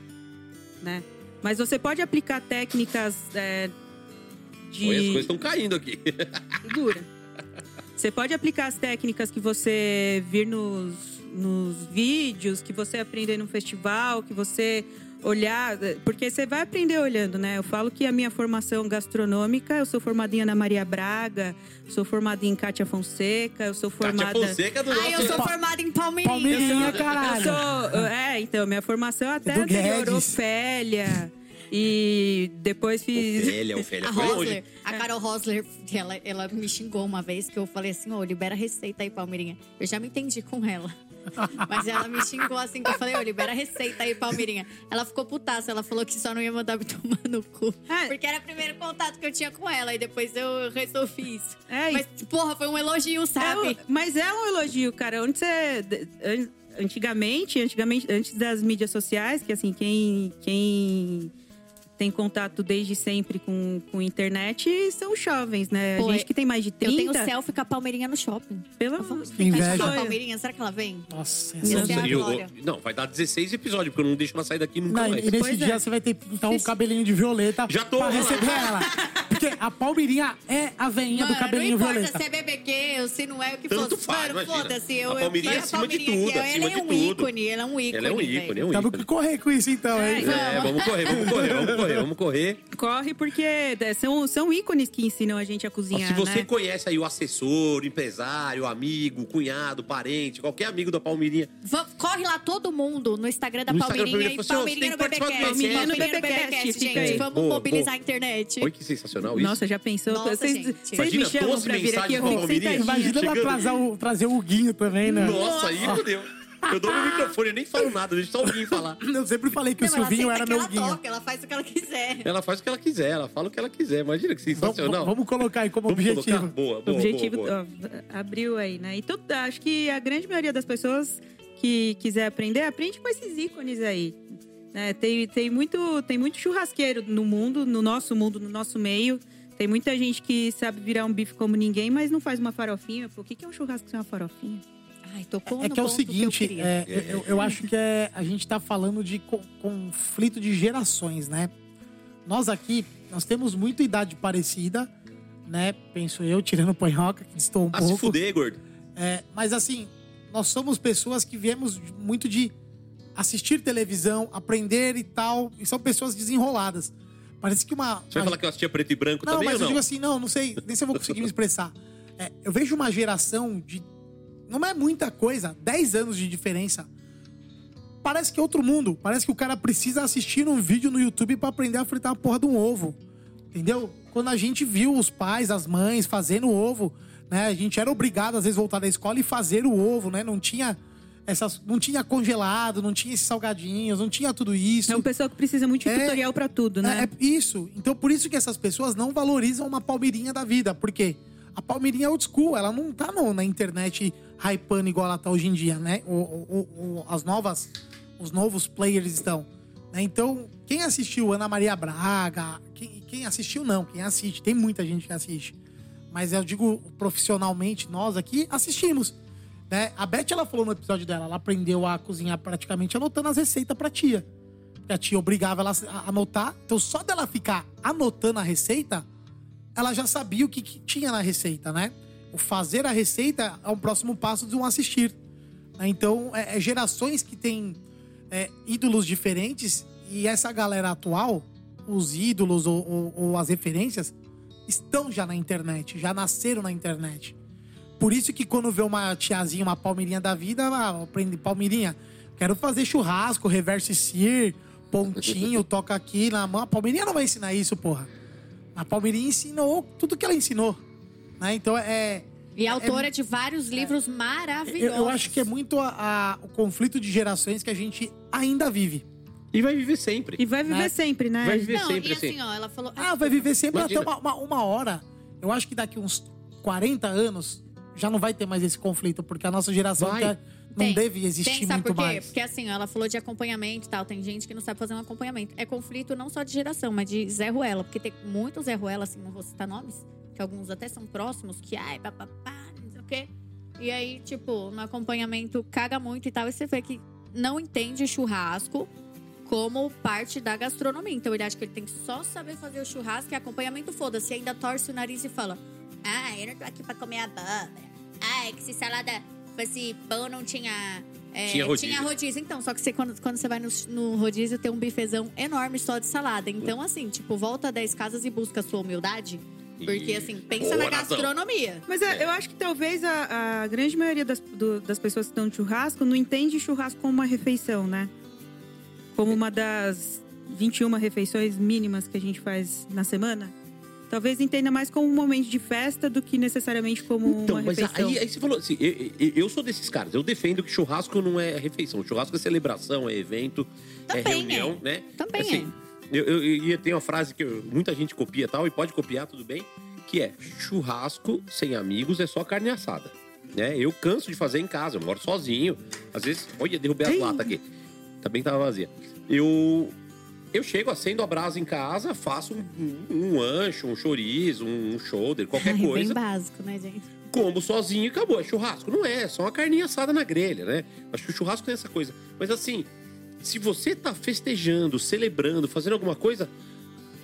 né? Mas você pode aplicar técnicas é, de... Oi, as coisas estão caindo aqui. Segura. Você pode aplicar as técnicas que você vir nos, nos vídeos, que você aprender no festival, que você olhar, porque você vai aprender olhando, né? Eu falo que a minha formação gastronômica, eu sou formada em Ana Maria Braga, sou formada em Cátia Fonseca, eu sou formada Kátia Fonseca do Ai, eu nosso... sou formada em Palmeirinha. Palmeirinha, eu caralho. sou, é, então, minha formação é até anterior, Guedes. Ofélia. E depois fiz. Ofélia, Ofélia, A foi Rosler, longe. a Carol Rosler, ela, ela me xingou uma vez que eu falei assim, ô, libera a receita aí, Palmeirinha. Eu já me entendi com ela. Mas ela me xingou assim, que eu falei, ô, libera a receita aí, Palmeirinha. Ela ficou putaça, ela falou que só não ia mandar me tomar no cu. É. Porque era o primeiro contato que eu tinha com ela, e depois eu resolvi isso. É, Mas, porra, foi um elogio, É sabe? um- mas é um elogio, cara. Onde você. an- Antigamente, antigamente, antes das mídias sociais, que assim, quem, quem tem contato desde sempre com, com internet são os jovens, né? Pô, a gente que tem mais de 30. Eu tenho selfie com a Palmeirinha no shopping. Eu Que inveja. a Palmeirinha, será que ela vem? Nossa, essa... é a E o- glória. não, vai dar 16 episódios, porque eu não deixo ela sair daqui nunca Não, mais. e nesse Pois dia é. você vai ter que pintar um cabelinho de violeta Já tô, pra lá. receber ela. Porque a Palmeirinha é a veinha do cabelinho não importa violeta. se é BBQ ou se não é o que Tanto fosse. faz, Mano, foda-se. Eu, A Palmeirinha eu, é acima de Palmeirinha tudo, aqui, acima Ela é de um tudo. ícone, ela é um ícone. Ela é um ícone, velho. é um Temos ícone. que correr com isso então, hein? É, vamos correr, vamos correr, vamos correr, vamos correr. Corre porque é, são, são ícones que ensinam a gente a cozinhar, Se você né? conhece aí o assessor, o empresário, o amigo, o cunhado, parente, qualquer amigo da Palmeirinha, Va- Corre lá todo mundo no Instagram da No Instagram Palmeirinha da e Palmeirinha, Palmeirinha no BBcast. Palmeirinha no fica gente. aí. Vamos Boa, mobilizar boa. a internet. olha que sensacional isso. Nossa, já pensou? Nossa, vocês, gente. vocês Imagina, me chamam 12 pra vir aqui, eu fico sentadinha. Imagina ela trazer o, trazer o Guinho também, né? Nossa, aí fodeu. Eu dou meu microfone, eu nem falo nada, deixa só alguém falar. Eu sempre falei que o Não, ela Silvinho era que meu ela Guinho. toca, ela faz o que ela quiser. Ela faz o que ela quiser, ela fala o que ela quiser. Imagina que Vamos, sensacional. vamos colocar aí como Vamos objetivo. colocar? Boa, boa, objetivo boa, boa. ó, abriu aí, né? E tudo, acho que a grande maioria das pessoas que quiser aprender, aprende com esses ícones aí. né? tem, tem, muito, tem muito churrasqueiro no mundo, no nosso mundo, no nosso meio. Tem muita gente que sabe virar um bife como ninguém, mas não faz uma farofinha. Pô, o que que é um churrasco sem uma farofinha? Ai, tocou É que é o seguinte, eu é, eu, eu acho que é, a gente tá falando de co- conflito de gerações, né? Nós aqui, nós temos muita idade parecida, né? Penso eu, tirando o panhoca, que estou um Ah, se pouco. fuder, gordo. É, mas assim, nós somos pessoas que viemos muito de assistir televisão, aprender e tal, e são pessoas desenroladas. Parece que uma. Você vai uma- falar que eu assistia preto e branco não, também mas ou eu não? digo assim, não, não sei, nem se eu vou conseguir me expressar. É, eu vejo uma geração de. Não é muita coisa, 10 anos de diferença. Parece que é outro mundo. Parece que o cara precisa assistir um vídeo no YouTube pra aprender a fritar a porra de um ovo. Entendeu? Quando a gente viu os pais, as mães fazendo ovo, né? A gente era obrigado, às vezes, voltar da escola e fazer o ovo, né? Não tinha. Essas, não tinha congelado, não tinha esses salgadinhos, não tinha tudo isso. É um pessoal que precisa muito de É, tutorial pra tudo, né? É, é isso. Então, por isso que essas pessoas não valorizam uma palmeirinha da vida. Porque a palmeirinha é old school, ela não tá no- na internet hypando igual ela tá hoje em dia, né? O, o- o- as novas, os novos players estão. né? Então, quem assistiu Ana Maria Braga, quem, quem assistiu não, quem assiste, tem muita gente que assiste. Mas eu digo profissionalmente, nós aqui assistimos. Né? A Beth, ela falou no episódio dela, ela aprendeu a cozinhar praticamente anotando as receitas pra tia. Porque a tia obrigava ela a anotar. Então, só dela ficar anotando a receita, ela já sabia o que, que tinha na receita, né? O fazer a receita é o próximo passo de um assistir. né? Então, é, é gerações que têm é, ídolos diferentes e essa galera atual, os ídolos ou, ou- ou as referências, estão já na internet, já nasceram na internet. Por isso que quando vê uma tiazinha, uma palmeirinha da vida, ah, aprende palmeirinha, quero fazer churrasco, reverse sear, pontinho, toca aqui na mão. A palmeirinha não vai ensinar isso, porra. A palmeirinha ensinou tudo que ela ensinou. Né? Então é. E autora de vários livros Eu, maravilhosos. eu acho que é muito a- a- o conflito de gerações que a gente ainda vive. E vai viver sempre. E vai viver Né? sempre, né? Vai viver Não, sempre e assim. assim, ó, ela falou... Ah, vai viver sempre Imagina. até uma, uma, uma hora. Eu acho que daqui uns 40 anos já não vai ter mais esse conflito, porque a nossa geração Vai. não Tem. deve existir Tem, sabe muito por quê? mais. Porque assim, ela falou de acompanhamento e tal. Tem gente que não sabe fazer um acompanhamento. É conflito não só de geração, mas de Zé Ruela. Porque tem muitos Zé Ruela, assim, não vou citar nomes, que alguns até são próximos, que ai, papapá, não sei o quê. E aí, tipo, no acompanhamento caga muito e tal. E você vê que não entende churrasco como parte da gastronomia. Então ele acha que ele tem que só saber fazer o churrasco e acompanhamento foda-se. Ainda torce o nariz e fala: Ah, eu não tô aqui pra comer abóbora. Ah, é que se salada fosse bom, não tinha. é, Tinha rodízio. Tinha rodízio. Então, só que você, quando, quando você vai no, no rodízio, tem um bifezão enorme só de salada. Então, assim, tipo, volta a 10 casas e busca a sua humildade. Porque, assim, pensa Boa na razão. gastronomia. Mas é, eu acho que talvez a, a grande maioria das, do- das pessoas que estão no churrasco não entende churrasco como uma refeição, né? Como uma das 21 refeições mínimas que a gente faz na semana. Talvez entenda mais como um momento de festa do que necessariamente como Então, uma mas refeição. aí, aí você falou assim, eu, eu- eu sou desses caras, eu defendo que churrasco não é refeição, churrasco é celebração, é evento, é Também reunião, é. né? Também Assim, Eu, eu, eu tenho uma frase que eu- muita gente copia e tal, e pode copiar, tudo bem, que é churrasco sem amigos é só carne assada. Né? Eu canso de fazer em casa, eu moro sozinho. Às vezes, olha, derrubei as latas aqui. Também tava vazia. Eu, eu chego, acendo a brasa em casa, faço um, um, um ancho, um chorizo, um shoulder, qualquer coisa Bem básico, né, gente? como sozinho e acabou. É churrasco. Não é, é só uma carninha assada na grelha, né? Acho que o churrasco tem essa coisa. Mas assim, se você tá festejando, celebrando, fazendo alguma coisa,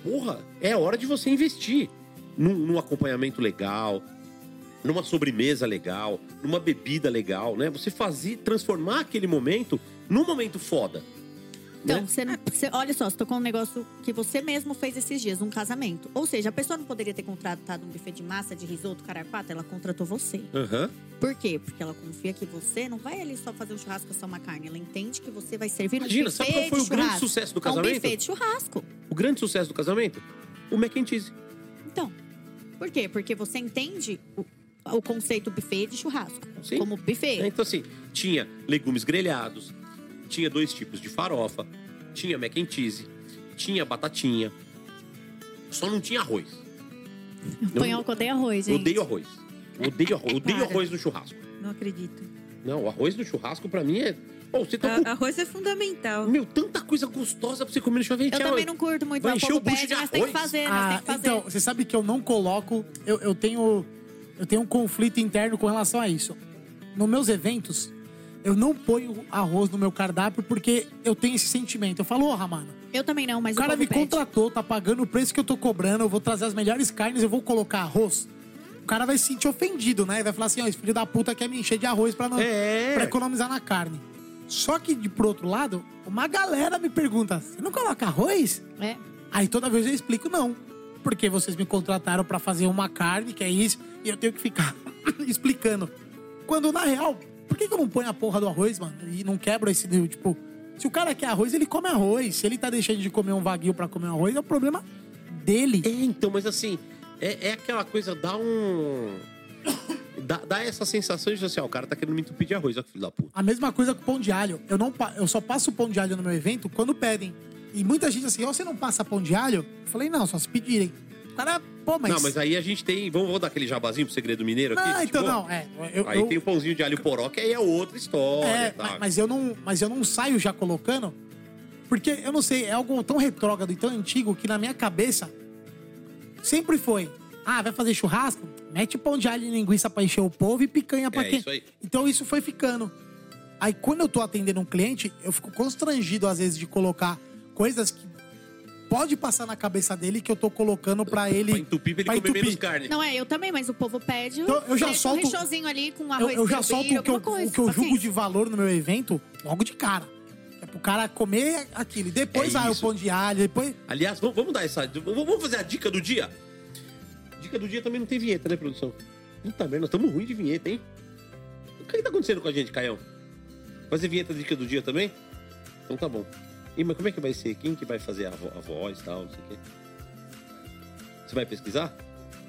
porra, é hora de você investir. num, num acompanhamento legal, numa sobremesa legal, numa bebida legal, né? Você fazer, transformar aquele momento num momento foda. Então, né? você, olha só, você tocou um negócio que você mesmo fez esses dias, um casamento. Ou seja, a pessoa não poderia ter contratado um buffet de massa, de risoto, caraquata, ela contratou você. Aham. Por quê? Porque ela confia que você não vai ali só fazer um churrasco só uma carne. Ela entende que você vai servir Imagina, um buffet sabe qual foi o grande sucesso do É um casamento? buffet de churrasco. O grande sucesso do casamento? O mac and cheese. Então, por quê? Porque você entende o, o conceito buffet de churrasco. Sim. Como buffet. Então, assim, tinha legumes grelhados, tinha dois tipos de farofa, tinha mac and cheese, tinha batatinha. Só não tinha arroz. Põe que odeia arroz, Eu gente. odeio arroz. Eu Odeio arroz. Eu Odeio arroz no churrasco. Não acredito. Não, o arroz no churrasco pra mim é. Pô, você tá A- com. arroz é fundamental. Meu, tanta coisa gostosa pra você comer no churrasco. Eu também não curto muito, Vai encher o bucho pede, de mas tem que arroz? fazer, mas Ah, tem que fazer. então, você sabe que eu não coloco. Eu, eu tenho. Eu tenho um conflito interno com relação a isso. Nos meus eventos, eu não ponho arroz no meu cardápio porque eu tenho esse sentimento. Eu falo, ô, mano, Eu também não, mas o cara me pede. contratou, tá pagando o preço que eu tô cobrando, eu vou trazer as melhores carnes, eu vou colocar arroz. O cara vai se sentir ofendido, né? Vai falar assim, ó, esse filho da puta quer me encher de arroz pra, não, É. pra economizar na carne. Só que, de, por outro lado, uma galera me pergunta, você não coloca arroz? É. Aí toda vez eu explico não. Porque vocês me contrataram pra fazer uma carne, que é isso, e eu tenho que ficar explicando. Quando, na real, por que, que eu não ponho a porra do arroz, mano? E não quebro esse tipo... Se o cara quer arroz, ele come arroz. Se ele tá deixando de comer um vaguio pra comer um arroz, é o problema dele. É, então, mas assim, é, é aquela coisa, dá um. Dá, dá essa sensação de assim, ó, o cara tá querendo me entupir de arroz, ó, filho da puta. A mesma coisa com pão de alho. Eu, não, eu só passo pão de alho no meu evento quando pedem. E muita gente assim, ó, você não passa pão de alho? Eu falei, não, só se pedirem. Cara, pô, mas... Não, mas aí a gente tem. Vamos, vamos dar aquele jabazinho pro segredo mineiro aqui? Não, então Tipo, não, é. Eu, Aí eu- tem o pãozinho de alho poró, que aí é outra história. É, tá? mas, mas eu não, mas eu não saio já colocando, porque eu não sei, é algo tão retrógrado e tão antigo que na minha cabeça sempre foi. Ah, vai fazer churrasco? Mete pão de alho e linguiça pra encher o povo e picanha pra É, quem. isso aí. Então isso foi ficando. Aí quando eu tô atendendo um cliente, eu fico constrangido às vezes de colocar coisas que pode passar na cabeça dele que eu tô colocando pra ele. Pra entupir, pra ele pra comer entupir. menos carne. Não é, eu também, mas o povo pede. Então, eu já solto- um rechozinho ali com Eu, arroz eu já pirupira, solto o que eu, coisa, o que eu julgo paciência. de valor no meu evento logo de cara. É pro cara comer aquilo. E depois, É ah, o pão de alho, depois. Aliás, vamos, dar essa. Vamos fazer a dica do dia? Dica do dia também não tem vinheta, né, produção? Puta merda, nós estamos ruim de vinheta, hein? O que, que tá acontecendo com a gente, Caião? Fazer vinheta da dica do dia também? Então tá bom. E, mas como é que vai ser? Quem que vai fazer a, vo- a voz e tal, não sei o quê? Você vai pesquisar?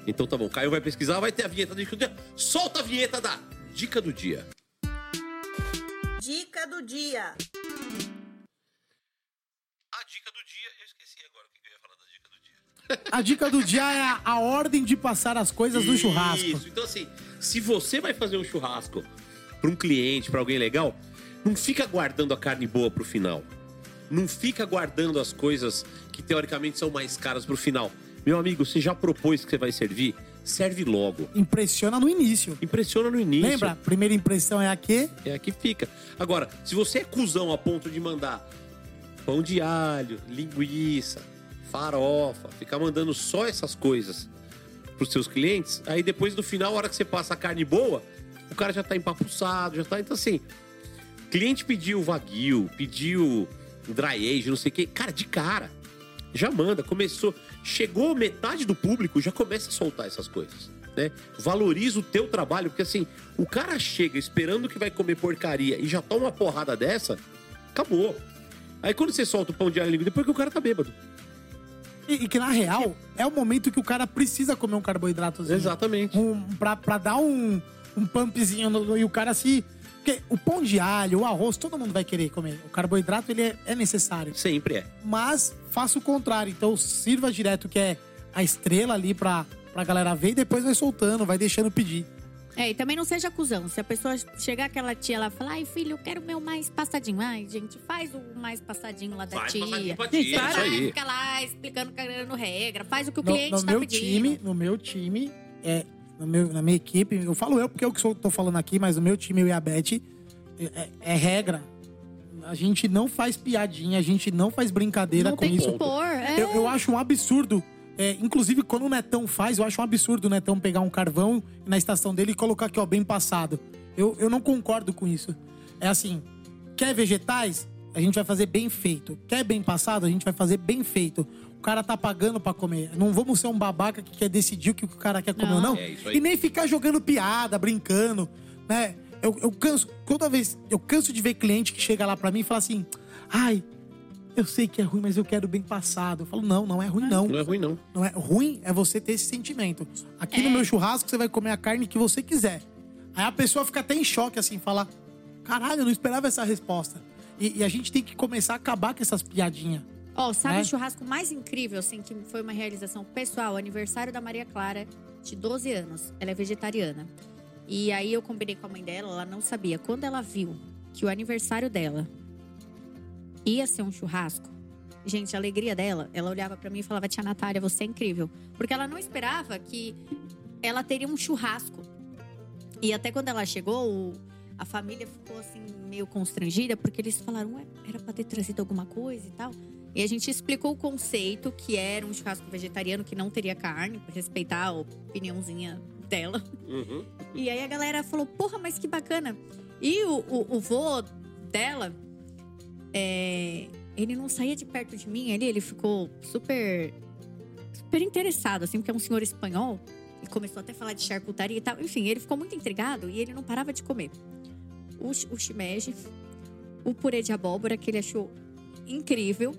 Então tá bom. Caio vai pesquisar, vai ter a vinheta da dica do dia. Solta a vinheta da dica do dia. Dica do dia. A dica do dia, eu esqueci agora o que eu ia falar da dica do dia. A dica do dia é a, a ordem de passar as coisas do churrasco. Isso, então assim, se você vai fazer um churrasco para um cliente, para alguém legal, não fica guardando a carne boa pro final. Não fica guardando as coisas que teoricamente são mais caras pro final. Meu amigo, você já propôs que você vai servir? Serve logo. Impressiona no início. Impressiona no início. Lembra? Primeira impressão é a quê? É aqui fica. Agora, se você é cuzão a ponto de mandar pão de alho, linguiça, farofa, ficar mandando só essas coisas pros seus clientes, aí depois no final, a hora que você passa a carne boa, o cara já tá empapuçado, já tá. Então assim, cliente pediu wagyu, pediu dry age, não sei o quê. Cara, de cara. Já manda, começou. Chegou metade do público, já começa a soltar essas coisas. Né? Valoriza o teu trabalho, porque assim, o cara chega esperando que vai comer porcaria e já toma uma porrada dessa, acabou. Aí quando você solta o pão de alho, depois que o cara tá bêbado. E, e que na real é o momento que o cara precisa comer um carboidratozinho. Exatamente. Um, pra, pra dar um, um pumpzinho no- e o cara se. Porque o pão de alho, o arroz, todo mundo vai querer comer. O carboidrato ele é, é necessário. Sempre é. Mas faça o contrário. Então sirva direto, que é a estrela ali pra, pra galera ver e depois vai soltando, vai deixando pedir. É, e também não seja cuzão. Se a pessoa chegar aquela tia lá e falar, ai filho, eu quero o meu mais passadinho. Ai, gente, faz o mais passadinho lá da Faz tia. passadinho pra Você tia, não isso vai aí. ficar lá explicando, cagando regra. Faz o que o No, cliente no tá meu pedindo. time, no meu time, é, meu, na minha equipe, eu falo eu porque eu que sou, tô falando aqui, mas o meu time, eu e a Beth, é, é regra. A gente não faz piadinha, a gente não faz brincadeira Não com tem que isso. pôr. É. Eu, eu acho um absurdo É, inclusive, quando o Netão faz, eu acho um absurdo o Netão pegar um carvão na estação dele e colocar aqui, ó, bem passado. Eu, eu não concordo com isso. É assim, quer vegetais? A gente vai fazer bem feito. Quer bem passado? A gente vai fazer bem feito. O cara tá pagando pra comer. Não vamos ser um babaca que quer decidir o que o cara quer comer ou não. É. E nem ficar jogando piada, brincando, né? Eu, eu canso, toda vez, eu canso de ver cliente que chega lá pra mim e fala assim: ai, eu sei que é ruim, mas eu quero bem passado. Eu falo: não, não é ruim, não. Não é ruim, não. Não é ruim é você ter esse sentimento. Aqui É. no meu churrasco você vai comer a carne que você quiser. Aí a pessoa fica até em choque assim, fala: caralho, eu não esperava essa resposta. E, e a gente tem que começar a acabar com essas piadinhas. Ó, sabe É? o churrasco mais incrível, assim, que foi uma realização pessoal? Aniversário da Maria Clara, de 12 anos. Ela é vegetariana. E aí eu combinei com a mãe dela, ela não sabia. Quando ela viu que o aniversário dela ia ser um churrasco, gente, a alegria dela, ela olhava pra mim e falava: Tia Natália, você é incrível. Porque ela não esperava que ela teria um churrasco. E até quando ela chegou, a família ficou assim, meio constrangida, porque eles falaram: Ué, era pra ter trazido alguma coisa e tal. E a gente explicou o conceito, que era um churrasco vegetariano que não teria carne, pra respeitar a opiniãozinha dela. Uhum. E aí a galera falou, porra, mas que bacana. E o, o, o vô dela, é, ele não saía de perto de mim ali, ele ficou super, super interessado, assim, porque é um senhor espanhol. E começou até a falar de charcutaria e tal. Enfim, ele ficou muito intrigado e ele não parava de comer. O, o shimeji, o purê de abóbora, que ele achou incrível.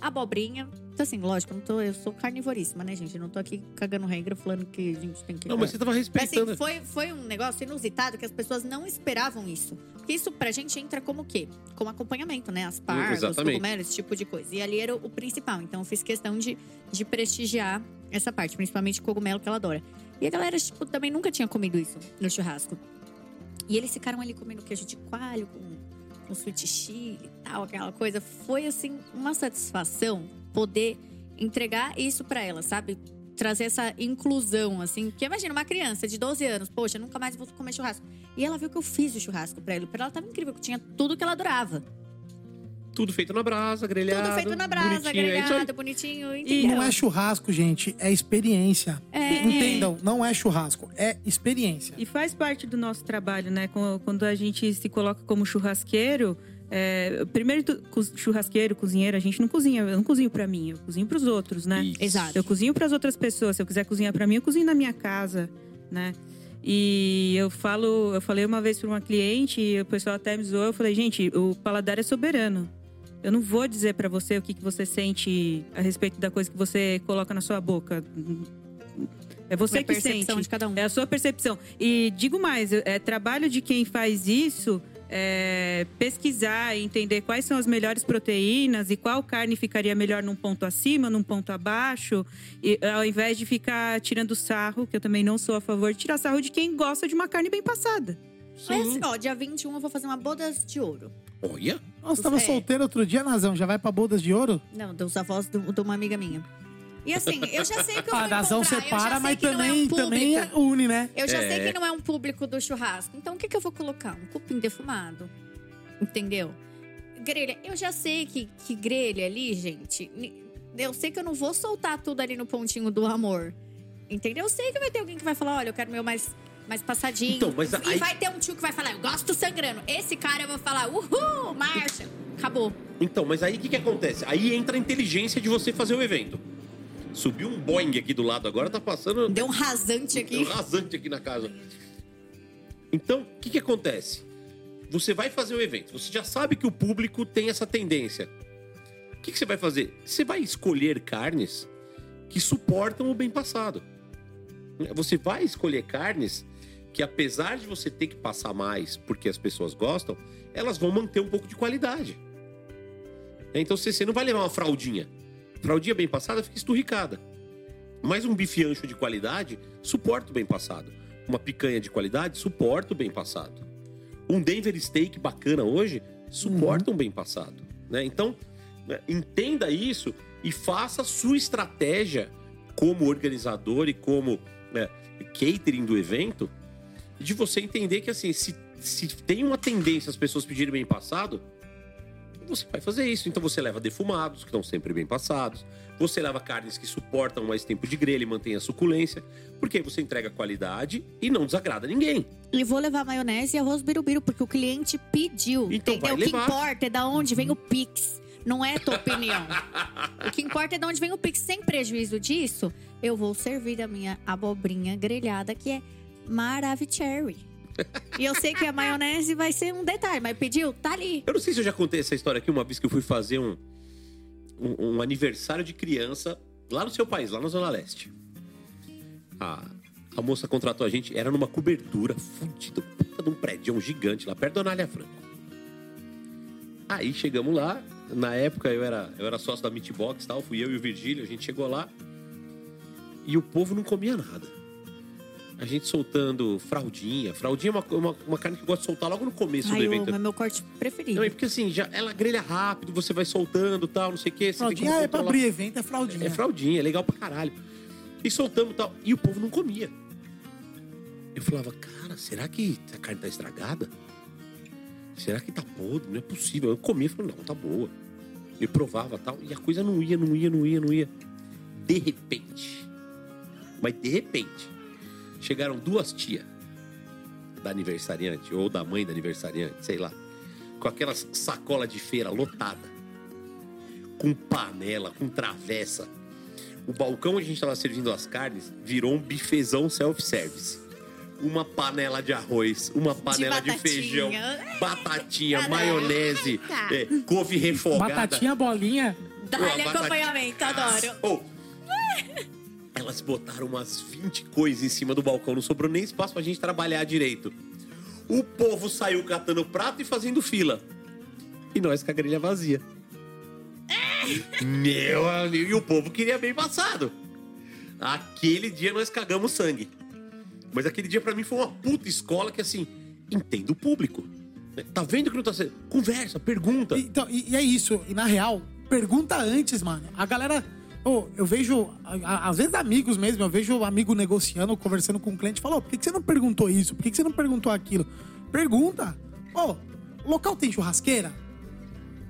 A abobrinha. Então, assim, lógico, eu, não tô, eu sou carnivoríssima, né, gente? Eu não tô aqui cagando regra falando que a gente tem que. Não, mas você tava Mas, respeitando. assim, foi, foi um negócio inusitado que as pessoas não esperavam isso. Porque isso pra gente entra como o quê? Como acompanhamento, né? As pargas, os cogumelos, esse tipo de coisa. E ali era o, o principal. Então eu fiz questão de, de prestigiar essa parte, principalmente cogumelo que ela adora. E a galera, tipo, também nunca tinha comido isso no churrasco. E eles ficaram ali comendo queijo de coalho com, com sweet chili e tal, aquela coisa. Foi, assim, uma satisfação poder entregar isso pra ela, sabe? Trazer essa inclusão, assim. Porque imagina, uma criança de 12 anos, poxa, nunca mais vou comer churrasco. E ela viu que eu fiz o churrasco pra ela. Pra ela tava incrível, que tinha tudo que ela adorava. Tudo feito na brasa, grelhado. tudo feito na brasa, bonitinho, é grelhado, bonitinho, E entendeu? Não é churrasco, gente, é experiência. É. Entendam, não é churrasco, é experiência. E faz parte do nosso trabalho, né? Quando a gente se coloca como churrasqueiro, é, primeiro churrasqueiro, cozinheiro, a gente não cozinha, eu não cozinho pra mim, eu cozinho pros outros, né? Isso. Exato. Eu cozinho para as outras pessoas. Se eu quiser cozinhar para mim, eu cozinho na minha casa, né? E eu falo, eu falei uma vez para uma cliente, e o pessoal até me zoou, eu falei, gente, o paladar é soberano. Eu não vou dizer para você o que, que você sente a respeito da coisa que você coloca na sua boca. É você É a que percepção sente. de cada um. É a sua percepção. E digo mais, é trabalho de quem faz isso é, pesquisar e entender quais são as melhores proteínas e qual carne ficaria melhor num ponto acima, num ponto abaixo, e, ao invés de ficar tirando sarro, que eu também não sou a favor de tirar sarro de quem gosta de uma carne bem passada. Mas, assim, ó, dia 21 eu vou fazer uma bodas de ouro. Olha. Nossa, tava É. solteiro outro dia, Nazão. Já vai pra bodas de ouro? Não, dos avós do- de uma amiga minha. E assim, eu já sei que eu vou A Nazão encontrar, eu já separa, sei mas é também, um também é une, né? Eu já É. sei que não é um público do churrasco. Então o que, que eu vou colocar? Um cupim defumado. Entendeu? Grelha. Eu já sei que, que grelha ali, gente. Eu sei que eu não vou soltar tudo ali no pontinho do amor. Entendeu? Eu sei que vai ter alguém que vai falar: olha, eu quero meu mais, mais passadinho. Então, mas E aí- vai ter um tio que vai falar: eu gosto sangrando. Esse cara eu vou falar: uhul, marcha. Acabou. Então, mas aí o que, que acontece? Aí entra a inteligência de você fazer o evento. Subiu um Boeing aqui do lado agora, tá passando Deu um rasante aqui. um rasante aqui na casa. Então, o que, que acontece? Você vai fazer o evento, você já sabe que o público tem essa tendência. O que, que você vai fazer? Você vai escolher carnes que suportam o bem passado. Você vai escolher carnes que, apesar de você ter que passar mais porque as pessoas gostam, elas vão manter um pouco de qualidade. Então você não vai levar uma fraldinha. Fraldinha bem passada fica esturricada. Mas um bife ancho de qualidade suporta o bem passado. Uma picanha de qualidade suporta o bem passado. Um Denver Steak bacana hoje suporta um bem passado. Né? Então, né, entenda isso e faça a sua estratégia como organizador e como né, catering do evento de você entender que assim, se, se tem uma tendência as pessoas pedirem bem passado, você vai fazer isso. Então você leva defumados, que estão sempre bem passados. Você leva carnes que suportam mais tempo de grelha e mantém a suculência. Porque aí você entrega qualidade e não desagrada ninguém. E vou levar maionese e arroz birubiru, porque o cliente pediu. Então entendeu? O que importa é da onde vem o Pix. Não é a tua opinião. o que importa é de onde vem o Pix. Sem prejuízo disso, eu vou servir a minha abobrinha grelhada, que é Maravicherry. E eu sei que a maionese vai ser um detalhe, mas pediu, tá ali. Eu não sei se eu já contei essa história aqui uma vez que eu fui fazer um, um, um aniversário de criança lá no seu país, lá na Zona Leste. A, a moça contratou a gente, era numa cobertura fudida, puta de um prédio gigante lá perto da Anália Franco. Aí chegamos lá, na época eu era, eu era sócio da Meatbox tal, fui eu e o Virgílio, a gente chegou lá e o povo não comia nada. A gente soltando fraldinha. Fraldinha é uma, uma, uma carne que eu gosto de soltar logo no começo Ai, do eu evento. amo, é meu corte preferido. Não, é porque assim, já, ela grelha rápido, você vai soltando tal, não sei o quê. Você tem Fraldinha como é pra abrir evento, é fraldinha. É fraldinha, é legal pra caralho. E soltamos tal. E o povo não comia. Eu falava, cara, será que a carne tá estragada? Será que tá podre? Não é possível. Eu comia e falava, não, tá boa. Eu provava tal. E a coisa não ia, não ia, não ia, não ia. De repente. Mas de repente. Chegaram duas tias da aniversariante, ou da mãe da aniversariante, sei lá. Com aquelas sacola de feira lotada. Com panela, com travessa. O balcão onde a gente tava servindo as carnes virou um bifezão self-service. Uma panela de arroz, uma panela de, batatinha. feijão, batatinha, Caraca. maionese, é, couve refogada. Batatinha, bolinha. Dá-lhe acompanhamento, adoro. Oh. Elas botaram umas 20 coisas em cima do balcão, não sobrou nem espaço pra gente trabalhar direito. O povo saiu catando prato e fazendo fila. E nós com a grelha vazia. Meu amigo, e o povo queria bem passado. Aquele dia nós cagamos sangue. Mas aquele dia pra mim foi uma puta escola que assim, entenda o público. Tá vendo que não tá sendo? Conversa, pergunta. Então, e, e é isso. E na real, pergunta antes, mano. A galera. Ô, eu vejo, às vezes amigos mesmo, eu vejo amigo negociando, conversando com um cliente, falou, por que, que você não perguntou isso? Por que, que você não perguntou aquilo? Pergunta. Ô, o local tem churrasqueira?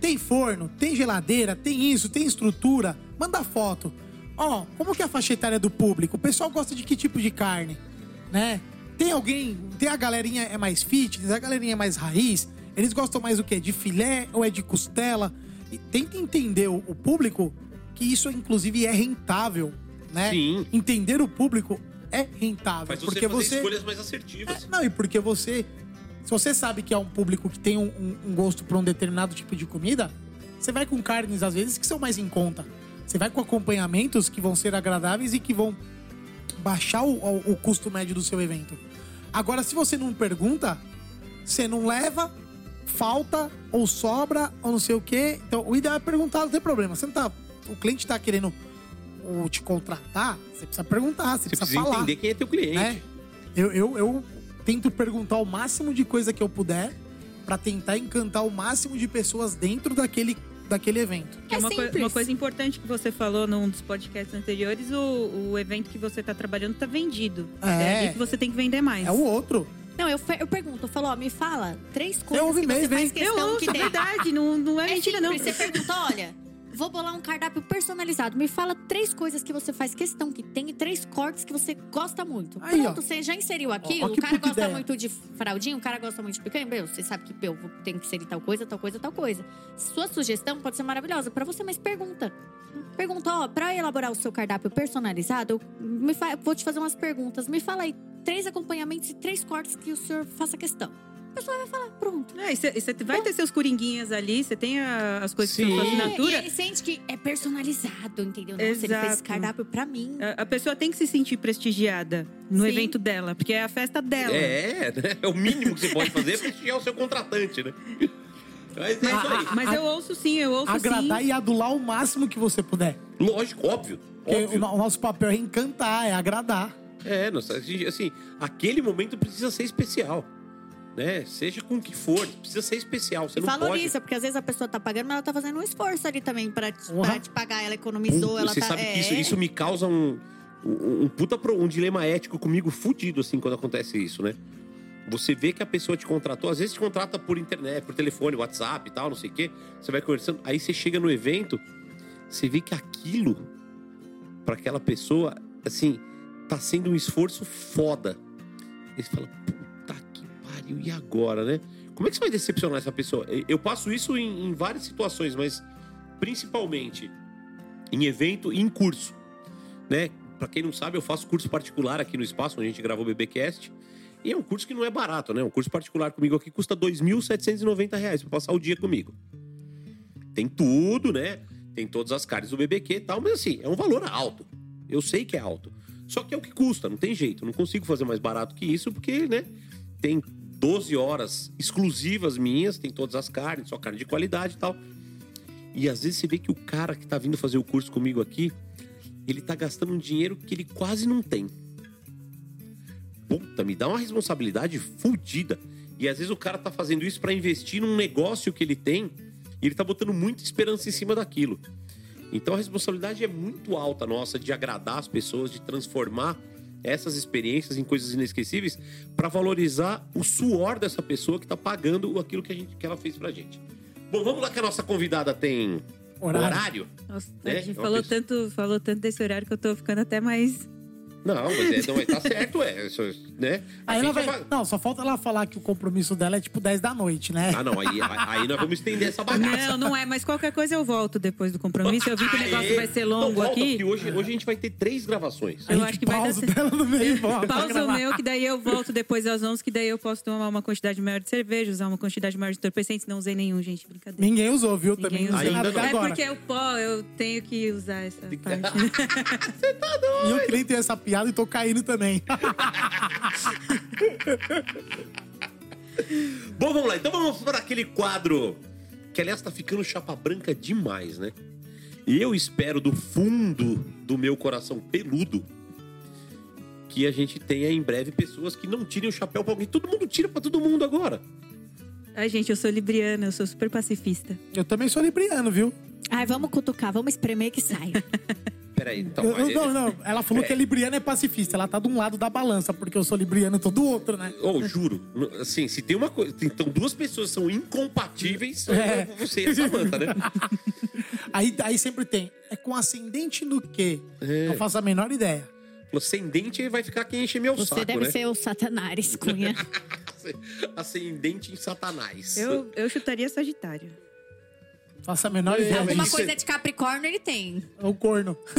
Tem forno? Tem geladeira? Tem isso? Tem estrutura? Manda foto. Ó, como que é a faixa etária do público? O pessoal gosta de que tipo de carne? Né? Tem alguém, tem a galerinha é mais fitness, a galerinha é mais raiz. Eles gostam mais do quê? De filé ou é de costela? E tenta entender o, o público que isso inclusive é rentável, né? Sim. Entender o público é rentável, Faz você porque fazer você escolhas mais assertivas. é, não, e porque você. Se você sabe que é um público que tem um, um- um gosto por um determinado tipo de comida, você vai com carnes, às vezes, que são mais em conta. Você vai com acompanhamentos que vão ser agradáveis e que vão baixar o, o- o custo médio do seu evento. Agora, se você não pergunta, você não leva, falta, ou sobra, ou não sei o quê. Então, o ideal é perguntar, não tem problema. Você não tá. O cliente tá querendo te contratar, você precisa perguntar, você, Você precisa, precisa falar entender quem é teu cliente. né? Eu, eu, eu tento perguntar o máximo de coisa que eu puder pra tentar encantar o máximo de pessoas dentro daquele, daquele evento. Que é É uma, simples. uma coisa importante que você falou num dos podcasts anteriores, o, o evento que você tá trabalhando tá vendido. É. ali que você tem que vender mais. É o outro. Não, eu, eu pergunto, eu falo, ó, me fala três coisas ouve que mesmo, você faz hein? questão Eu ouço, que é tem. verdade, não, não é, É mentira, não. simples, Você pergunta, olha, vou bolar um cardápio personalizado. Me fala três coisas que você faz questão que tem e três cortes que você gosta muito. Aí, Pronto, ó. você já inseriu aqui. Ó, ó o cara gosta ideia. muito de fraldinha, o cara gosta muito de picanha. Meu, você sabe que eu tenho que inserir tal coisa, tal coisa, tal coisa. Sua sugestão pode ser maravilhosa pra você, mas pergunta. Pergunta, ó, pra elaborar o seu cardápio personalizado, eu vou te fazer umas perguntas. Me fala aí três acompanhamentos e três cortes que o senhor faça questão. A pessoa vai falar, pronto. É, e você vai ter seus coringuinhas ali, você tem a- as coisas que são Sim. sua É, assinatura. e ele sente que é personalizado, entendeu? Nossa, ele fez esse cardápio pra mim. A- A pessoa tem que se sentir prestigiada no Sim. evento dela, porque é a festa dela. É, né? É o mínimo que você pode fazer é prestigiar o seu contratante, né? Mas é isso aí. Mas eu ouço sim, eu ouço Agradar sim. e adular o máximo que você puder. Lógico, óbvio. O, óbvio. no- o nosso papel é encantar, é agradar. É, nossa, assim, aquele momento precisa ser especial. Né? Seja com o que for, precisa ser especial. Você E não pode. valoriza, porque às vezes a pessoa tá pagando, mas ela tá fazendo um esforço ali também pra pra te pagar. Ela economizou, Um- ela você tá. sabe é, que isso, isso me causa um, um, um puta pro- um dilema ético comigo fudido, assim, quando acontece isso, né? Você vê que a pessoa te contratou, às vezes te contrata por internet, por telefone, WhatsApp e tal, não sei o quê. Você vai conversando, aí você chega no evento, você vê que aquilo, para aquela pessoa, assim, tá sendo um esforço foda. E você fala, e agora, né? Como é que você vai decepcionar essa pessoa? Eu passo isso em, em várias situações, mas principalmente em evento e em curso, né? Para quem não sabe, eu faço curso particular aqui no espaço onde a gente gravou o BBcast. E é um curso que não é barato, né? Um curso particular comigo aqui custa 2.790 reais para passar o dia comigo. Tem tudo, né? Tem todas as caras do BBQ e tal, mas assim, é um valor alto. Eu sei que é alto. Só que é o que custa, não tem jeito. Não consigo fazer mais barato que isso, porque, né? Tem 12 horas exclusivas minhas, tem todas as carnes, só carne de qualidade e tal. E às vezes você vê que o cara que tá vindo fazer o curso comigo aqui, ele tá gastando um dinheiro que ele quase não tem. Puta, me dá uma responsabilidade fodida. E às vezes o cara tá fazendo isso para investir num negócio que ele tem e ele tá botando muita esperança em cima daquilo. Então a responsabilidade é muito alta nossa de agradar as pessoas, de transformar essas experiências em coisas inesquecíveis para valorizar o suor dessa pessoa que tá pagando aquilo que, a gente, que ela fez pra gente. Bom, vamos lá que a nossa convidada tem Horário. horário. Nossa, Né? a gente É falou pessoa- tanto, falou tanto desse horário que eu tô ficando até mais. Não, mas, é, não, mas tá certo, é. Isso, né? Aí ela gente vai. vai- Não, só falta ela falar que o compromisso dela é tipo 10 da noite, né? Ah, não, aí, aí nós vamos estender essa bagaça. Não, não é, mas qualquer coisa eu volto depois do compromisso. Eu vi que o negócio Aê! vai ser longo volta, aqui. porque hoje, hoje a gente vai ter três gravações. Eu acho que vai dar pausa certo. dela no meio e volta. pra Pausa o meu, que daí eu volto depois às 11, que daí eu posso tomar uma quantidade maior de cerveja, usar uma quantidade maior de entorpecentes. Não usei nenhum, gente, brincadeira. Ninguém usou, viu? Também Ninguém não usei usou. nada Ainda não. É agora. porque o pó, eu tenho que usar essa parte. E eu que nem tenho essa piada e tô caindo também. Bom, vamos lá. Então vamos para aquele quadro que, aliás, tá ficando chapa branca demais, né? E eu espero do fundo do meu coração peludo que a gente tenha em breve pessoas que não tirem o chapéu pra alguém. Todo mundo tira pra todo mundo agora. Ai, gente, eu sou libriana, eu sou super pacifista. Eu também sou libriano, viu? Ai, vamos cutucar, vamos espremer que sai. Peraí, então. Eu- não, não. Ela falou que a libriana é pacifista. Ela tá de um lado da balança, porque eu sou libriano e tô do outro, né? Ô, juro, assim, se tem uma coisa. Então, duas pessoas são incompatíveis, É. você e a Samanta, né? Aí, aí sempre tem. É com ascendente no quê? É. Não faço a menor ideia. O ascendente vai ficar quem enche meu Você saco, deve né? ser o Satanás, Cunha. Ascendente em Satanás. Eu, eu chutaria Sagitário. Faço a menor ideia. Alguma isso coisa é- de Capricórnio ele tem. É o corno.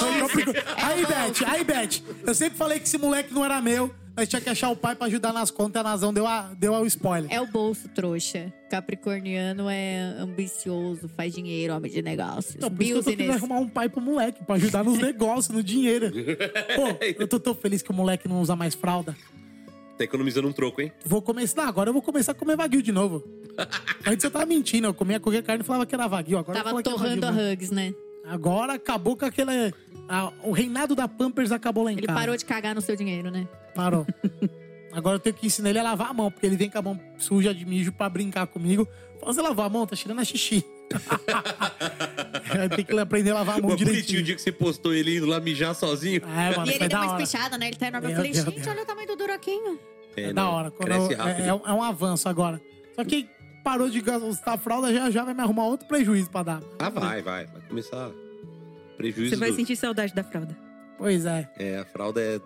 Não, aí, Beth, aí, Beth. Eu sempre falei que esse moleque não era meu. Nós tinha que achar o pai pra ajudar nas contas. A Nazão deu, a, deu o spoiler. é o bolso, trouxa. Capricorniano é ambicioso, faz dinheiro, homem de negócios. Então, por isso que eu tô Business. arrumar um pai pro moleque, pra ajudar nos negócios, no dinheiro. Pô, eu tô tão feliz que o moleque não usa mais fralda. Tá economizando um troco, hein? Vou começar. Não, agora eu vou começar a comer vaguio de novo. Antes eu tava mentindo, eu comia qualquer carne e falava que era vaguio. Agora eu Tava é torrando a. Hugs, né? Agora acabou com aquele. a- o reinado da Pampers acabou lá em Ele casa. parou de cagar no seu dinheiro, né? Parou. Agora eu tenho que ensinar ele a lavar a mão, porque ele vem com a mão suja de mijo pra brincar comigo. Fala, você lavar a mão, tá cheirando a xixi. Tem que aprender a lavar a mão Pô, bonitinho o direitinho. dia que você postou ele indo lá mijar sozinho. É, mano, e ele deu uma espichada, né? Ele tá enorme. Eu falei, Deus, gente, Deus. olha o tamanho do duraquinho. É, da não, hora. Quando Cresce eu- rápido. é, é um- é um avanço agora. Só que parou de gastar a fralda, já já vai me arrumar outro prejuízo pra dar. Ah, vai, vai. Vai começar prejuízo. Você vai do- sentir saudade da fralda. Pois é. É, a fralda é.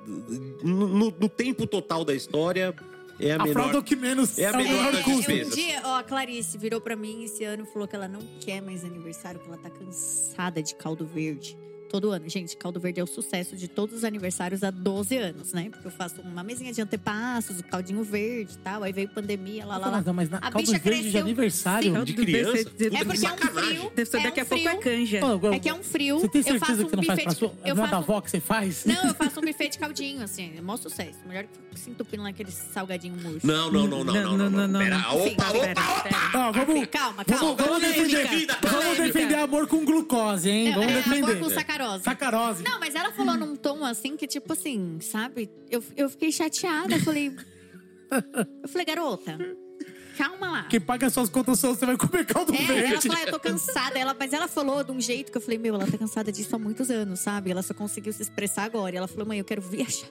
No, no- no tempo total da história, é a, A menor. fralda é o que menos. É a menor menor das um dia, ó, a Clarice virou pra mim esse ano e falou que ela não quer mais aniversário, que ela tá cansada de caldo verde. Todo ano. Gente, caldo verde é o sucesso de todos os aniversários há 12 anos, né? Porque eu faço uma mesinha de antepassos, o caldinho verde e tal. Aí veio pandemia, lá, lá, lá. Não, mas na A caldo bicha verde de cresceu aniversário. cinco- De criança? você- Puta, É que porque é um sacanagem. frio. Deve ser é daqui um a pouco é frio. canja. Eu- É que é um frio. Você tem eu certeza faço um que você não faz buffet pra de- sua. eu não é da faço- avó que você faz? Não, eu faço um buffet de caldinho, assim. É mó sucesso. Melhor que se entupindo naquele salgadinho murcho. Não, não, não, não, não, não, não. não, Pera, não. opa, Enfim, opa. Não, vamos, Calma, calma. vamos, defender, vamos defender amor com glucose, hein? Vamos é, defender. amor com sacarose. Sacarose. Não, mas ela falou num tom assim que, tipo assim, sabe? Eu, eu fiquei chateada. Eu falei. Eu falei, garota, calma lá. Quem paga suas contas são você vai comer caldo É, ela verde. falou, eu tô cansada. Ela, mas ela falou de um jeito que eu falei, meu, ela tá cansada disso há muitos anos, sabe? Ela só conseguiu se expressar agora. E ela falou, mãe, eu quero viajar.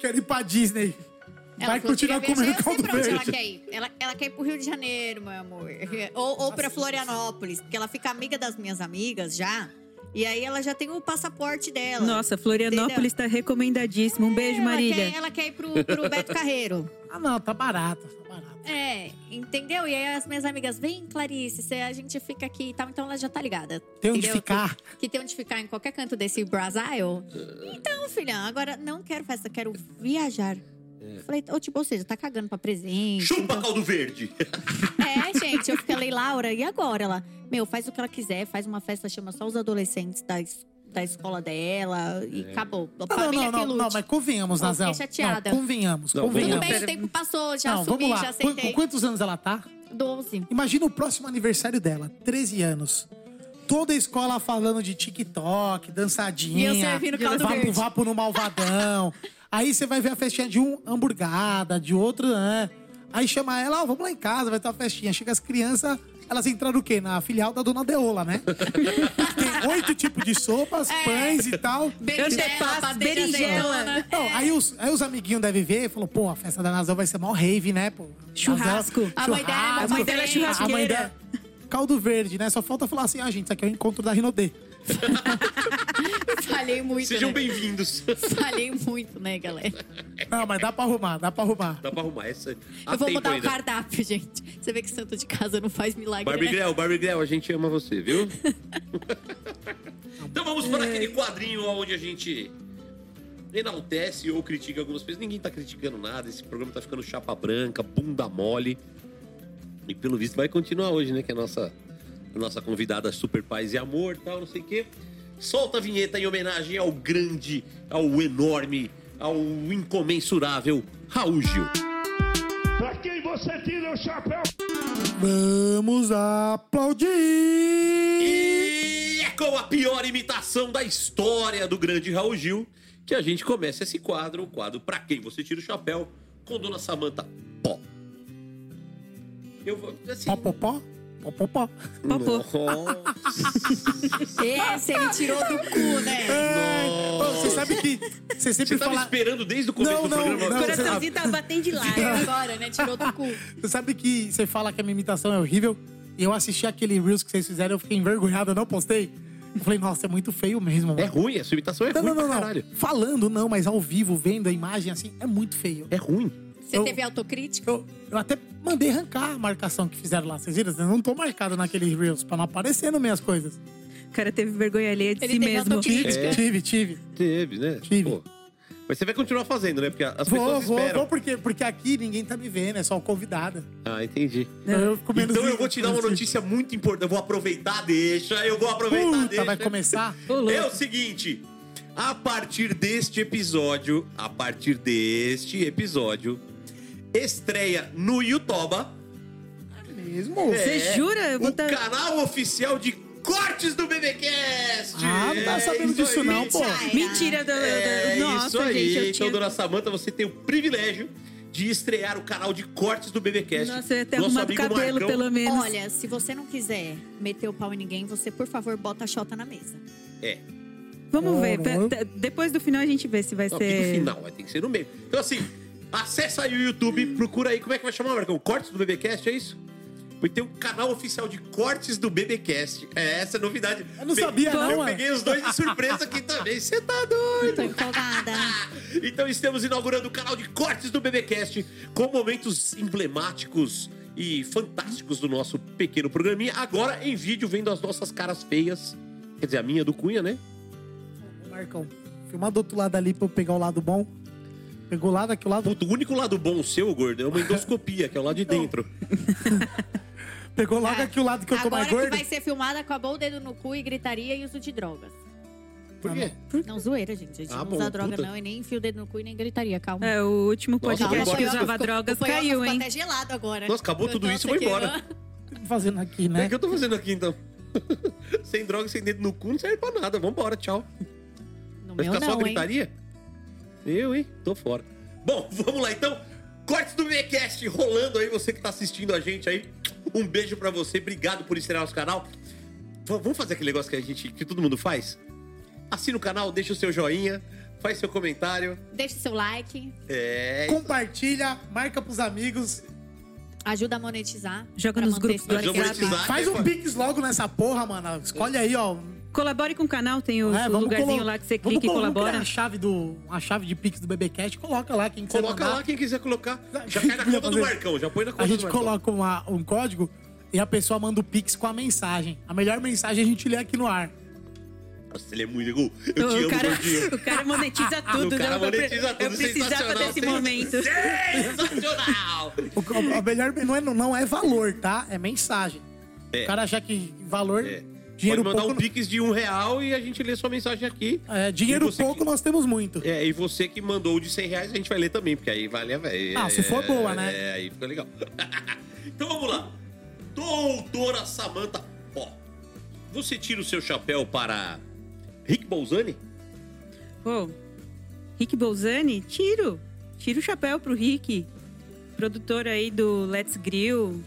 Quero ir pra Disney. Vai falou que continuar viajar, comendo caldo pra onde ela verde. quer ir. Ela, ela quer ir pro Rio de Janeiro, meu amor. Ou, ou pra Florianópolis, porque ela fica amiga das minhas amigas já. E aí ela já tem o passaporte dela. Nossa, Florianópolis tá recomendadíssimo. Um beijo, ela Marília. Quer, ela quer ir pro, pro Beto Carreiro. Ah, não, tá barato, tá barato. É, entendeu? E aí as minhas amigas, vem, Clarice, se a gente fica aqui e tal, então ela já tá ligada. Tem onde entendeu? ficar. Que, que tem onde ficar em qualquer canto desse Brasil. Então, filha, agora não quero festa, quero viajar. Falei, ou, tipo, ou seja, tá cagando pra presente. Chupa então- caldo verde. É, gente, eu falei, Laura, e agora? Ela, meu, faz o que ela quiser, faz uma festa, chama só os adolescentes da, es- da escola dela e acabou. Não, não, família não, não, mas convenhamos, Pô, Nazão. fiquei chateada. Não, convenhamos, Não, Tudo convenhamos. bem, o tempo passou, já não, assumi, vamos lá. já aceitei. Com quantos anos ela tá? 12. Imagina o próximo aniversário dela, 13 anos. Toda a escola falando de TikTok, dançadinha. E eu servindo caldo vapo, verde. vapo no malvadão. Aí você vai ver a festinha de um hamburgada, de outro, né? Aí chama ela, ó, vamos lá em casa, vai ter uma festinha. Chega as crianças, elas entraram o quê? Na filial da Dona Deola, né? Tem oito tipos de sopas, É. pães e tal. Berinjela, berinjela. aí, os, aí os amiguinhos devem ver e falou, pô, a festa da Nazão vai ser mó rave, né, pô? Churrasco. Nazão- A mãe dela é. A mãe dela é A mãe A mãe churrasqueira. dela... Caldo verde, né? Só falta falar assim, ah, gente, isso aqui é o encontro da Rinodê. Falhei muito, Sejam né? bem-vindos. Falhei muito, né, galera? Não, mas dá pra arrumar, dá pra arrumar. Dá pra arrumar essa. Eu vou mudar o cardápio, gente. Você vê que santo de casa não faz milagre, Barbie né? Grell, Barbie Grell, a gente ama você, viu? então vamos para aquele quadrinho onde a gente enaltece ou critica algumas coisas. Ninguém tá criticando nada, esse programa tá ficando chapa branca, bunda mole. E pelo visto vai continuar hoje, né? Que é a nossa, a nossa convidada Super Paz e Amor tal, não sei o quê. Solta a vinheta em homenagem ao grande, ao enorme, ao incomensurável Raul Gil. Pra quem você tira o chapéu? Vamos aplaudir! E é com a pior imitação da história do grande Raul Gil que a gente começa esse quadro, o quadro Pra Quem Você Tira o Chapéu, com Dona Samanta Pó. Eu vou, assim... Pó, pó, pó, pó, pó, pó. Nossa. Esse ele tirou do cu, né? Ô, Você sabe que você sempre Você tava fala... esperando desde o começo Não, do não, programa. não, O coraçãozinho tá batendo de lado. Agora, né? Tirou do cu. Você sabe que você fala que a minha imitação é horrível? E eu assisti aquele Reels que vocês fizeram, eu fiquei envergonhado, eu não postei. Eu falei, nossa, é muito feio mesmo. É mano. ruim, a sua imitação é Não, ruim não, não, pra não. caralho. Falando, não, mas ao vivo, vendo a imagem assim, é muito feio. É ruim. Você Eu- teve autocrítica? Eu, eu até mandei arrancar a marcação que fizeram lá. Vocês viram? Eu não tô marcado naquele Reels, pra não aparecer nas minhas coisas. O cara teve vergonha alheia de Ele si teve mesmo. Tive, É. tive, tive. Teve, né? Tive. Pô. Mas você vai continuar fazendo, né? Porque as Vou, pessoas vou, esperam. vou, porque, porque aqui ninguém tá me vendo, é só convidada. Ah, entendi. Então eu, Então eu vou te dar uma notícia muito importante. Eu vou aproveitar, deixa. Eu vou aproveitar, Puta, deixa. vai começar? É o seguinte, a partir deste episódio, a partir deste episódio, estreia no YouTube Mesmo? Você jura? Eu vou o tá- canal oficial de cortes do BBcast. Ah, não tá É sabendo isso disso aí. não, pô. Mentira do, do- É Nossa, isso aí. gente, eu então, tinha... dona Samanta, você tem o privilégio de estrear o canal de cortes do BBcast. Nossa, eu ia ter Nosso arrumado o amigo cabelo, Marcão. pelo menos. Olha, se você não quiser meter o pau em ninguém, você, por favor, bota a chota na mesa. É. Vamos ver. Depois do final a gente vê se vai Não, que no ser... final, vai ter que ser no meio. Então, assim, acessa aí o YouTube, procura aí, como é que vai chamar, Marcão? Cortes do BBcast, é isso? Vai ter um canal oficial de cortes do BBcast. É essa a novidade. Eu não sabia, não, Eu mano. peguei os dois de surpresa aqui também. Você tá doido? Tô empolgada. Então estamos inaugurando o canal de cortes do BBcast com momentos emblemáticos e fantásticos do nosso pequeno programinha. Agora em vídeo, vendo as nossas caras feias. Quer dizer, a minha do Cunha, né? Marcão, filma do outro lado ali pra eu pegar o lado bom. Pegou o lado aqui, o lado. Puta, o único lado bom seu, gordo, é uma endoscopia, que é o lado de dentro. Pegou logo aqui o lado que eu tô Agora mais que gordo. vai ser filmada, acabou o dedo no cu e gritaria e uso de drogas. Por quê? Não, zoeira, gente. A gente Ah, não bom, usa droga, puta. não. E nem enfio o dedo no cu e nem gritaria. Calma. É, o último Nossa, podcast que embora. usava Ficou- drogas o caiu, ficou hein? até gelado agora. Nossa, acabou tudo isso, Nossa, vou embora. que- O que eu tô fazendo aqui, O né? que eu tô fazendo aqui então? sem droga, sem dedo no cu, não serve pra nada. Vambora, tchau. No Vai meu ficar só não, hein? gritaria? Eu, hein? Tô fora. Bom, vamos lá então. Cortes do VCast rolando aí, você que tá assistindo a gente aí. Um beijo pra você, obrigado por estrear nosso canal. V- vamos fazer aquele negócio que a gente, que todo mundo faz? Assina o canal, deixa o seu joinha, faz seu comentário. Deixe seu like, É. Compartilha, marca pros amigos. ajuda a monetizar. Joga nos grupos do monetizar. Faz um pix logo nessa porra, mano. Escolhe aí, ó. Colabore com o canal, tem o, É, o lugarzinho colo- lá que você vamos clica e colabora. a chave, do, a chave de pix do BBcast. Coloca lá quem quiser Coloca mandar. lá quem quiser colocar. Já cai na conta do. Marcão, já põe na conta A gente coloca uma- um código e a pessoa manda o pix com a mensagem. A melhor mensagem a gente lê aqui no ar. Nossa, ele é muito igual. Eu te O amo, cara, gordinho. o cara monetiza tudo. O cara né? Pre- monetiza tudo, Eu precisava desse momento. Sensacional! O, a melhor não é, não é valor, tá? É mensagem. É. O cara achar que valor, É. dinheiro Pode mandar pouco... um pix de um real e a gente lê sua mensagem aqui. É, dinheiro pouco que- nós temos muito. É, e você que mandou o de 100 reais, a gente vai ler também, porque aí vale a velho. Ah, se for boa, né? É, aí fica legal. então vamos lá. Doutora Samantha, ó. Você tira o seu chapéu para Rick Bolzani? Pô, Rick Bolzani, tiro. Tiro o chapéu pro Rick. Produtor aí do Let's Grill.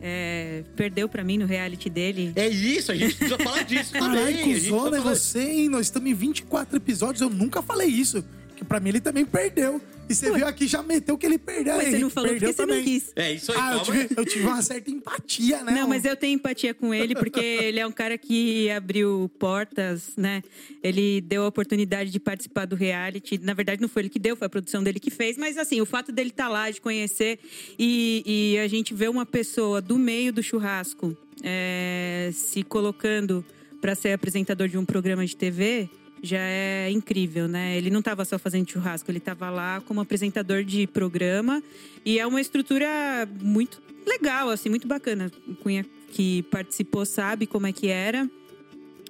É, perdeu pra mim no reality dele. É isso, a gente precisa falar disso também. Cuzona é você, hein? Nós estamos em 24 episódios, eu nunca falei isso. Que pra mim ele também perdeu. E você veio aqui e já meteu que ele perdeu. Mas você não falou perdeu porque você não quis. É isso aí, Ah, eu tive, eu tive uma certa empatia, né? Não, mas eu tenho empatia com ele porque ele é um cara que abriu portas, né? Ele deu a oportunidade de participar do reality. Na verdade, não foi ele que deu, foi a produção dele que fez. Mas, assim, o fato dele estar lá, de conhecer e, e a gente ver uma pessoa do meio do churrasco é, se colocando para ser apresentador de um programa de TV já é incrível, né? Ele não estava só fazendo churrasco, ele estava lá como apresentador de programa e é uma estrutura muito legal, assim, muito bacana. O Cunha que participou sabe como é que era.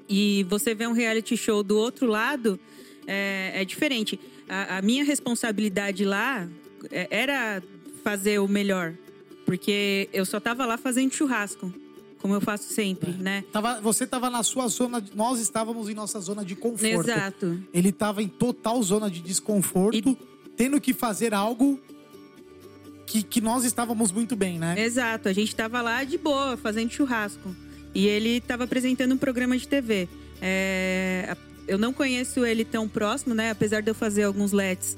E você vê um reality show do outro lado é, é diferente. A, a minha responsabilidade lá é- era fazer o melhor, porque eu só tava lá fazendo churrasco, como eu faço sempre, né? Tava, você tava na sua zona, nós estávamos em nossa zona de conforto. Exato. Ele tava em total zona de desconforto, tendo que fazer algo que, que nós estávamos muito bem, né? Exato, a gente tava lá de boa, fazendo churrasco. E ele tava apresentando um programa de TV. É, eu não conheço ele tão próximo, né? Apesar de eu fazer alguns LEDs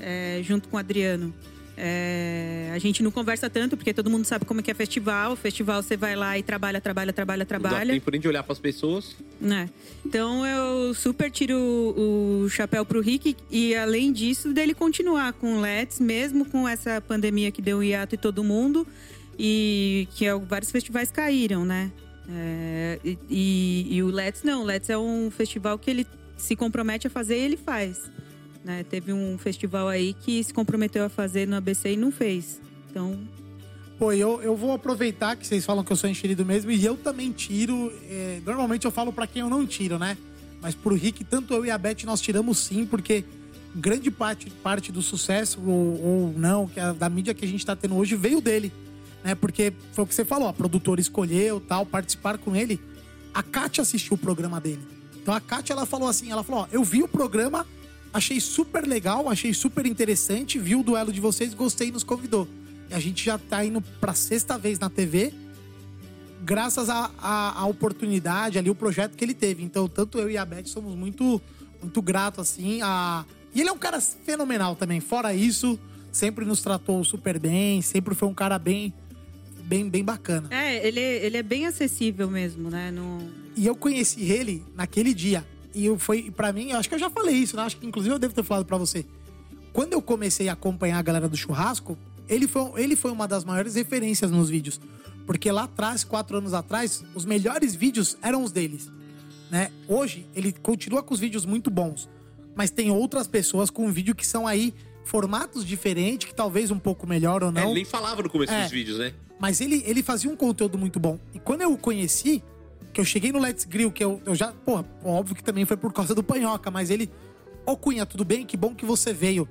é, junto com o Adriano. É, a gente não conversa tanto, porque todo mundo sabe como é que é festival. Festival você vai lá e trabalha, trabalha, trabalha, Não dá trabalha. tempo nem de olhar pras pessoas. né? Então eu super tiro o, o chapéu pro Rick e além disso dele continuar com o Let's, mesmo com essa pandemia que deu um hiato em todo mundo e que é- vários festivais caíram, né? É, e, e- e o Let's não, o Let's é um festival que ele se compromete a fazer e ele faz. Né? Teve um festival aí que se comprometeu a fazer no ABC e não fez. Então, Pô, eu, eu vou aproveitar que vocês falam que eu sou enxerido mesmo e eu também tiro. é, normalmente eu falo pra quem eu não tiro, né? Mas pro Rick, tanto eu e a Beth nós tiramos sim, porque grande parte, parte do sucesso, ou, ou não, que a- da mídia que a gente tá tendo hoje veio dele. Né? Porque foi o que você falou, a produtora escolheu tal, participar com ele. A Kátia assistiu o programa dele. Então a Kátia ela falou assim: ela falou, ó, eu vi o programa, achei super legal, achei super interessante, vi o duelo de vocês, gostei e nos convidou. E a gente já tá indo pra sexta vez na TV, graças à oportunidade ali, o projeto que ele teve. Então, tanto eu e a Beth somos muito, muito gratos, assim. A... E ele é um cara fenomenal também. Fora isso, sempre nos tratou super bem, sempre foi um cara bem, bem, bem bacana. é, ele, ele é bem acessível mesmo, né? No, E eu conheci ele naquele dia. E foi para mim, eu acho que eu já falei isso, né? Acho que inclusive eu devo ter falado pra você. Quando eu comecei a acompanhar a galera do churrasco, ele foi, ele foi uma das maiores referências nos vídeos. Porque lá atrás, quatro anos atrás, os melhores vídeos eram os deles. Né? Hoje, ele continua com os vídeos muito bons. Mas tem outras pessoas com vídeo que são aí formatos diferentes, que talvez um pouco melhor ou É, não. ele nem falava no começo É. dos vídeos, né? Mas ele, ele fazia um conteúdo muito bom. E quando eu o conheci, que eu cheguei no Let's Grill, que eu, eu já. Pô, óbvio que também foi por causa do Panhoca, mas ele. Ô Cunha, tudo bem? Que bom que você veio.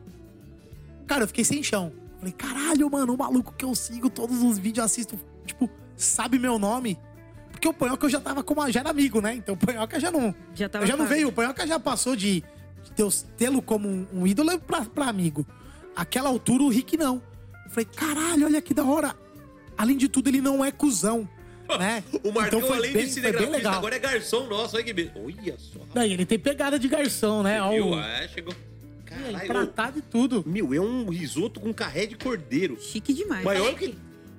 Cara, eu fiquei sem chão. Falei, caralho, mano, o maluco que eu sigo todos os vídeos, assisto, tipo, sabe meu nome. Porque o Panhoca eu já tava como. Já era amigo, né? Então o Panhoca já não. Já tava eu já não veio. O Panhoca já passou de, de tê-lo como um, um ídolo pra, pra amigo. Aquela altura, o Rick não. Eu falei, caralho, olha que da hora. Além de tudo, ele não é cuzão. Né? O Marcão, Então foi além bem- de cinegrafista, legal. agora é garçom nosso. Olha que beleza. Olha só. Daí ele tem pegada de garçom, né? Ó, Viu? o- É, chegou. Caralho, e tudo. Meu, é um risoto com carré de cordeiro. Chique demais. Maior que.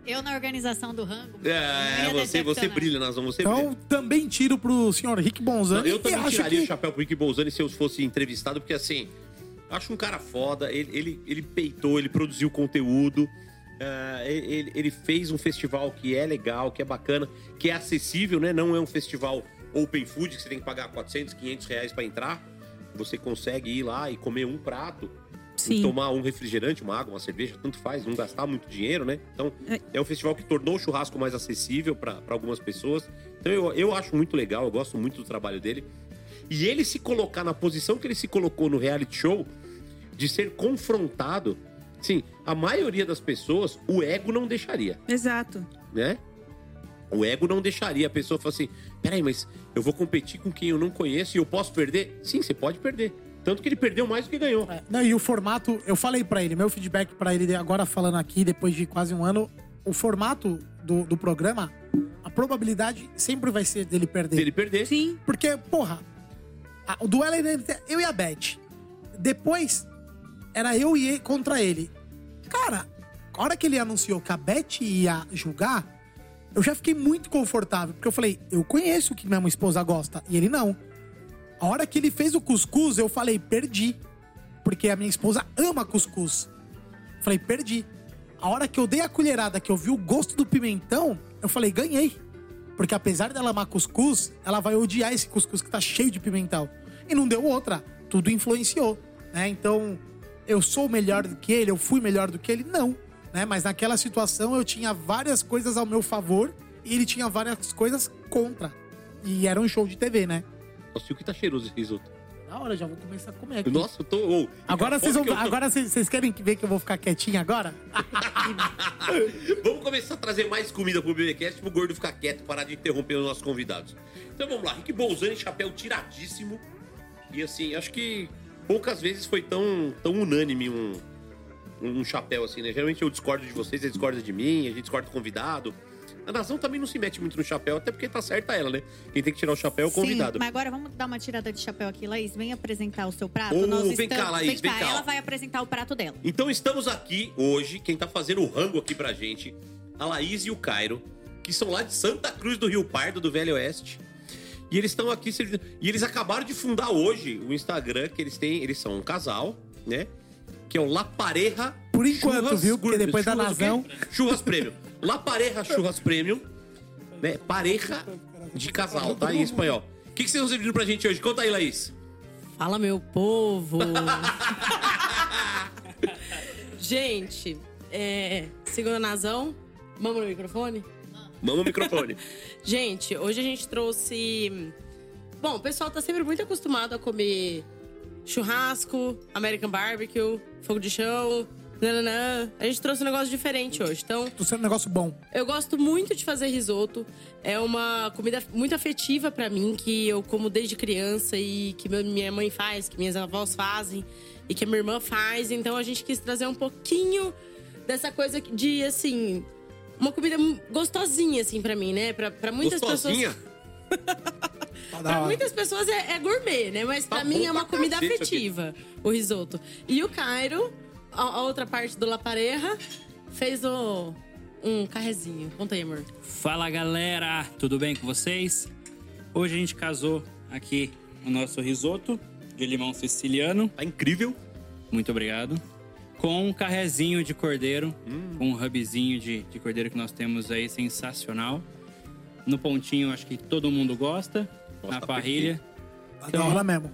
Eu na organização do rango. É, não você, você brilha, Nazão, você brilha. Então, também tiro pro senhor Rick Não, Bonzani. eu e também tiraria que... o chapéu pro Rick Bolzani se eu fosse entrevistado, porque assim, acho um cara foda, ele, ele, ele peitou, ele produziu conteúdo, ah, ele, ele fez um festival que é legal, que é bacana, que é acessível, né? Não é um festival open food que você tem que pagar 400, 500 reais pra entrar. Você consegue ir lá e comer um prato, tomar um refrigerante, uma água, uma cerveja, tanto faz, não gastar muito dinheiro, né? Então, É. é um festival que tornou o churrasco mais acessível para algumas pessoas. Então, eu, eu acho muito legal, eu gosto muito do trabalho dele. E ele se colocar na posição que ele se colocou no reality show, de ser confrontado, sim, a maioria das pessoas, o ego não deixaria, Exato. né? O ego não deixaria a pessoa falar assim: peraí, mas eu vou competir com quem eu não conheço e eu posso perder? Sim, você pode perder. Tanto que ele perdeu mais do que ganhou. É, Não, e o formato, eu falei pra ele, meu feedback pra ele agora falando aqui, depois de quase um ano, o formato do, do programa, a probabilidade sempre vai ser dele perder. Se ele perder, Sim. Porque, porra, a- o duelo era entre eu e a Beth. Depois, era eu e ele contra ele. Cara, a hora que ele anunciou que a Beth ia julgar, eu já fiquei muito confortável. Porque eu falei, eu conheço o que minha esposa gosta. E ele não. A hora que ele fez o cuscuz, eu falei, perdi. Porque a minha esposa ama cuscuz. Falei, perdi. A hora que eu dei a colherada, que eu vi o gosto do pimentão, eu falei, ganhei. Porque apesar dela amar cuscuz, ela vai odiar esse cuscuz que tá cheio de pimentão. E não deu outra. Tudo influenciou, né? Então, eu sou melhor do que ele, eu fui melhor do que ele? Não. Né? Mas naquela situação eu tinha várias coisas ao meu favor e ele tinha várias coisas contra. E era um show de TV, né? Nossa, o que tá cheiroso esse risoto? Na hora, já vou começar a comer aqui. Nossa, eu tô. ô, Agora vocês vão. tô- Agora vocês querem ver que eu vou ficar quietinho agora? Vamos começar a trazer mais comida pro BBcast pro gordo ficar quieto, parar de interromper os nossos convidados. Então vamos lá, Rick Bolzani, chapéu tiradíssimo. E assim, acho que poucas vezes foi tão, tão unânime um, um chapéu assim, né? Geralmente eu discordo de vocês, vocês discordam de mim, a gente discorda do convidado. A nação também não se mete muito no chapéu, até porque tá certa ela, né? Quem tem que tirar o chapéu é o convidado. Sim, mas agora vamos dar uma tirada de chapéu aqui, Laís. Vem apresentar o seu prato. Ô, Nós vem cá, estamos- Laís, vem cá, ó. Ela vai apresentar o prato dela. Então estamos aqui hoje, quem tá fazendo o rango aqui pra gente, a Laís e o Cairo, que são lá de Santa Cruz do Rio Pardo, do Velho Oeste. E eles estão aqui servindo. E eles acabaram de fundar hoje o Instagram, que eles têm. Eles são um casal, né? Que é o La Pareja. Por enquanto, viu? Porque depois da Churras quê? Nazão- Churras Premium. La Pareja Churras Premium. Né? Pareja de casal, tá? Em espanhol. O que, que vocês estão servindo pra gente hoje? Conta aí, Laís. Fala, meu povo! Gente, é, segura nazão, mama no microfone. Mama o microfone. Gente, hoje a gente trouxe. Bom, o pessoal tá sempre muito acostumado a comer churrasco, American barbecue, fogo de chão. Nananã. A gente trouxe um negócio diferente hoje. Então, Tô sendo um negócio bom. eu gosto muito de fazer risoto. É uma comida muito afetiva pra mim, que eu como desde criança e que minha mãe faz, que minhas avós fazem e que a minha irmã faz. Então a gente quis trazer um pouquinho dessa coisa de, assim, uma comida gostosinha, assim, pra mim, né? Pra, pra muitas Gostosinha? pessoas. Tá da Pra muitas pessoas é, é gourmet, né? Mas pra Tá mim é uma pra comida cacete isso aqui. afetiva, o risoto. E o Cairo, a, a outra parte do La Pareja, fez o, um carrezinho. Conta aí, amor. Fala galera, tudo bem com vocês? Hoje a gente casou aqui o nosso risoto de limão siciliano. Tá incrível. Muito obrigado. Com um carrezinho de cordeiro, com um hubzinho de, de cordeiro que nós temos aí, sensacional. No pontinho, acho que todo mundo gosta. Nossa, na parrilha. Da hora mesmo.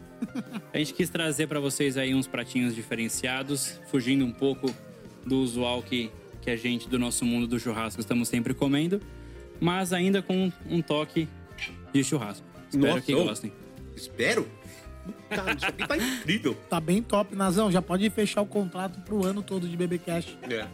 A gente quis trazer pra vocês aí uns pratinhos diferenciados, fugindo um pouco do usual que, que a gente do nosso mundo do churrasco estamos sempre comendo, mas ainda com um toque de churrasco. Espero Nossa, que gostem. Espero. Cara, isso aqui tá incrível. Tá bem top, Nazão. Já pode fechar o contrato pro ano todo de BBcast. É.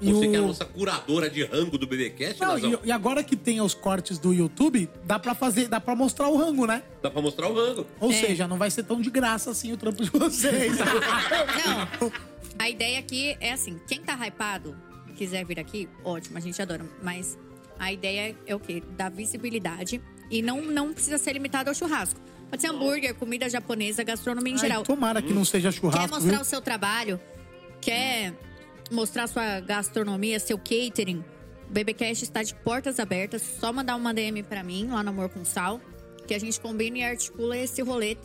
E Você o- que é a nossa curadora de rango do BBcast, Não, Nazão. e, e agora que tem os cortes do YouTube, dá pra fazer, dá para mostrar o rango, né? Dá pra mostrar o rango. Ou É. seja, não vai ser tão de graça assim o trampo de vocês. Não, a ideia aqui é assim: quem tá hypado, quiser vir aqui, ótimo, a gente adora. Mas a ideia é o quê? Dar visibilidade e não, não precisa ser limitado ao churrasco. Pode ser hambúrguer, comida japonesa, gastronomia em Ai, geral. tomara que não seja Quer churrasco, mostrar viu? o seu trabalho? Quer mostrar sua gastronomia, seu catering? O BBcast está de portas abertas. Só mandar uma DM pra mim, lá no Amor com Sal, que a gente combina e articula esse rolê.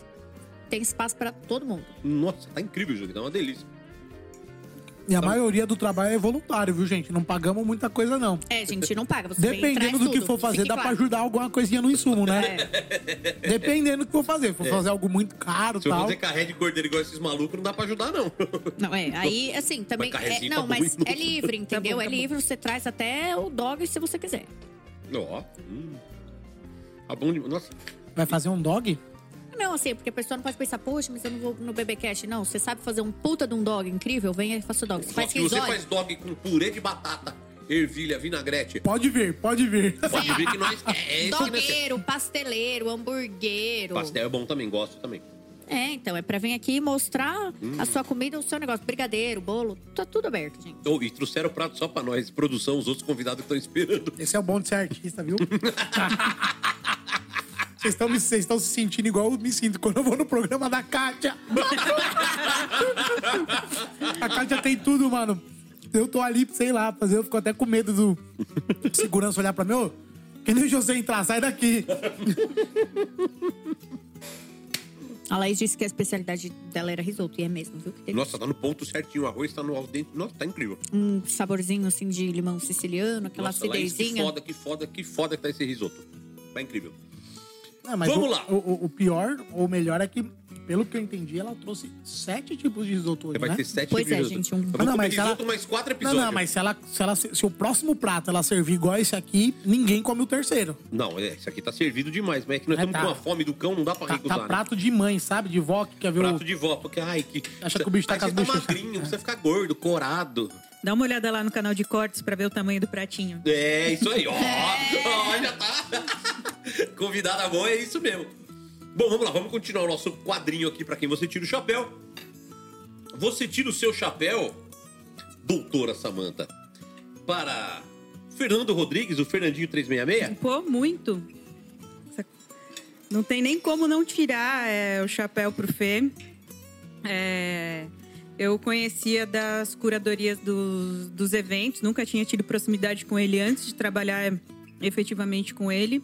Tem espaço pra todo mundo. Nossa, tá incrível, Júlio. Tá uma delícia. E a maioria do trabalho é voluntário, viu, gente? Não pagamos muita coisa, não. É, gente, não paga. Você Dependendo do que for fazer, Fique dá pra claro. ajudar alguma coisinha no insumo, né? Dependendo do que for fazer. Se for É. fazer algo muito caro e Se tal. fazer carré de cordeiro igual esses malucos, não dá pra ajudar, não. Não, é. Aí, assim, também. É- não, tá mas é livre, entendeu? bom, tá é bom. livre, você traz até o dog se você quiser. Ó. Hum. Tá bom demais. Nossa. Vai fazer um dog? Não, assim, porque a pessoa não pode pensar, poxa, mas eu não vou no BBcast. Não, você sabe fazer um puta de um dog incrível? Venha e faça o dog. Você Só faz que você faz dog com purê de batata, ervilha, vinagrete. Pode vir, pode vir. Pode ver que nós. É Dogueiro, pasteleiro, hamburguero. Pastel é bom também, gosto também. É, então, é pra vir aqui mostrar Hum. a sua comida, o seu negócio. Brigadeiro, bolo, tá tudo aberto, gente. Oh, e trouxeram o prato só pra nós, produção, os outros convidados que estão esperando. Esse é o bom de ser artista, viu? Vocês estão me- vocês estão se sentindo igual eu me sinto quando eu vou no programa da Kátia. A Kátia tem tudo, mano. Eu tô ali, sei lá, fazer, eu fico até com medo do segurança olhar pra mim. Ô, que nem o José entrar, sai daqui. A Laís disse que a especialidade dela era risoto, e é mesmo, viu? Nossa, tá no ponto certinho, o arroz tá no al dente. Nossa, tá incrível. Um saborzinho assim de limão siciliano, aquela Nossa, Laís, que acidezinha. foda, que foda, que foda que tá esse risoto. Tá incrível. Não, mas Vamos o, lá. O, o- pior, ou melhor, é que, pelo que eu entendi, ela trouxe sete tipos de risoto hoje, Vai né? ter sete Pois é, risoto. gente, um- Eu vou Ah, não, comer mas se ela- risoto mais quatro Não, episódios. não, mas se, ela, se, ela, se o próximo prato ela servir igual esse aqui, ninguém come o terceiro. Não, é, isso aqui tá servido demais, mas é que nós É, estamos tá. com uma fome do cão, não dá pra Tá, recusar. tá né? prato de mãe, sabe? De vó que quer ver Prato o... de vó, porque, ai, que. Acha que o bicho tá Ai, com as você tá magrinho, você fica gordo, corado. Dá uma olhada lá no canal de cortes pra ver o tamanho do pratinho. É, isso aí, ó. Ó, já tá. Convidada boa, é isso mesmo. Bom, vamos lá, vamos continuar o nosso quadrinho aqui pra quem você tira o chapéu. Você tira o seu chapéu, doutora Samanta, para Fernando Rodrigues, o Fernandinho 366? Pô, muito. Não tem nem como não tirar é, o chapéu pro Fê. É, eu conhecia das curadorias dos, dos eventos, nunca tinha tido proximidade com ele antes de trabalhar efetivamente com ele.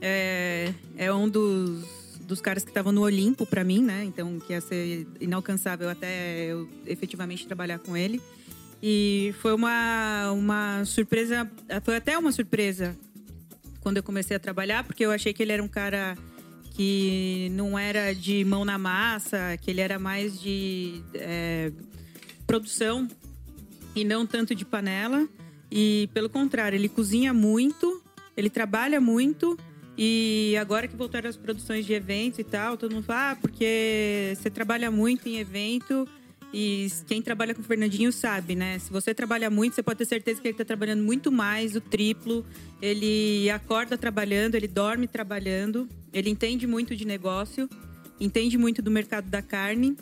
É, é um dos, dos caras que estavam no Olimpo para mim, né? Então, que ia ser inalcançável até eu efetivamente trabalhar com ele. E foi uma, uma surpresa, foi até uma surpresa quando eu comecei a trabalhar, porque eu achei que ele era um cara que não era de mão na massa, que ele era mais de é, produção e não tanto de panela. E pelo contrário, ele cozinha muito, ele trabalha muito. E agora que voltaram as produções de eventos e tal, todo mundo fala, ah, porque você trabalha muito em evento. E quem trabalha com o Fernandinho sabe, né? Se você trabalha muito, você pode ter certeza que ele está trabalhando muito mais, o triplo. Ele acorda trabalhando, ele dorme trabalhando, ele entende muito de negócio, entende muito do mercado da carne.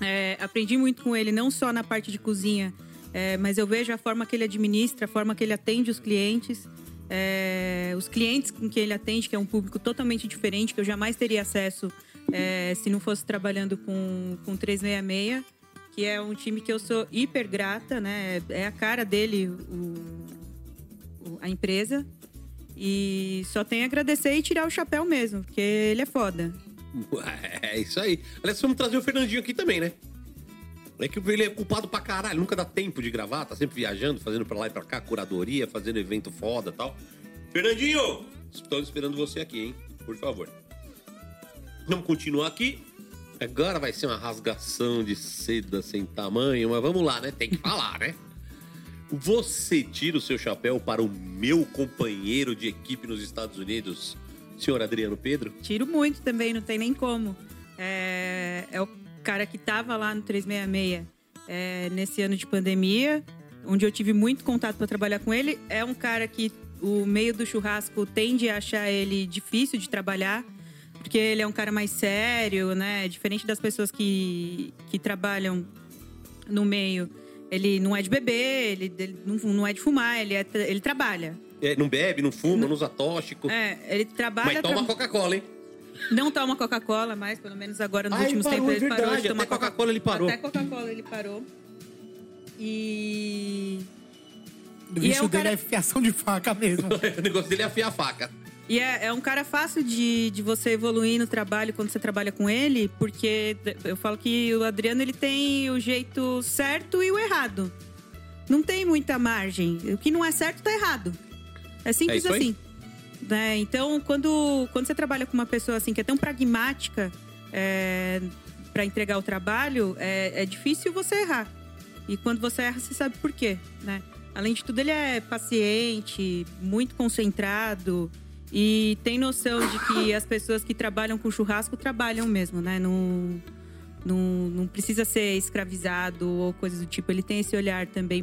É, aprendi muito com ele, não só na parte de cozinha, é, mas eu vejo a forma que ele administra, a forma que ele atende os clientes. É, os clientes com quem ele atende, que é um público totalmente diferente, que eu jamais teria acesso é, se não fosse trabalhando com, com 366, que é um time que eu sou hiper grata, né? É a cara dele, o, a empresa. E só tenho a agradecer e tirar o chapéu mesmo, porque ele é foda. É isso aí. Aliás, vamos trazer o Fernandinho aqui também, né? É que ele é culpado pra caralho, nunca dá tempo de gravar, tá sempre viajando, fazendo pra lá e pra cá, curadoria, fazendo evento foda e tal. Fernandinho! Estou esperando você aqui, hein? Por favor. Vamos continuar aqui. Agora vai ser uma rasgação de seda sem tamanho, mas vamos lá, né? Tem que falar, né? Você tira o seu chapéu para o meu companheiro de equipe nos Estados Unidos, senhor Adriano Pedro? Tiro muito também, não tem nem como. É, é o cara que tava lá no 366 é, nesse ano de pandemia, onde eu tive muito contato para trabalhar com ele. É um cara que o meio do churrasco tende a achar ele difícil de trabalhar, porque ele é um cara mais sério, né? Diferente das pessoas que, que trabalham no meio. Ele não é de beber, ele, ele não, não é de fumar, ele, é, ele trabalha. É, não bebe, não fuma, não usa tóxico. É, ele trabalha. Mas toma tra- Coca-Cola, hein? Não toma Coca-Cola mais, pelo menos agora nos Ah, ele últimos parou, tempos é ele parou verdade, de tomar até Coca-Cola ele parou. Até Coca-Cola ele parou. E. O bicho é um dele cara- é fiação de faca mesmo. o negócio dele é afiar a faca. E é, é um cara fácil de, de você evoluir no trabalho quando você trabalha com ele, porque eu falo que o Adriano ele tem o jeito certo e o errado. Não tem muita margem. O que não é certo tá errado. É simples É assim. Né? Então, quando, quando você trabalha com uma pessoa assim que é tão pragmática para entregar o trabalho, é, é difícil você errar. E quando você erra, você sabe por quê, né? Além de tudo, ele é paciente, muito concentrado e tem noção de que as pessoas que trabalham com churrasco trabalham mesmo, né? Não, não, não precisa ser escravizado ou coisas do tipo. Ele tem esse olhar também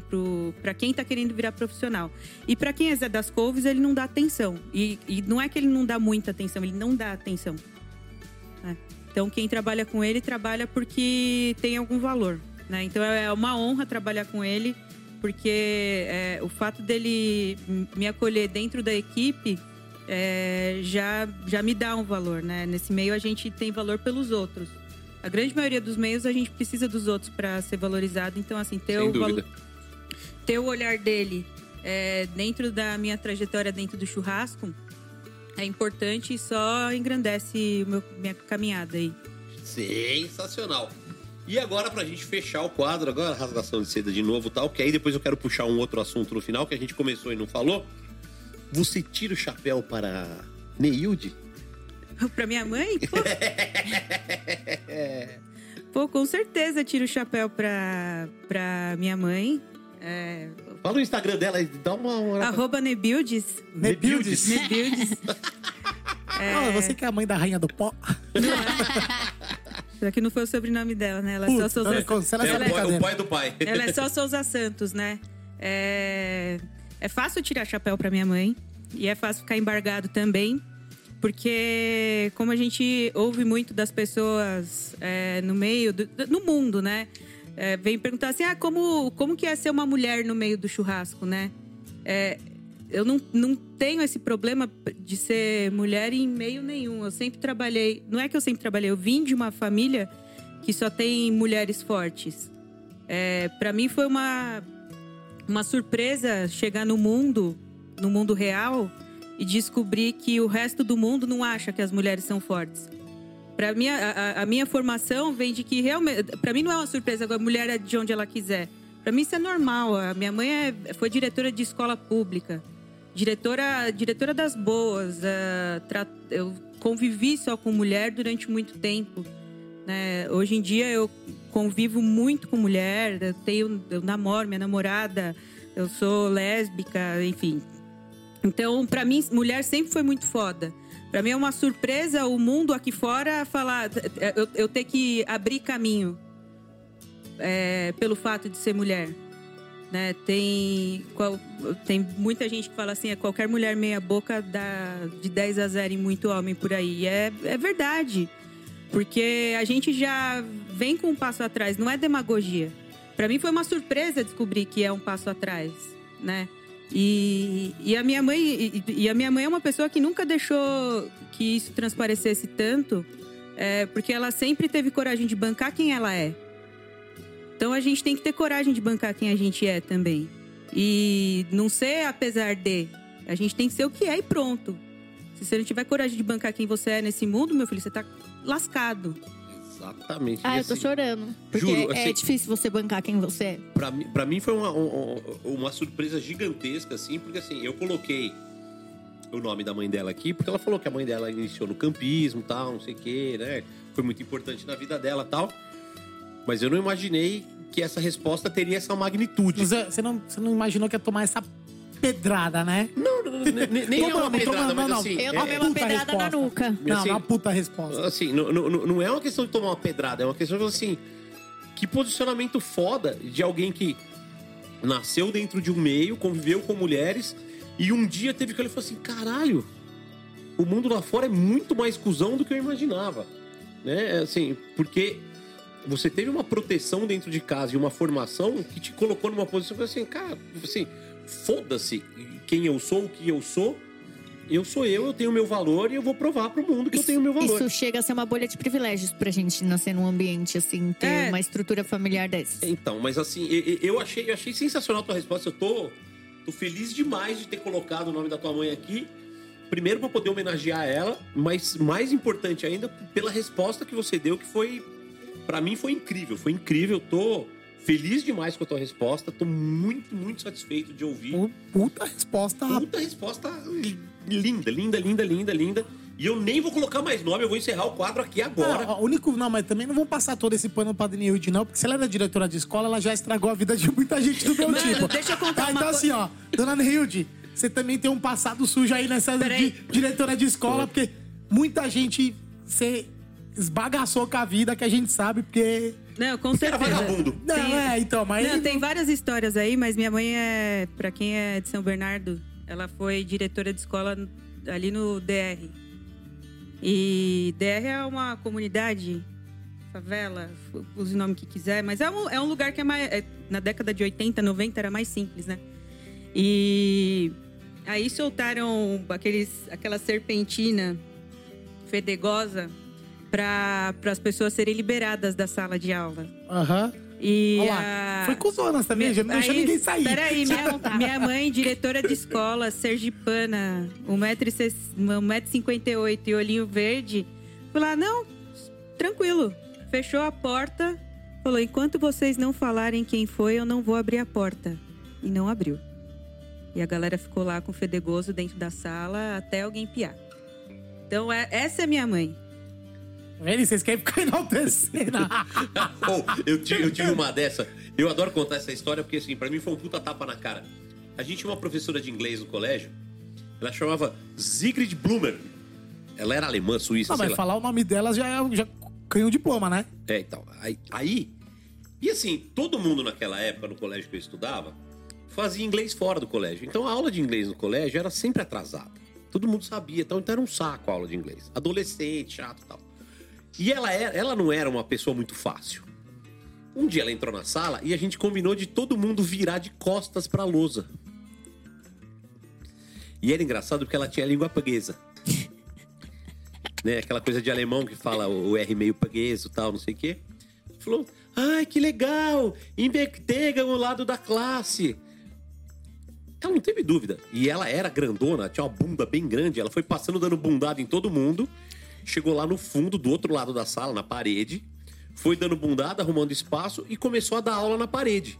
para quem tá querendo virar profissional. E para quem é Zé das Couves, ele não dá atenção. E, e não é que ele não dá muita atenção, ele não dá atenção. né? Então, quem trabalha com ele, trabalha porque tem algum valor. Né? Então, é uma honra trabalhar com ele, porque é, o fato dele me acolher dentro da equipe é, já, já me dá um valor. Né? Nesse meio, a gente tem valor pelos outros. A grande maioria dos meios, a gente precisa dos outros para ser valorizado. Então, assim, ter, Sem o, valo- ter o olhar dele é, dentro da minha trajetória dentro do churrasco é importante e só engrandece o meu, minha caminhada aí. Sensacional. E agora, pra gente fechar o quadro, agora rasgação de seda de novo e tal, que aí depois eu quero puxar um outro assunto no final, que a gente começou e não falou. Você tira o chapéu para Neilde? pra minha mãe? Pô, Pô, com certeza tiro o chapéu pra, pra minha mãe. É, Fala o Instagram dela e dá uma. uma... arroba Nebuildes. Nebuildes. Nebuildes. Ah, você que é a mãe da rainha do pó. Só que não foi o sobrenome dela, né? Ela é só Souza ela, brincadeira. o pai do pai. ela é só Souza Santos, né? É, é fácil tirar chapéu pra minha mãe. E é fácil ficar embargado também. Porque, como a gente ouve muito das pessoas é, no meio, do- no mundo, né? É, vem perguntar assim, ah, como, como que é ser uma mulher no meio do churrasco, né? É, eu não, não tenho esse problema de ser mulher em meio nenhum. Eu sempre trabalhei. Não é que eu sempre trabalhei, eu vim de uma família que só tem mulheres fortes. É, para mim foi uma, uma surpresa chegar no mundo, no mundo real, e descobrir que o resto do mundo não acha que as mulheres são fortes. Para mim, a, a- minha formação vem de que realmente. Para mim não é uma surpresa, a mulher é de onde ela quiser. Para mim isso é normal. A minha mãe é- foi diretora de escola pública, diretora, diretora das boas. tra- eu convivi só com mulher durante muito tempo. né? Hoje em dia eu convivo muito com mulher, eu tenho, eu namoro minha namorada, eu sou lésbica, enfim. Então, pra mim, mulher sempre foi muito foda. Pra mim é uma surpresa o mundo aqui fora falar, eu, eu ter que abrir caminho é, pelo fato de ser mulher. Né? Tem, qual- tem muita gente que fala assim, é qualquer mulher meia boca dá de 10 a 0 em muito homem por aí. É, é verdade. Porque a gente já vem com um passo atrás, não é demagogia. Pra mim foi uma surpresa descobrir que é um passo atrás, né? E, e a minha mãe e, e a minha mãe é uma pessoa que nunca deixou que isso transparecesse tanto, é, porque ela sempre teve coragem de bancar quem ela é. Então a gente tem que ter coragem de bancar quem a gente é também. E não ser apesar de. A gente tem que ser o que é e pronto. Se você não tiver coragem de bancar quem você é nesse mundo, meu filho, você tá lascado. Exatamente. Ah, eu tô assim, chorando. Porque juro, é assim- difícil você bancar quem você é. Pra mim, pra mim foi uma, um- um- uma surpresa gigantesca, assim, porque assim, eu coloquei o nome da mãe dela aqui, porque ela falou que a mãe dela iniciou no campismo tal, não sei o quê, né? Foi muito importante na vida dela tal. Mas eu não imaginei que essa resposta teria essa magnitude. Você você não, você não imaginou que ia tomar essa pedrada, né? Não, nem- é uma pedrada, mas não, assim... Eu é- tomei uma pedrada na nuca. Não, Assim, é uma puta resposta. Assim, não, não, não não é uma questão de tomar uma pedrada, é uma questão de assim. Que posicionamento foda de alguém que nasceu dentro de um meio, conviveu com mulheres e um dia teve que ele falou assim: caralho, o mundo lá fora é muito mais cuzão do que eu imaginava. Né? Assim, porque você teve uma proteção dentro de casa e uma formação que te colocou numa posição que assim, cara, assim, foda-se quem eu sou, o que eu sou. eu sou eu, eu tenho o meu valor e eu vou provar pro mundo que eu tenho o meu valor. Isso chega a ser uma bolha de privilégios pra gente nascer num ambiente assim, ter É. uma estrutura familiar dessa. Então, mas assim, eu achei, eu achei sensacional a tua resposta. Eu tô, tô feliz demais de ter colocado o nome da tua mãe aqui. Primeiro para poder homenagear ela, mas mais importante ainda pela resposta que você deu, que foi Pra mim foi incrível, foi incrível. Eu tô feliz demais com a tua resposta. Tô muito, muito satisfeito de ouvir. Puta resposta. Puta resposta linda, linda, linda, linda, linda. E eu nem vou colocar mais nome, eu vou encerrar o quadro aqui agora. Não, único, não, mas também não vão passar todo esse pano pra Dani Hilde, não, porque se ela era diretora de escola, ela já estragou a vida de muita gente do meu Mano, tipo. deixa eu contar Tá, uma Então, co- assim, ó, dona Nilde, você também tem um passado sujo aí nessa de diretora de escola, porque muita gente você esbagaçou com a vida, que a gente sabe, porque. Não, com Porque era certeza. vagabundo. Não, Tem- é, então, mas. Não, tem várias histórias aí, mas minha mãe é, Pra quem é de São Bernardo, ela foi diretora de escola ali no DR. E DR é uma comunidade, favela, use o nome que quiser, mas é um, é um lugar que é mais. é- na década de 80, 90 era mais simples, né? E aí soltaram aqueles, aquela serpentina fedegosa para as pessoas serem liberadas da sala de aula. Aham. E Olha lá, a- foi também, já não deixou ninguém sair. Peraí, minha, minha mãe, diretora de escola, sergipana, 1,58m e olhinho verde, foi lá, não, tranquilo. Fechou a porta, falou, enquanto vocês não falarem quem foi, eu não vou abrir a porta. E não abriu. E a galera ficou lá com o fedegoso dentro da sala até alguém piar. Então, é- essa é minha mãe. Vendo? Vocês querem ficar enaltecendo. Pô, eu, tive, eu tive uma dessa. Eu adoro contar essa história porque, assim, pra mim foi um puta tapa na cara. A gente tinha uma professora de inglês no colégio. Ela chamava Sigrid Blumer. Ela era alemã, suíça, Não, sei mas lá. falar o nome dela já, é- já ganhou diploma, né? É, então. Aí, aí. E assim, todo mundo naquela época, no colégio que eu estudava, fazia inglês fora do colégio. Então a aula de inglês no colégio era sempre atrasada. Todo mundo sabia, então, então era um saco a aula de inglês. Adolescente, chato e tal. E ela, era, ela não era uma pessoa muito fácil. Um dia ela entrou na sala e a gente combinou de todo mundo virar de costas pra lousa. E era engraçado porque ela tinha língua paguesa. né? Aquela coisa de alemão que fala o R meio pagueso e tal, não sei o quê. Falou, ai, que legal! Invertega o lado da classe. Ela não teve dúvida. E ela era grandona, tinha uma bunda bem grande. Ela foi passando dando bundada em todo mundo. Chegou lá no fundo, do outro lado da sala, na parede. Foi dando bundada, arrumando espaço e começou a dar aula na parede.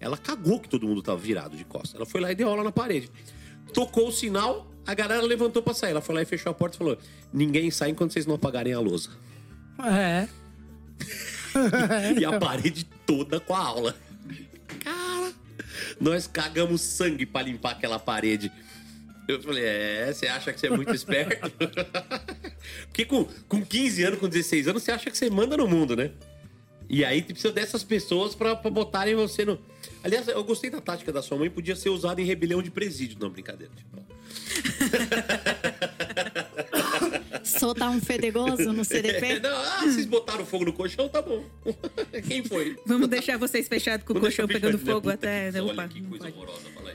Ela cagou que todo mundo tava virado de costas. Ela foi lá e deu aula na parede. Tocou o sinal, a galera levantou pra sair. Ela foi lá e fechou a porta e falou: Ninguém sai enquanto vocês não apagarem a lousa. É. E a parede toda com a aula. Cara, nós cagamos sangue pra limpar aquela parede. Eu falei, é, você acha que você é muito esperto? Porque com, com 15 anos, com 16 anos, você acha que você manda no mundo, né? E aí precisa dessas pessoas pra, pra botarem você no. Aliás, eu gostei da tática da sua mãe, podia ser usada em rebelião de presídio. Não, brincadeira. Tipo, Soltar um fedegoso no CDP. não, ah, vocês botaram fogo no colchão, tá bom. Quem foi? Vamos deixar vocês fechados com o Vamos colchão deixar pegando né? fogo até. que- Opa, Olha que coisa pode. horrorosa falar.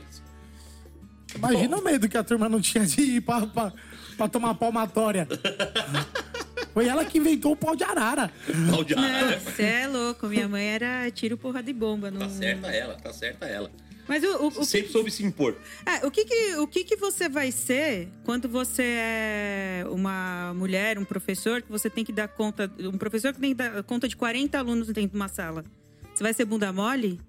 Imagina o medo que a turma não tinha de ir pra, pra, pra tomar palmatória. Foi ela que inventou o pau de arara. Pau de arara. Você é louco. Minha mãe era tiro, porra de bomba. Não... Tá certa ela, tá certa ela. Mas o, o, o, que, Sempre soube se impor. é, o, que, que, o que, que você vai ser quando você é uma mulher, um professor, que você tem que dar conta. Um professor que tem que dar conta de 40 alunos dentro de uma sala? Você vai ser bunda mole?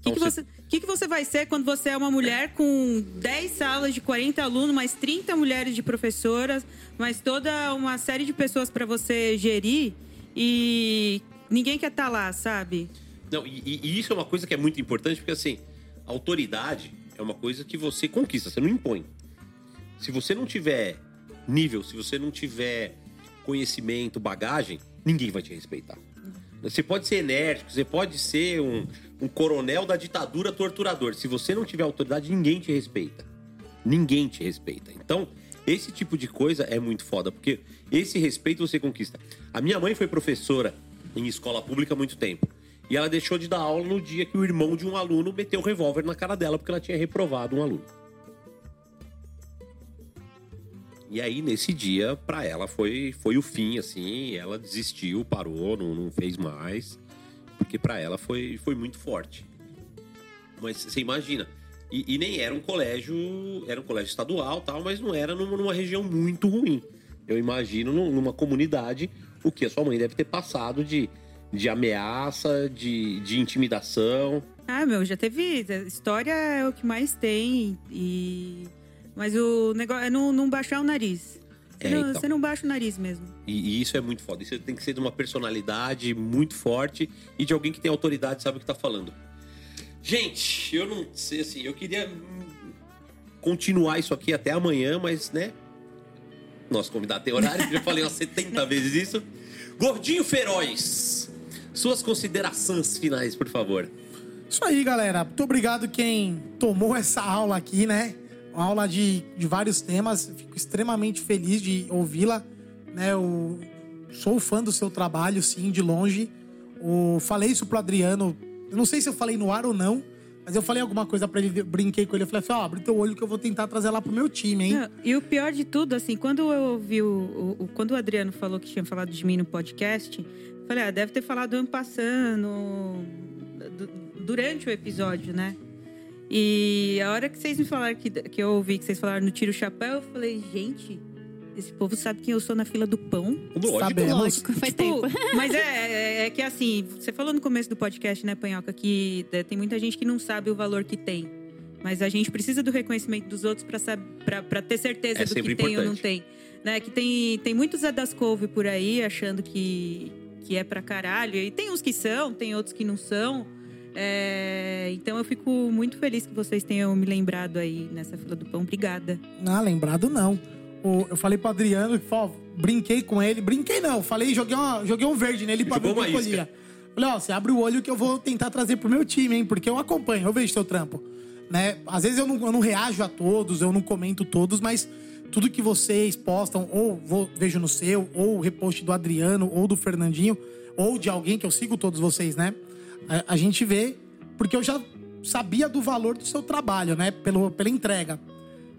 O que, que, você- você, que, que você vai ser quando você é uma mulher com 10 salas de 40 alunos, mais 30 mulheres de professoras, mais toda uma série de pessoas para você gerir e ninguém quer estar lá, sabe? Não, e- e isso é uma coisa que é muito importante, porque assim, autoridade é uma coisa que você conquista, você não impõe. Se você não tiver nível, se você não tiver conhecimento, bagagem, ninguém vai te respeitar. Você pode ser enérgico, você pode ser um, um coronel da ditadura torturador. Se você não tiver autoridade, ninguém te respeita. Ninguém te respeita. Então, esse tipo de coisa é muito foda, porque esse respeito você conquista. A minha mãe foi professora em escola pública há muito tempo. E ela deixou de dar aula no dia que o irmão de um aluno meteu o revólver na cara dela porque ela tinha reprovado um aluno. E aí, nesse dia, pra ela foi, foi o fim, assim. Ela desistiu, parou, não, não fez mais. Porque pra ela foi, foi muito forte. Mas você imagina. E, e nem era um colégio. Era um colégio estadual tal, mas não era numa, numa região muito ruim. Eu imagino num- numa comunidade o que a sua mãe deve ter passado de, de ameaça, de, de intimidação. Ah, meu, já teve. História é o que mais tem. E. Mas o negócio é não, não baixar o nariz. Você, É, não, então. você não baixa o nariz mesmo. E, e isso é muito foda. Isso tem que ser de uma personalidade muito forte e de alguém que tem autoridade e sabe o que tá falando. Gente, eu não sei assim, eu queria continuar isso aqui até amanhã, mas né? Nosso convidado tem horário, já falei umas 70 vezes isso. Gordinho Feroz, suas considerações finais, por favor. Isso aí, galera. Muito obrigado quem tomou essa aula aqui, né? Uma aula de, de vários temas. Fico extremamente feliz de ouvi-la. Né? Eu sou fã do seu trabalho, sim, de longe. O, falei isso pro Adriano. Eu não sei se eu falei no ar ou não, mas eu falei alguma coisa pra ele. Brinquei com ele. Eu falei assim: ó, abre teu olho que eu vou tentar trazer lá pro meu time, hein? Não, e o pior de tudo, assim, quando eu ouvi o, o- Quando o Adriano falou que tinha falado de mim no podcast, falei, ah, deve ter falado ano passando, du- durante o episódio, né? E a hora que vocês me falaram que, que eu ouvi que vocês falaram no Tiro Chapéu, eu falei, gente, esse povo sabe quem eu sou na fila do pão. Lógico. Sabemos. Lógico, faz Tipo, tempo. mas é, é, é que assim, você falou no começo do podcast, né, Panhoca, que é, tem muita gente que não sabe o valor que tem. Mas a gente precisa do reconhecimento dos outros pra sab- pra pra ter certeza É do que sempre tem ou não importante. tem. Né? Que tem, tem muitos Zé das Couve por aí achando que, que é pra caralho. E tem uns que são, tem outros que não são. É, então eu fico muito feliz que vocês tenham me lembrado aí nessa fila do pão. Obrigada. Ah, lembrado não. O- eu falei pro Adriano, que, ó, brinquei com ele. Brinquei não, falei, joguei, uma- joguei um verde nele pra ver o que colhia. Falei, ó, você abre o olho que eu vou tentar trazer pro meu time, hein? Porque eu acompanho, eu vejo seu trampo. Né? Às vezes eu não, eu não reajo a todos, eu não comento todos, mas tudo que vocês postam, ou vou- vejo no seu, ou o repost do Adriano, ou do Fernandinho, ou de alguém que eu sigo todos vocês, né? A, a gente vê, porque eu já sabia do valor do seu trabalho, né? Pelo, pela entrega.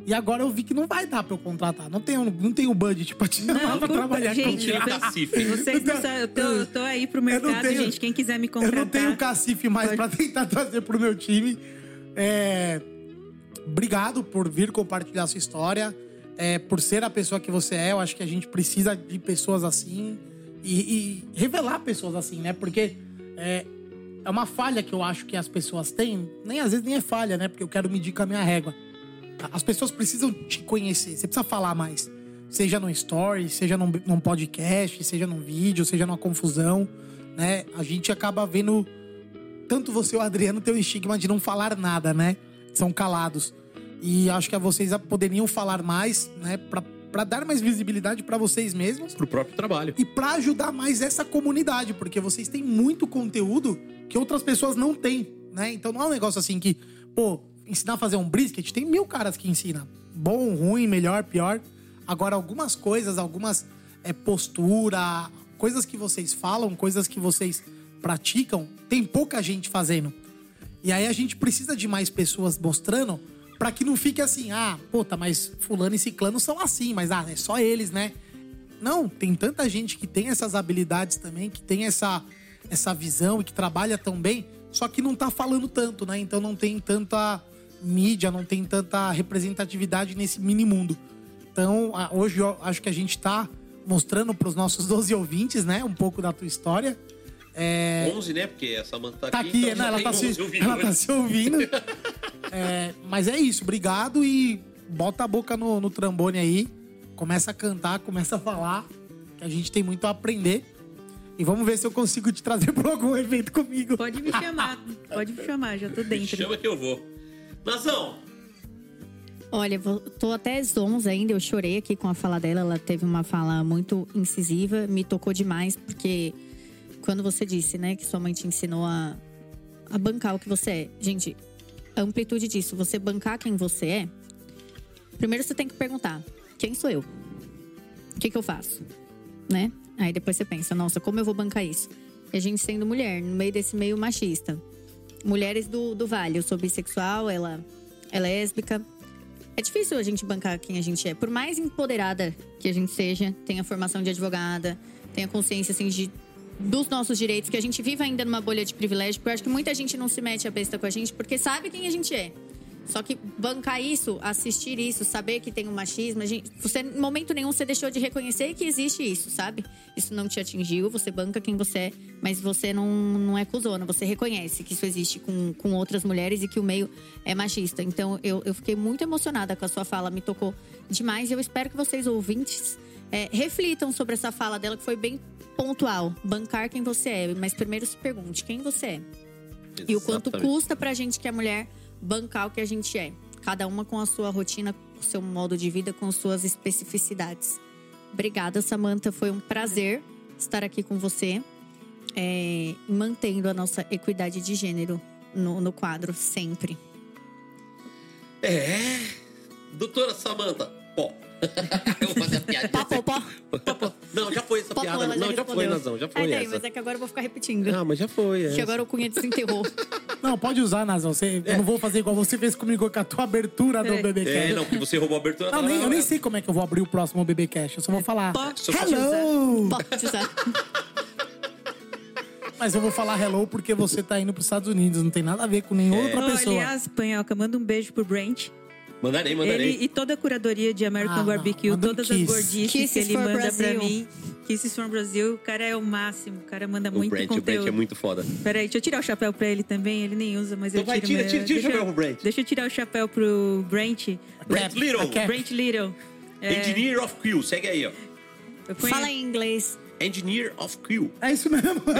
E agora eu vi que não vai dar pra eu contratar. Não tenho, não tenho budget pra te chamar pra trabalhar gente, comigo. eu- Cacife. vocês não sabem, eu tô, eu tô aí pro Eu mercado, tenho- gente. Quem quiser me Eu contratar. não tenho cacife mais Pode- pra tentar trazer pro meu time. É, Obrigado por vir compartilhar sua história. é, por ser a pessoa que você é. Eu acho que a gente precisa de pessoas assim. E, e revelar pessoas assim, né? Porque é, é uma falha que eu acho que as pessoas têm. Nem às vezes nem é falha, né? Porque eu quero medir com a minha régua. As pessoas precisam te conhecer. Você precisa falar mais. Seja no story, seja num, num podcast, seja num vídeo, seja numa confusão, né? A gente acaba vendo tanto você e o Adriano tem o estigma de não falar nada, né? São calados. E acho que vocês poderiam falar mais, né? Pra, pra dar mais visibilidade pra vocês mesmos Pro próprio trabalho. e pra ajudar mais essa comunidade, porque vocês têm muito conteúdo que outras pessoas não têm, né? Então não é um negócio assim que, pô, ensinar a fazer um brisket, tem mil caras que ensinam. Bom, ruim, melhor, pior. Agora, algumas coisas, algumas é, postura, coisas que vocês falam, coisas que vocês praticam, tem pouca gente fazendo. E aí a gente precisa de mais pessoas mostrando pra que não fique assim, ah, puta, mas fulano e ciclano são assim, mas ah, é só eles, né? Não, tem tanta gente que tem essas habilidades também, que tem essa, essa visão e que trabalha tão bem, só que não tá falando tanto, né? Então não tem tanta mídia, não tem tanta representatividade nesse mini mundo. Então, hoje eu acho que a gente tá mostrando pros nossos 12 ouvintes, né, um pouco da tua história. É, 11, né? Porque a Samanta tá, tá aqui. aqui, então né? Ela tá, 11 se, ouvindo, ela né? tá se ouvindo. É, mas é isso, obrigado e bota a boca no, no trambone aí. Começa a cantar, começa a falar, que a gente tem muito a aprender. E vamos ver se eu consigo te trazer pra algum evento comigo. Pode me chamar, pode me chamar, já tô dentro. Chama que eu vou. Nazão, Olha, tô até zonza ainda. Eu chorei aqui com a fala dela. Ela teve uma fala muito incisiva, me tocou demais, porque quando você disse, né, que sua mãe te ensinou a, a bancar o que você é. Gente, a amplitude disso, você bancar quem você é, primeiro você tem que perguntar: quem sou eu? O que, que eu faço? Né? Aí depois você pensa: nossa, como eu vou bancar isso? E a gente sendo mulher, no meio desse meio machista. Mulheres do, do Vale, eu sou bissexual, ela é lésbica. É difícil a gente bancar quem a gente é. Por mais empoderada que a gente seja, tenha formação de advogada, tenha consciência assim de dos nossos direitos, que a gente vive ainda numa bolha de privilégio, porque eu acho que muita gente não se mete a besta com a gente porque sabe quem a gente é. Só que bancar isso, assistir isso, saber que tem um machismo, gente, você, em momento nenhum você deixou de reconhecer que existe isso, sabe? Isso não te atingiu, você banca quem você é, mas você não, não é cuzona, você reconhece que isso existe com, com outras mulheres e que o meio é machista. Então eu, eu fiquei muito emocionada com a sua fala, me tocou demais. E eu espero que vocês, ouvintes, é, reflitam sobre essa fala dela, que foi bem pontual. Bancar quem você é, mas primeiro se pergunte quem você é. E o quanto Exatamente. custa pra gente que é mulher bancar o que a gente é. Cada uma com a sua rotina, com o seu modo de vida, com suas especificidades. Obrigada, Samantha. Foi um prazer estar aqui com você. é, mantendo a nossa equidade de gênero no, no quadro, sempre. É. Doutora Samanta, pó. eu vou fazer a piada. Pó, pó, pó. Não, já foi essa piada. Não, já foi, respondeu. Nazão, já foi daí, essa. mas é que agora eu vou ficar repetindo. Ah, mas já foi. É. Que agora o Cunha desenterrou. Não, pode usar, Nazão. Você, Eu não vou fazer igual você fez comigo com a tua abertura do É. BBcast. É, não, porque você roubou a abertura Não, nem, eu nem sei como é que eu vou abrir o próximo BBcast. Eu só vou falar. Pode Hello! Pode usar. Mas eu vou falar hello porque você tá indo pros Estados Unidos. Não tem nada a ver com nenhuma outra Oh, pessoa. aliás, Panhoca, manda um beijo pro Brent. Mandarei, mandarei. Ele e toda a curadoria de American Ah. Barbecue, todas as gordices que Kisses ele for manda Brasil. pra mim. Kisses from Brasil, o cara é o máximo. O cara manda o muito Brent, o Brent conteúdo. é muito foda. Peraí, deixa eu tirar o chapéu pra ele também. Ele nem usa, mas Então eu vai, tiro. tira, tira, tira o deixa, chapéu pro Brent. Deixa eu tirar o chapéu pro Brent. Brent Little. Brent Little. É, Engineer of Quill, segue aí, ó. Fala em inglês. Engineer of Quill. É isso mesmo.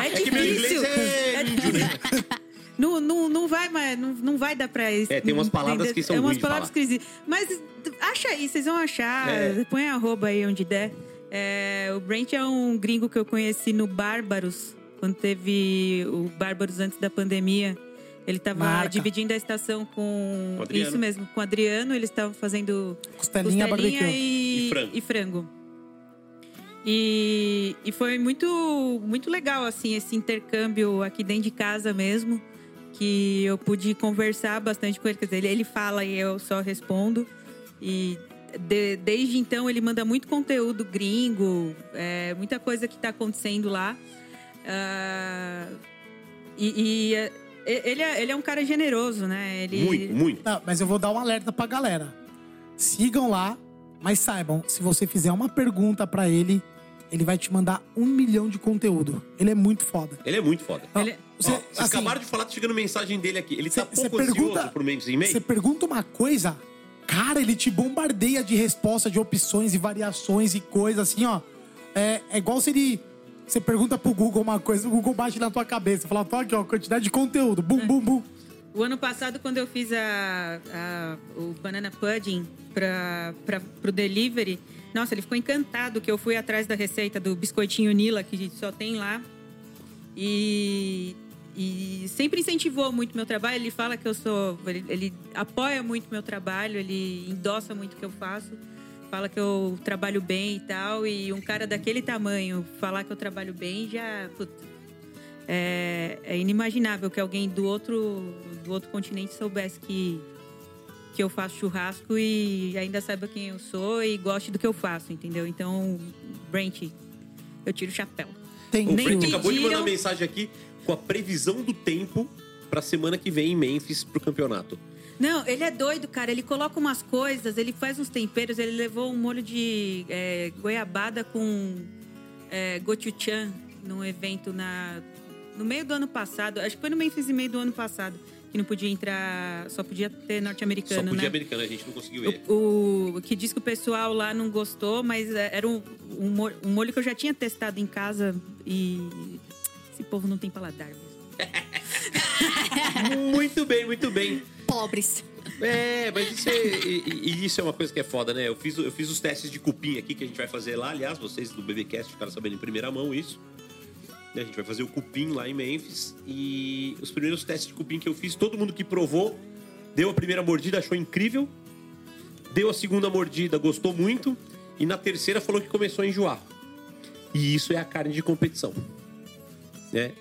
É É que meu difícil. inglês é índio, né? Não, não, não vai, mas não, não vai dar pra isso. É, tem umas palavras que são É umas palavras falar. que Mas acha aí, vocês vão achar. É. Põe arroba aí onde der. É, o Brent é um gringo que eu conheci no Bárbaros, quando teve o Bárbaros antes da pandemia. Ele tava Marca. dividindo a estação com. Com. Isso mesmo, com o Adriano. Eles estavam fazendo Costelinha, e, E frango. e frango. E, e foi muito, muito legal, assim, esse intercâmbio aqui dentro de casa mesmo. Que eu pude conversar bastante com ele. Quer dizer, ele, ele fala e eu só respondo. E de- desde então ele manda muito conteúdo gringo, é, muita coisa que está acontecendo lá. Ah, e e, é, ele, é, ele é um cara generoso, né? Ele, Muito, muito. Não, mas eu vou dar um alerta pra galera. Sigam lá, mas saibam, se você fizer uma pergunta pra ele, ele vai te mandar um milhão de conteúdo. Ele é muito foda. Ele é muito foda. Ó, Ele- Você, Ó, vocês assim, acabaram de falar, tá chegando mensagem dele aqui. Ele tá Cê- cê pouco pergunta- ansioso por meio de e-mail. Você pergunta uma coisa, cara, ele te bombardeia de resposta, de opções e variações e coisas assim, ó. É, é igual se ele. Você pergunta pro Google uma coisa, o Google bate na tua cabeça. Fala, tô aqui, ó, quantidade de conteúdo. Bum, bum, bum. O ano passado, quando eu fiz a, a- o banana pudding para o delivery, nossa, ele ficou encantado que eu fui atrás da receita do biscoitinho Nila, que só tem lá. E, e sempre incentivou muito meu trabalho. Ele fala que eu sou. Ele, ele apoia muito meu trabalho, ele endossa muito o que eu faço. Fala que eu trabalho bem e tal. E um cara daquele tamanho falar que eu trabalho bem já. putz, é, é inimaginável que alguém do outro, do outro continente soubesse que, que eu faço churrasco e ainda saiba quem eu sou e goste do que eu faço, entendeu? Então, Brent, eu tiro o chapéu. Tem O Brent pediram. acabou de mandar mensagem aqui com a previsão do tempo pra semana que vem em Memphis pro campeonato. Não, ele é doido, cara. Ele coloca umas coisas, ele faz uns temperos. Ele levou um molho de é, goiabada com é, gochujang num evento na, no meio do ano passado. Acho que foi no Memphis e meio do ano passado. Que não podia entrar, só podia ter Só norte-americano, podia né? americano, a gente não conseguiu ver. O, o que diz que o pessoal lá não gostou, mas era um, um molho que eu já tinha testado em casa e esse povo não tem paladar mesmo. Muito bem, muito bem. Pobres. É, mas isso é, e, e isso é uma coisa que é foda, né? Eu fiz, eu fiz os testes de cupim aqui que a gente vai fazer lá. Aliás, vocês do BBcast ficaram sabendo em primeira mão isso. A gente vai fazer o cupim lá em Memphis. E os primeiros testes de cupim que eu fiz, todo mundo que provou deu a primeira mordida, achou incrível. Deu a segunda mordida, gostou muito. E na terceira falou que começou a enjoar. E isso é a carne de competição. Né?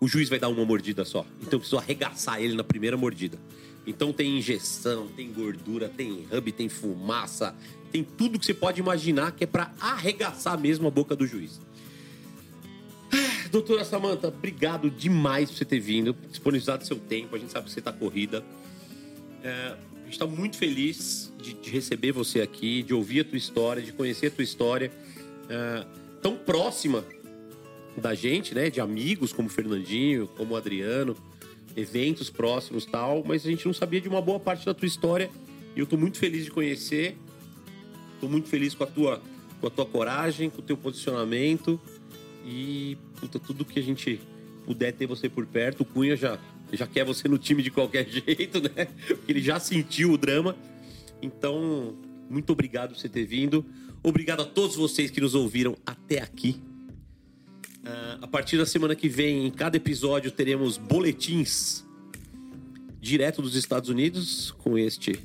O juiz vai dar uma mordida só. Então eu preciso arregaçar ele na primeira mordida. Então tem injeção, tem gordura, tem hub, tem fumaça, tem tudo que você pode imaginar que é pra arregaçar mesmo a boca do juiz. Ah, Doutora Samanta, obrigado demais por você ter vindo, disponibilizado seu tempo. A gente sabe que você tá corrida. É, a gente está muito feliz de, de receber você aqui, de ouvir a tua história, de conhecer a tua história. É, tão próxima da gente, né? De amigos como Fernandinho, como Adriano, eventos próximos tal, mas a gente não sabia de uma boa parte da tua história. E eu tô muito feliz de conhecer. Tô muito feliz com a tua, com a tua coragem, com o teu posicionamento. E puta, tudo que a gente puder ter você por perto, o Cunha já, já quer você no time de qualquer jeito, né? Porque ele já sentiu o drama. Então, muito obrigado por você ter vindo. Obrigado a todos vocês que nos ouviram até aqui. Ah, a partir da semana que vem, em cada episódio, teremos boletins direto dos Estados Unidos com este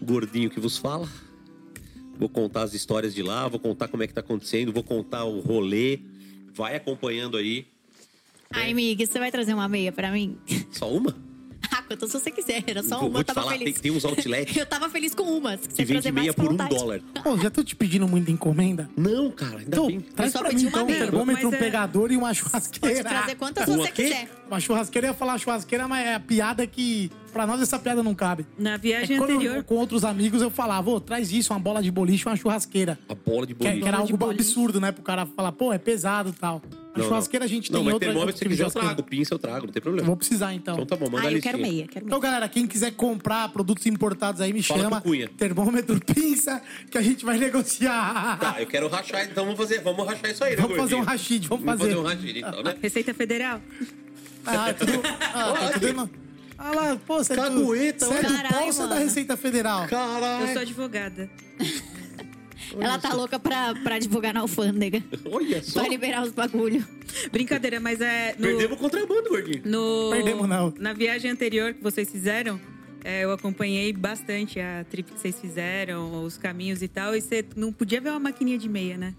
gordinho que vos fala. Vou contar as histórias de lá, vou contar como é que tá acontecendo, vou contar o rolê. Vai acompanhando aí. Ai, amiga, você vai trazer uma meia pra mim? Só uma? Quanto se você quiser. Era só Vou- uma, vou eu te tava falar, feliz. tem- tem uns outlets eu tava feliz com uma. Se Que você vende meia por um dólar. Pô, já tô te pedindo muita encomenda. Não, cara, ainda Então, bem. traz só pra mim então um termômetro, um é- pegador e uma churrasqueira. Pode trazer quantas você quiser. Uma churrasqueira, eu ia falar churrasqueira, mas é a piada que... Pra nós, essa piada não cabe. Na É viagem que quando eu- anterior. com outros amigos, eu falava, ô, traz isso, uma bola de boliche, uma churrasqueira. A bola de Que, é- boliche. que era Bola de algo boliche. absurdo, né? Pro cara falar, pô, é pesado e tal. A Não, churrasqueira a gente não, tem mas outra... termômetro, outro se quiser, eu trago. Pinça eu trago, não tem Eu problema. vou precisar, então. Então tá bom, manda Ah, eu quero meia, quero meia. Então, galera, quem quiser comprar produtos importados aí, me Fala chama. Cunha. Termômetro, pinça, que a gente vai negociar. Tá, eu quero rachar, então vamos fazer, vamos rachar isso aí, né, Vamos fazer um gordinho? rachid, vamos Vamos fazer. fazer um rachid, então, né? Receita Federal. Ah, tudo. Ah, tá tudo no- Ah lá, pô, você é do, Cagueta, você é do olha. pau ou você é da Receita Federal? Eu Caralho. sou advogada. Ela tá louca pra, pra advogar na alfândega. Olha só. Pra liberar os bagulho. Brincadeira, mas é. No, Perdemos o contrabando, gordinho. no, Perdemos, não. Na viagem anterior que vocês fizeram, é, eu acompanhei bastante a trip que vocês fizeram, os caminhos e tal. E você não podia ver uma maquininha de meia, né?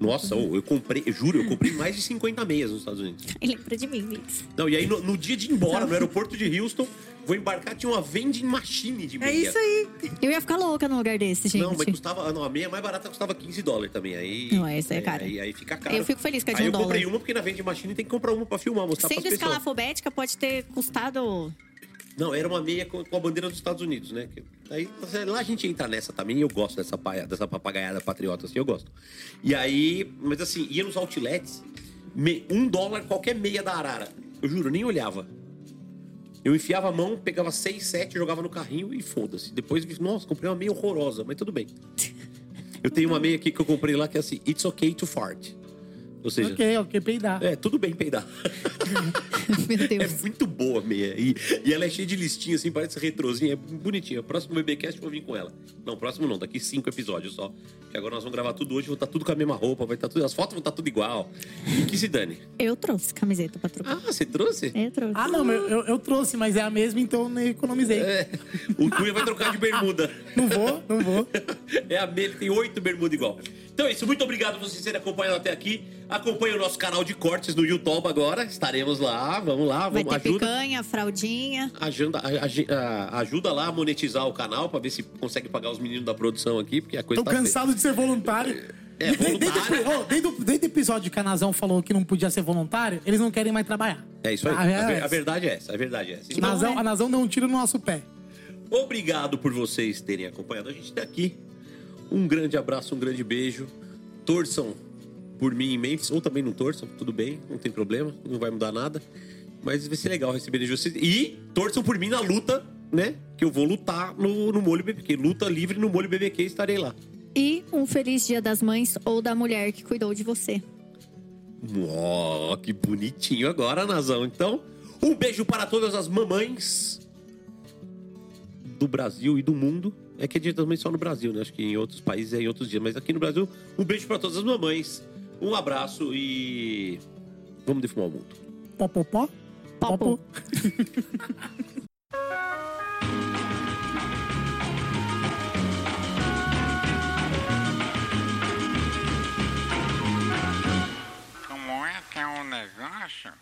Nossa, eu comprei, eu juro, eu comprei mais de 50 meias nos Estados Unidos. Ele lembra de mim, Mix. Não, e aí no, no dia de ir embora, no aeroporto de Houston, vou embarcar, tinha uma vending machine de meia. É isso aí. Eu ia ficar louca num lugar desse, gente. Não, mas custava. Não, a meia mais barata custava 15 dólares também. Aí. Não, essa é aí- cara. Aí, aí fica caro. Eu fico feliz que é de aí um eu comprei dólar. uma porque na vending machine tem que comprar uma pra filmar, mostrar Sendo escalafobética, pode ter custado. Não, era uma meia com, a bandeira dos Estados Unidos, né? Aí lá a gente entra nessa também, eu gosto dessa, paia, dessa papagaiada patriota, assim, eu gosto. E aí, mas assim, ia nos outlets, um dólar qualquer meia da Arara. Eu juro, nem olhava. Eu enfiava a mão, pegava seis, sete, jogava no carrinho e foda-se. Depois, nossa, comprei uma meia horrorosa, mas tudo bem. Eu tenho uma meia aqui que eu comprei lá que é assim, it's okay to fart. Ou seja, Ok, ok, peidar. é, tudo bem peidar. Meu É Deus. muito boa a meia. E, e ela é cheia de listinha, assim, parece retrozinha. É bonitinha. Próximo BBcast eu vou vir com ela. Não, próximo não, daqui cinco episódios só. Que agora nós vamos gravar tudo hoje, vou estar tudo com a mesma roupa, vai estar tudo. As fotos vão estar tudo igual. E que se dane. Eu trouxe camiseta pra trocar. Ah, você trouxe? Eu trouxe. Ah, não, eu, eu, eu trouxe, mas é a mesma, então eu nem economizei. É. O Cunha vai trocar de bermuda. Não vou, não vou. É a ele tem oito bermudas igual. Então é isso, muito obrigado por vocês terem acompanhado até aqui. Acompanhe o nosso canal de cortes no YouTube agora. Estaremos lá, vamos lá, Vai vamos ter ajuda. picanha, fraldinha. Ajuda, a- a- ajuda lá a monetizar o canal pra ver se consegue pagar os meninos da produção aqui, porque a coisa Tô tá cansado de ser voluntário. É, desde, voluntário. Desde, oh, desde, o- desde o episódio que o Canazão falou que não podia ser voluntário, eles não querem mais trabalhar. É isso aí. Ah, a, é ver- essa. a verdade é essa, a verdade é essa. Então, Nazão, a Nazão deu um tiro no nosso pé. obrigado por vocês terem acompanhado a gente até aqui. Um grande abraço, um grande beijo. Torçam por mim em Memphis, ou também não torçam, tudo bem, não tem problema, não vai mudar nada. Mas vai ser legal receber de vocês. E torçam por mim na luta, né? Que eu vou lutar no, no molho BBQ. Luta livre no molho BBQ, estarei lá. E um feliz dia das mães ou da mulher que cuidou de você. Ó, que bonitinho agora, Nazão. Então, um beijo para todas as mamães do Brasil e do mundo. É que é dia das mães só no Brasil, né? Acho que em outros países é em outros dias. Mas aqui no Brasil, um beijo para todas as mamães. Um abraço e vamos defumar o mundo. Popopó? Popo. Como é que é o negócio?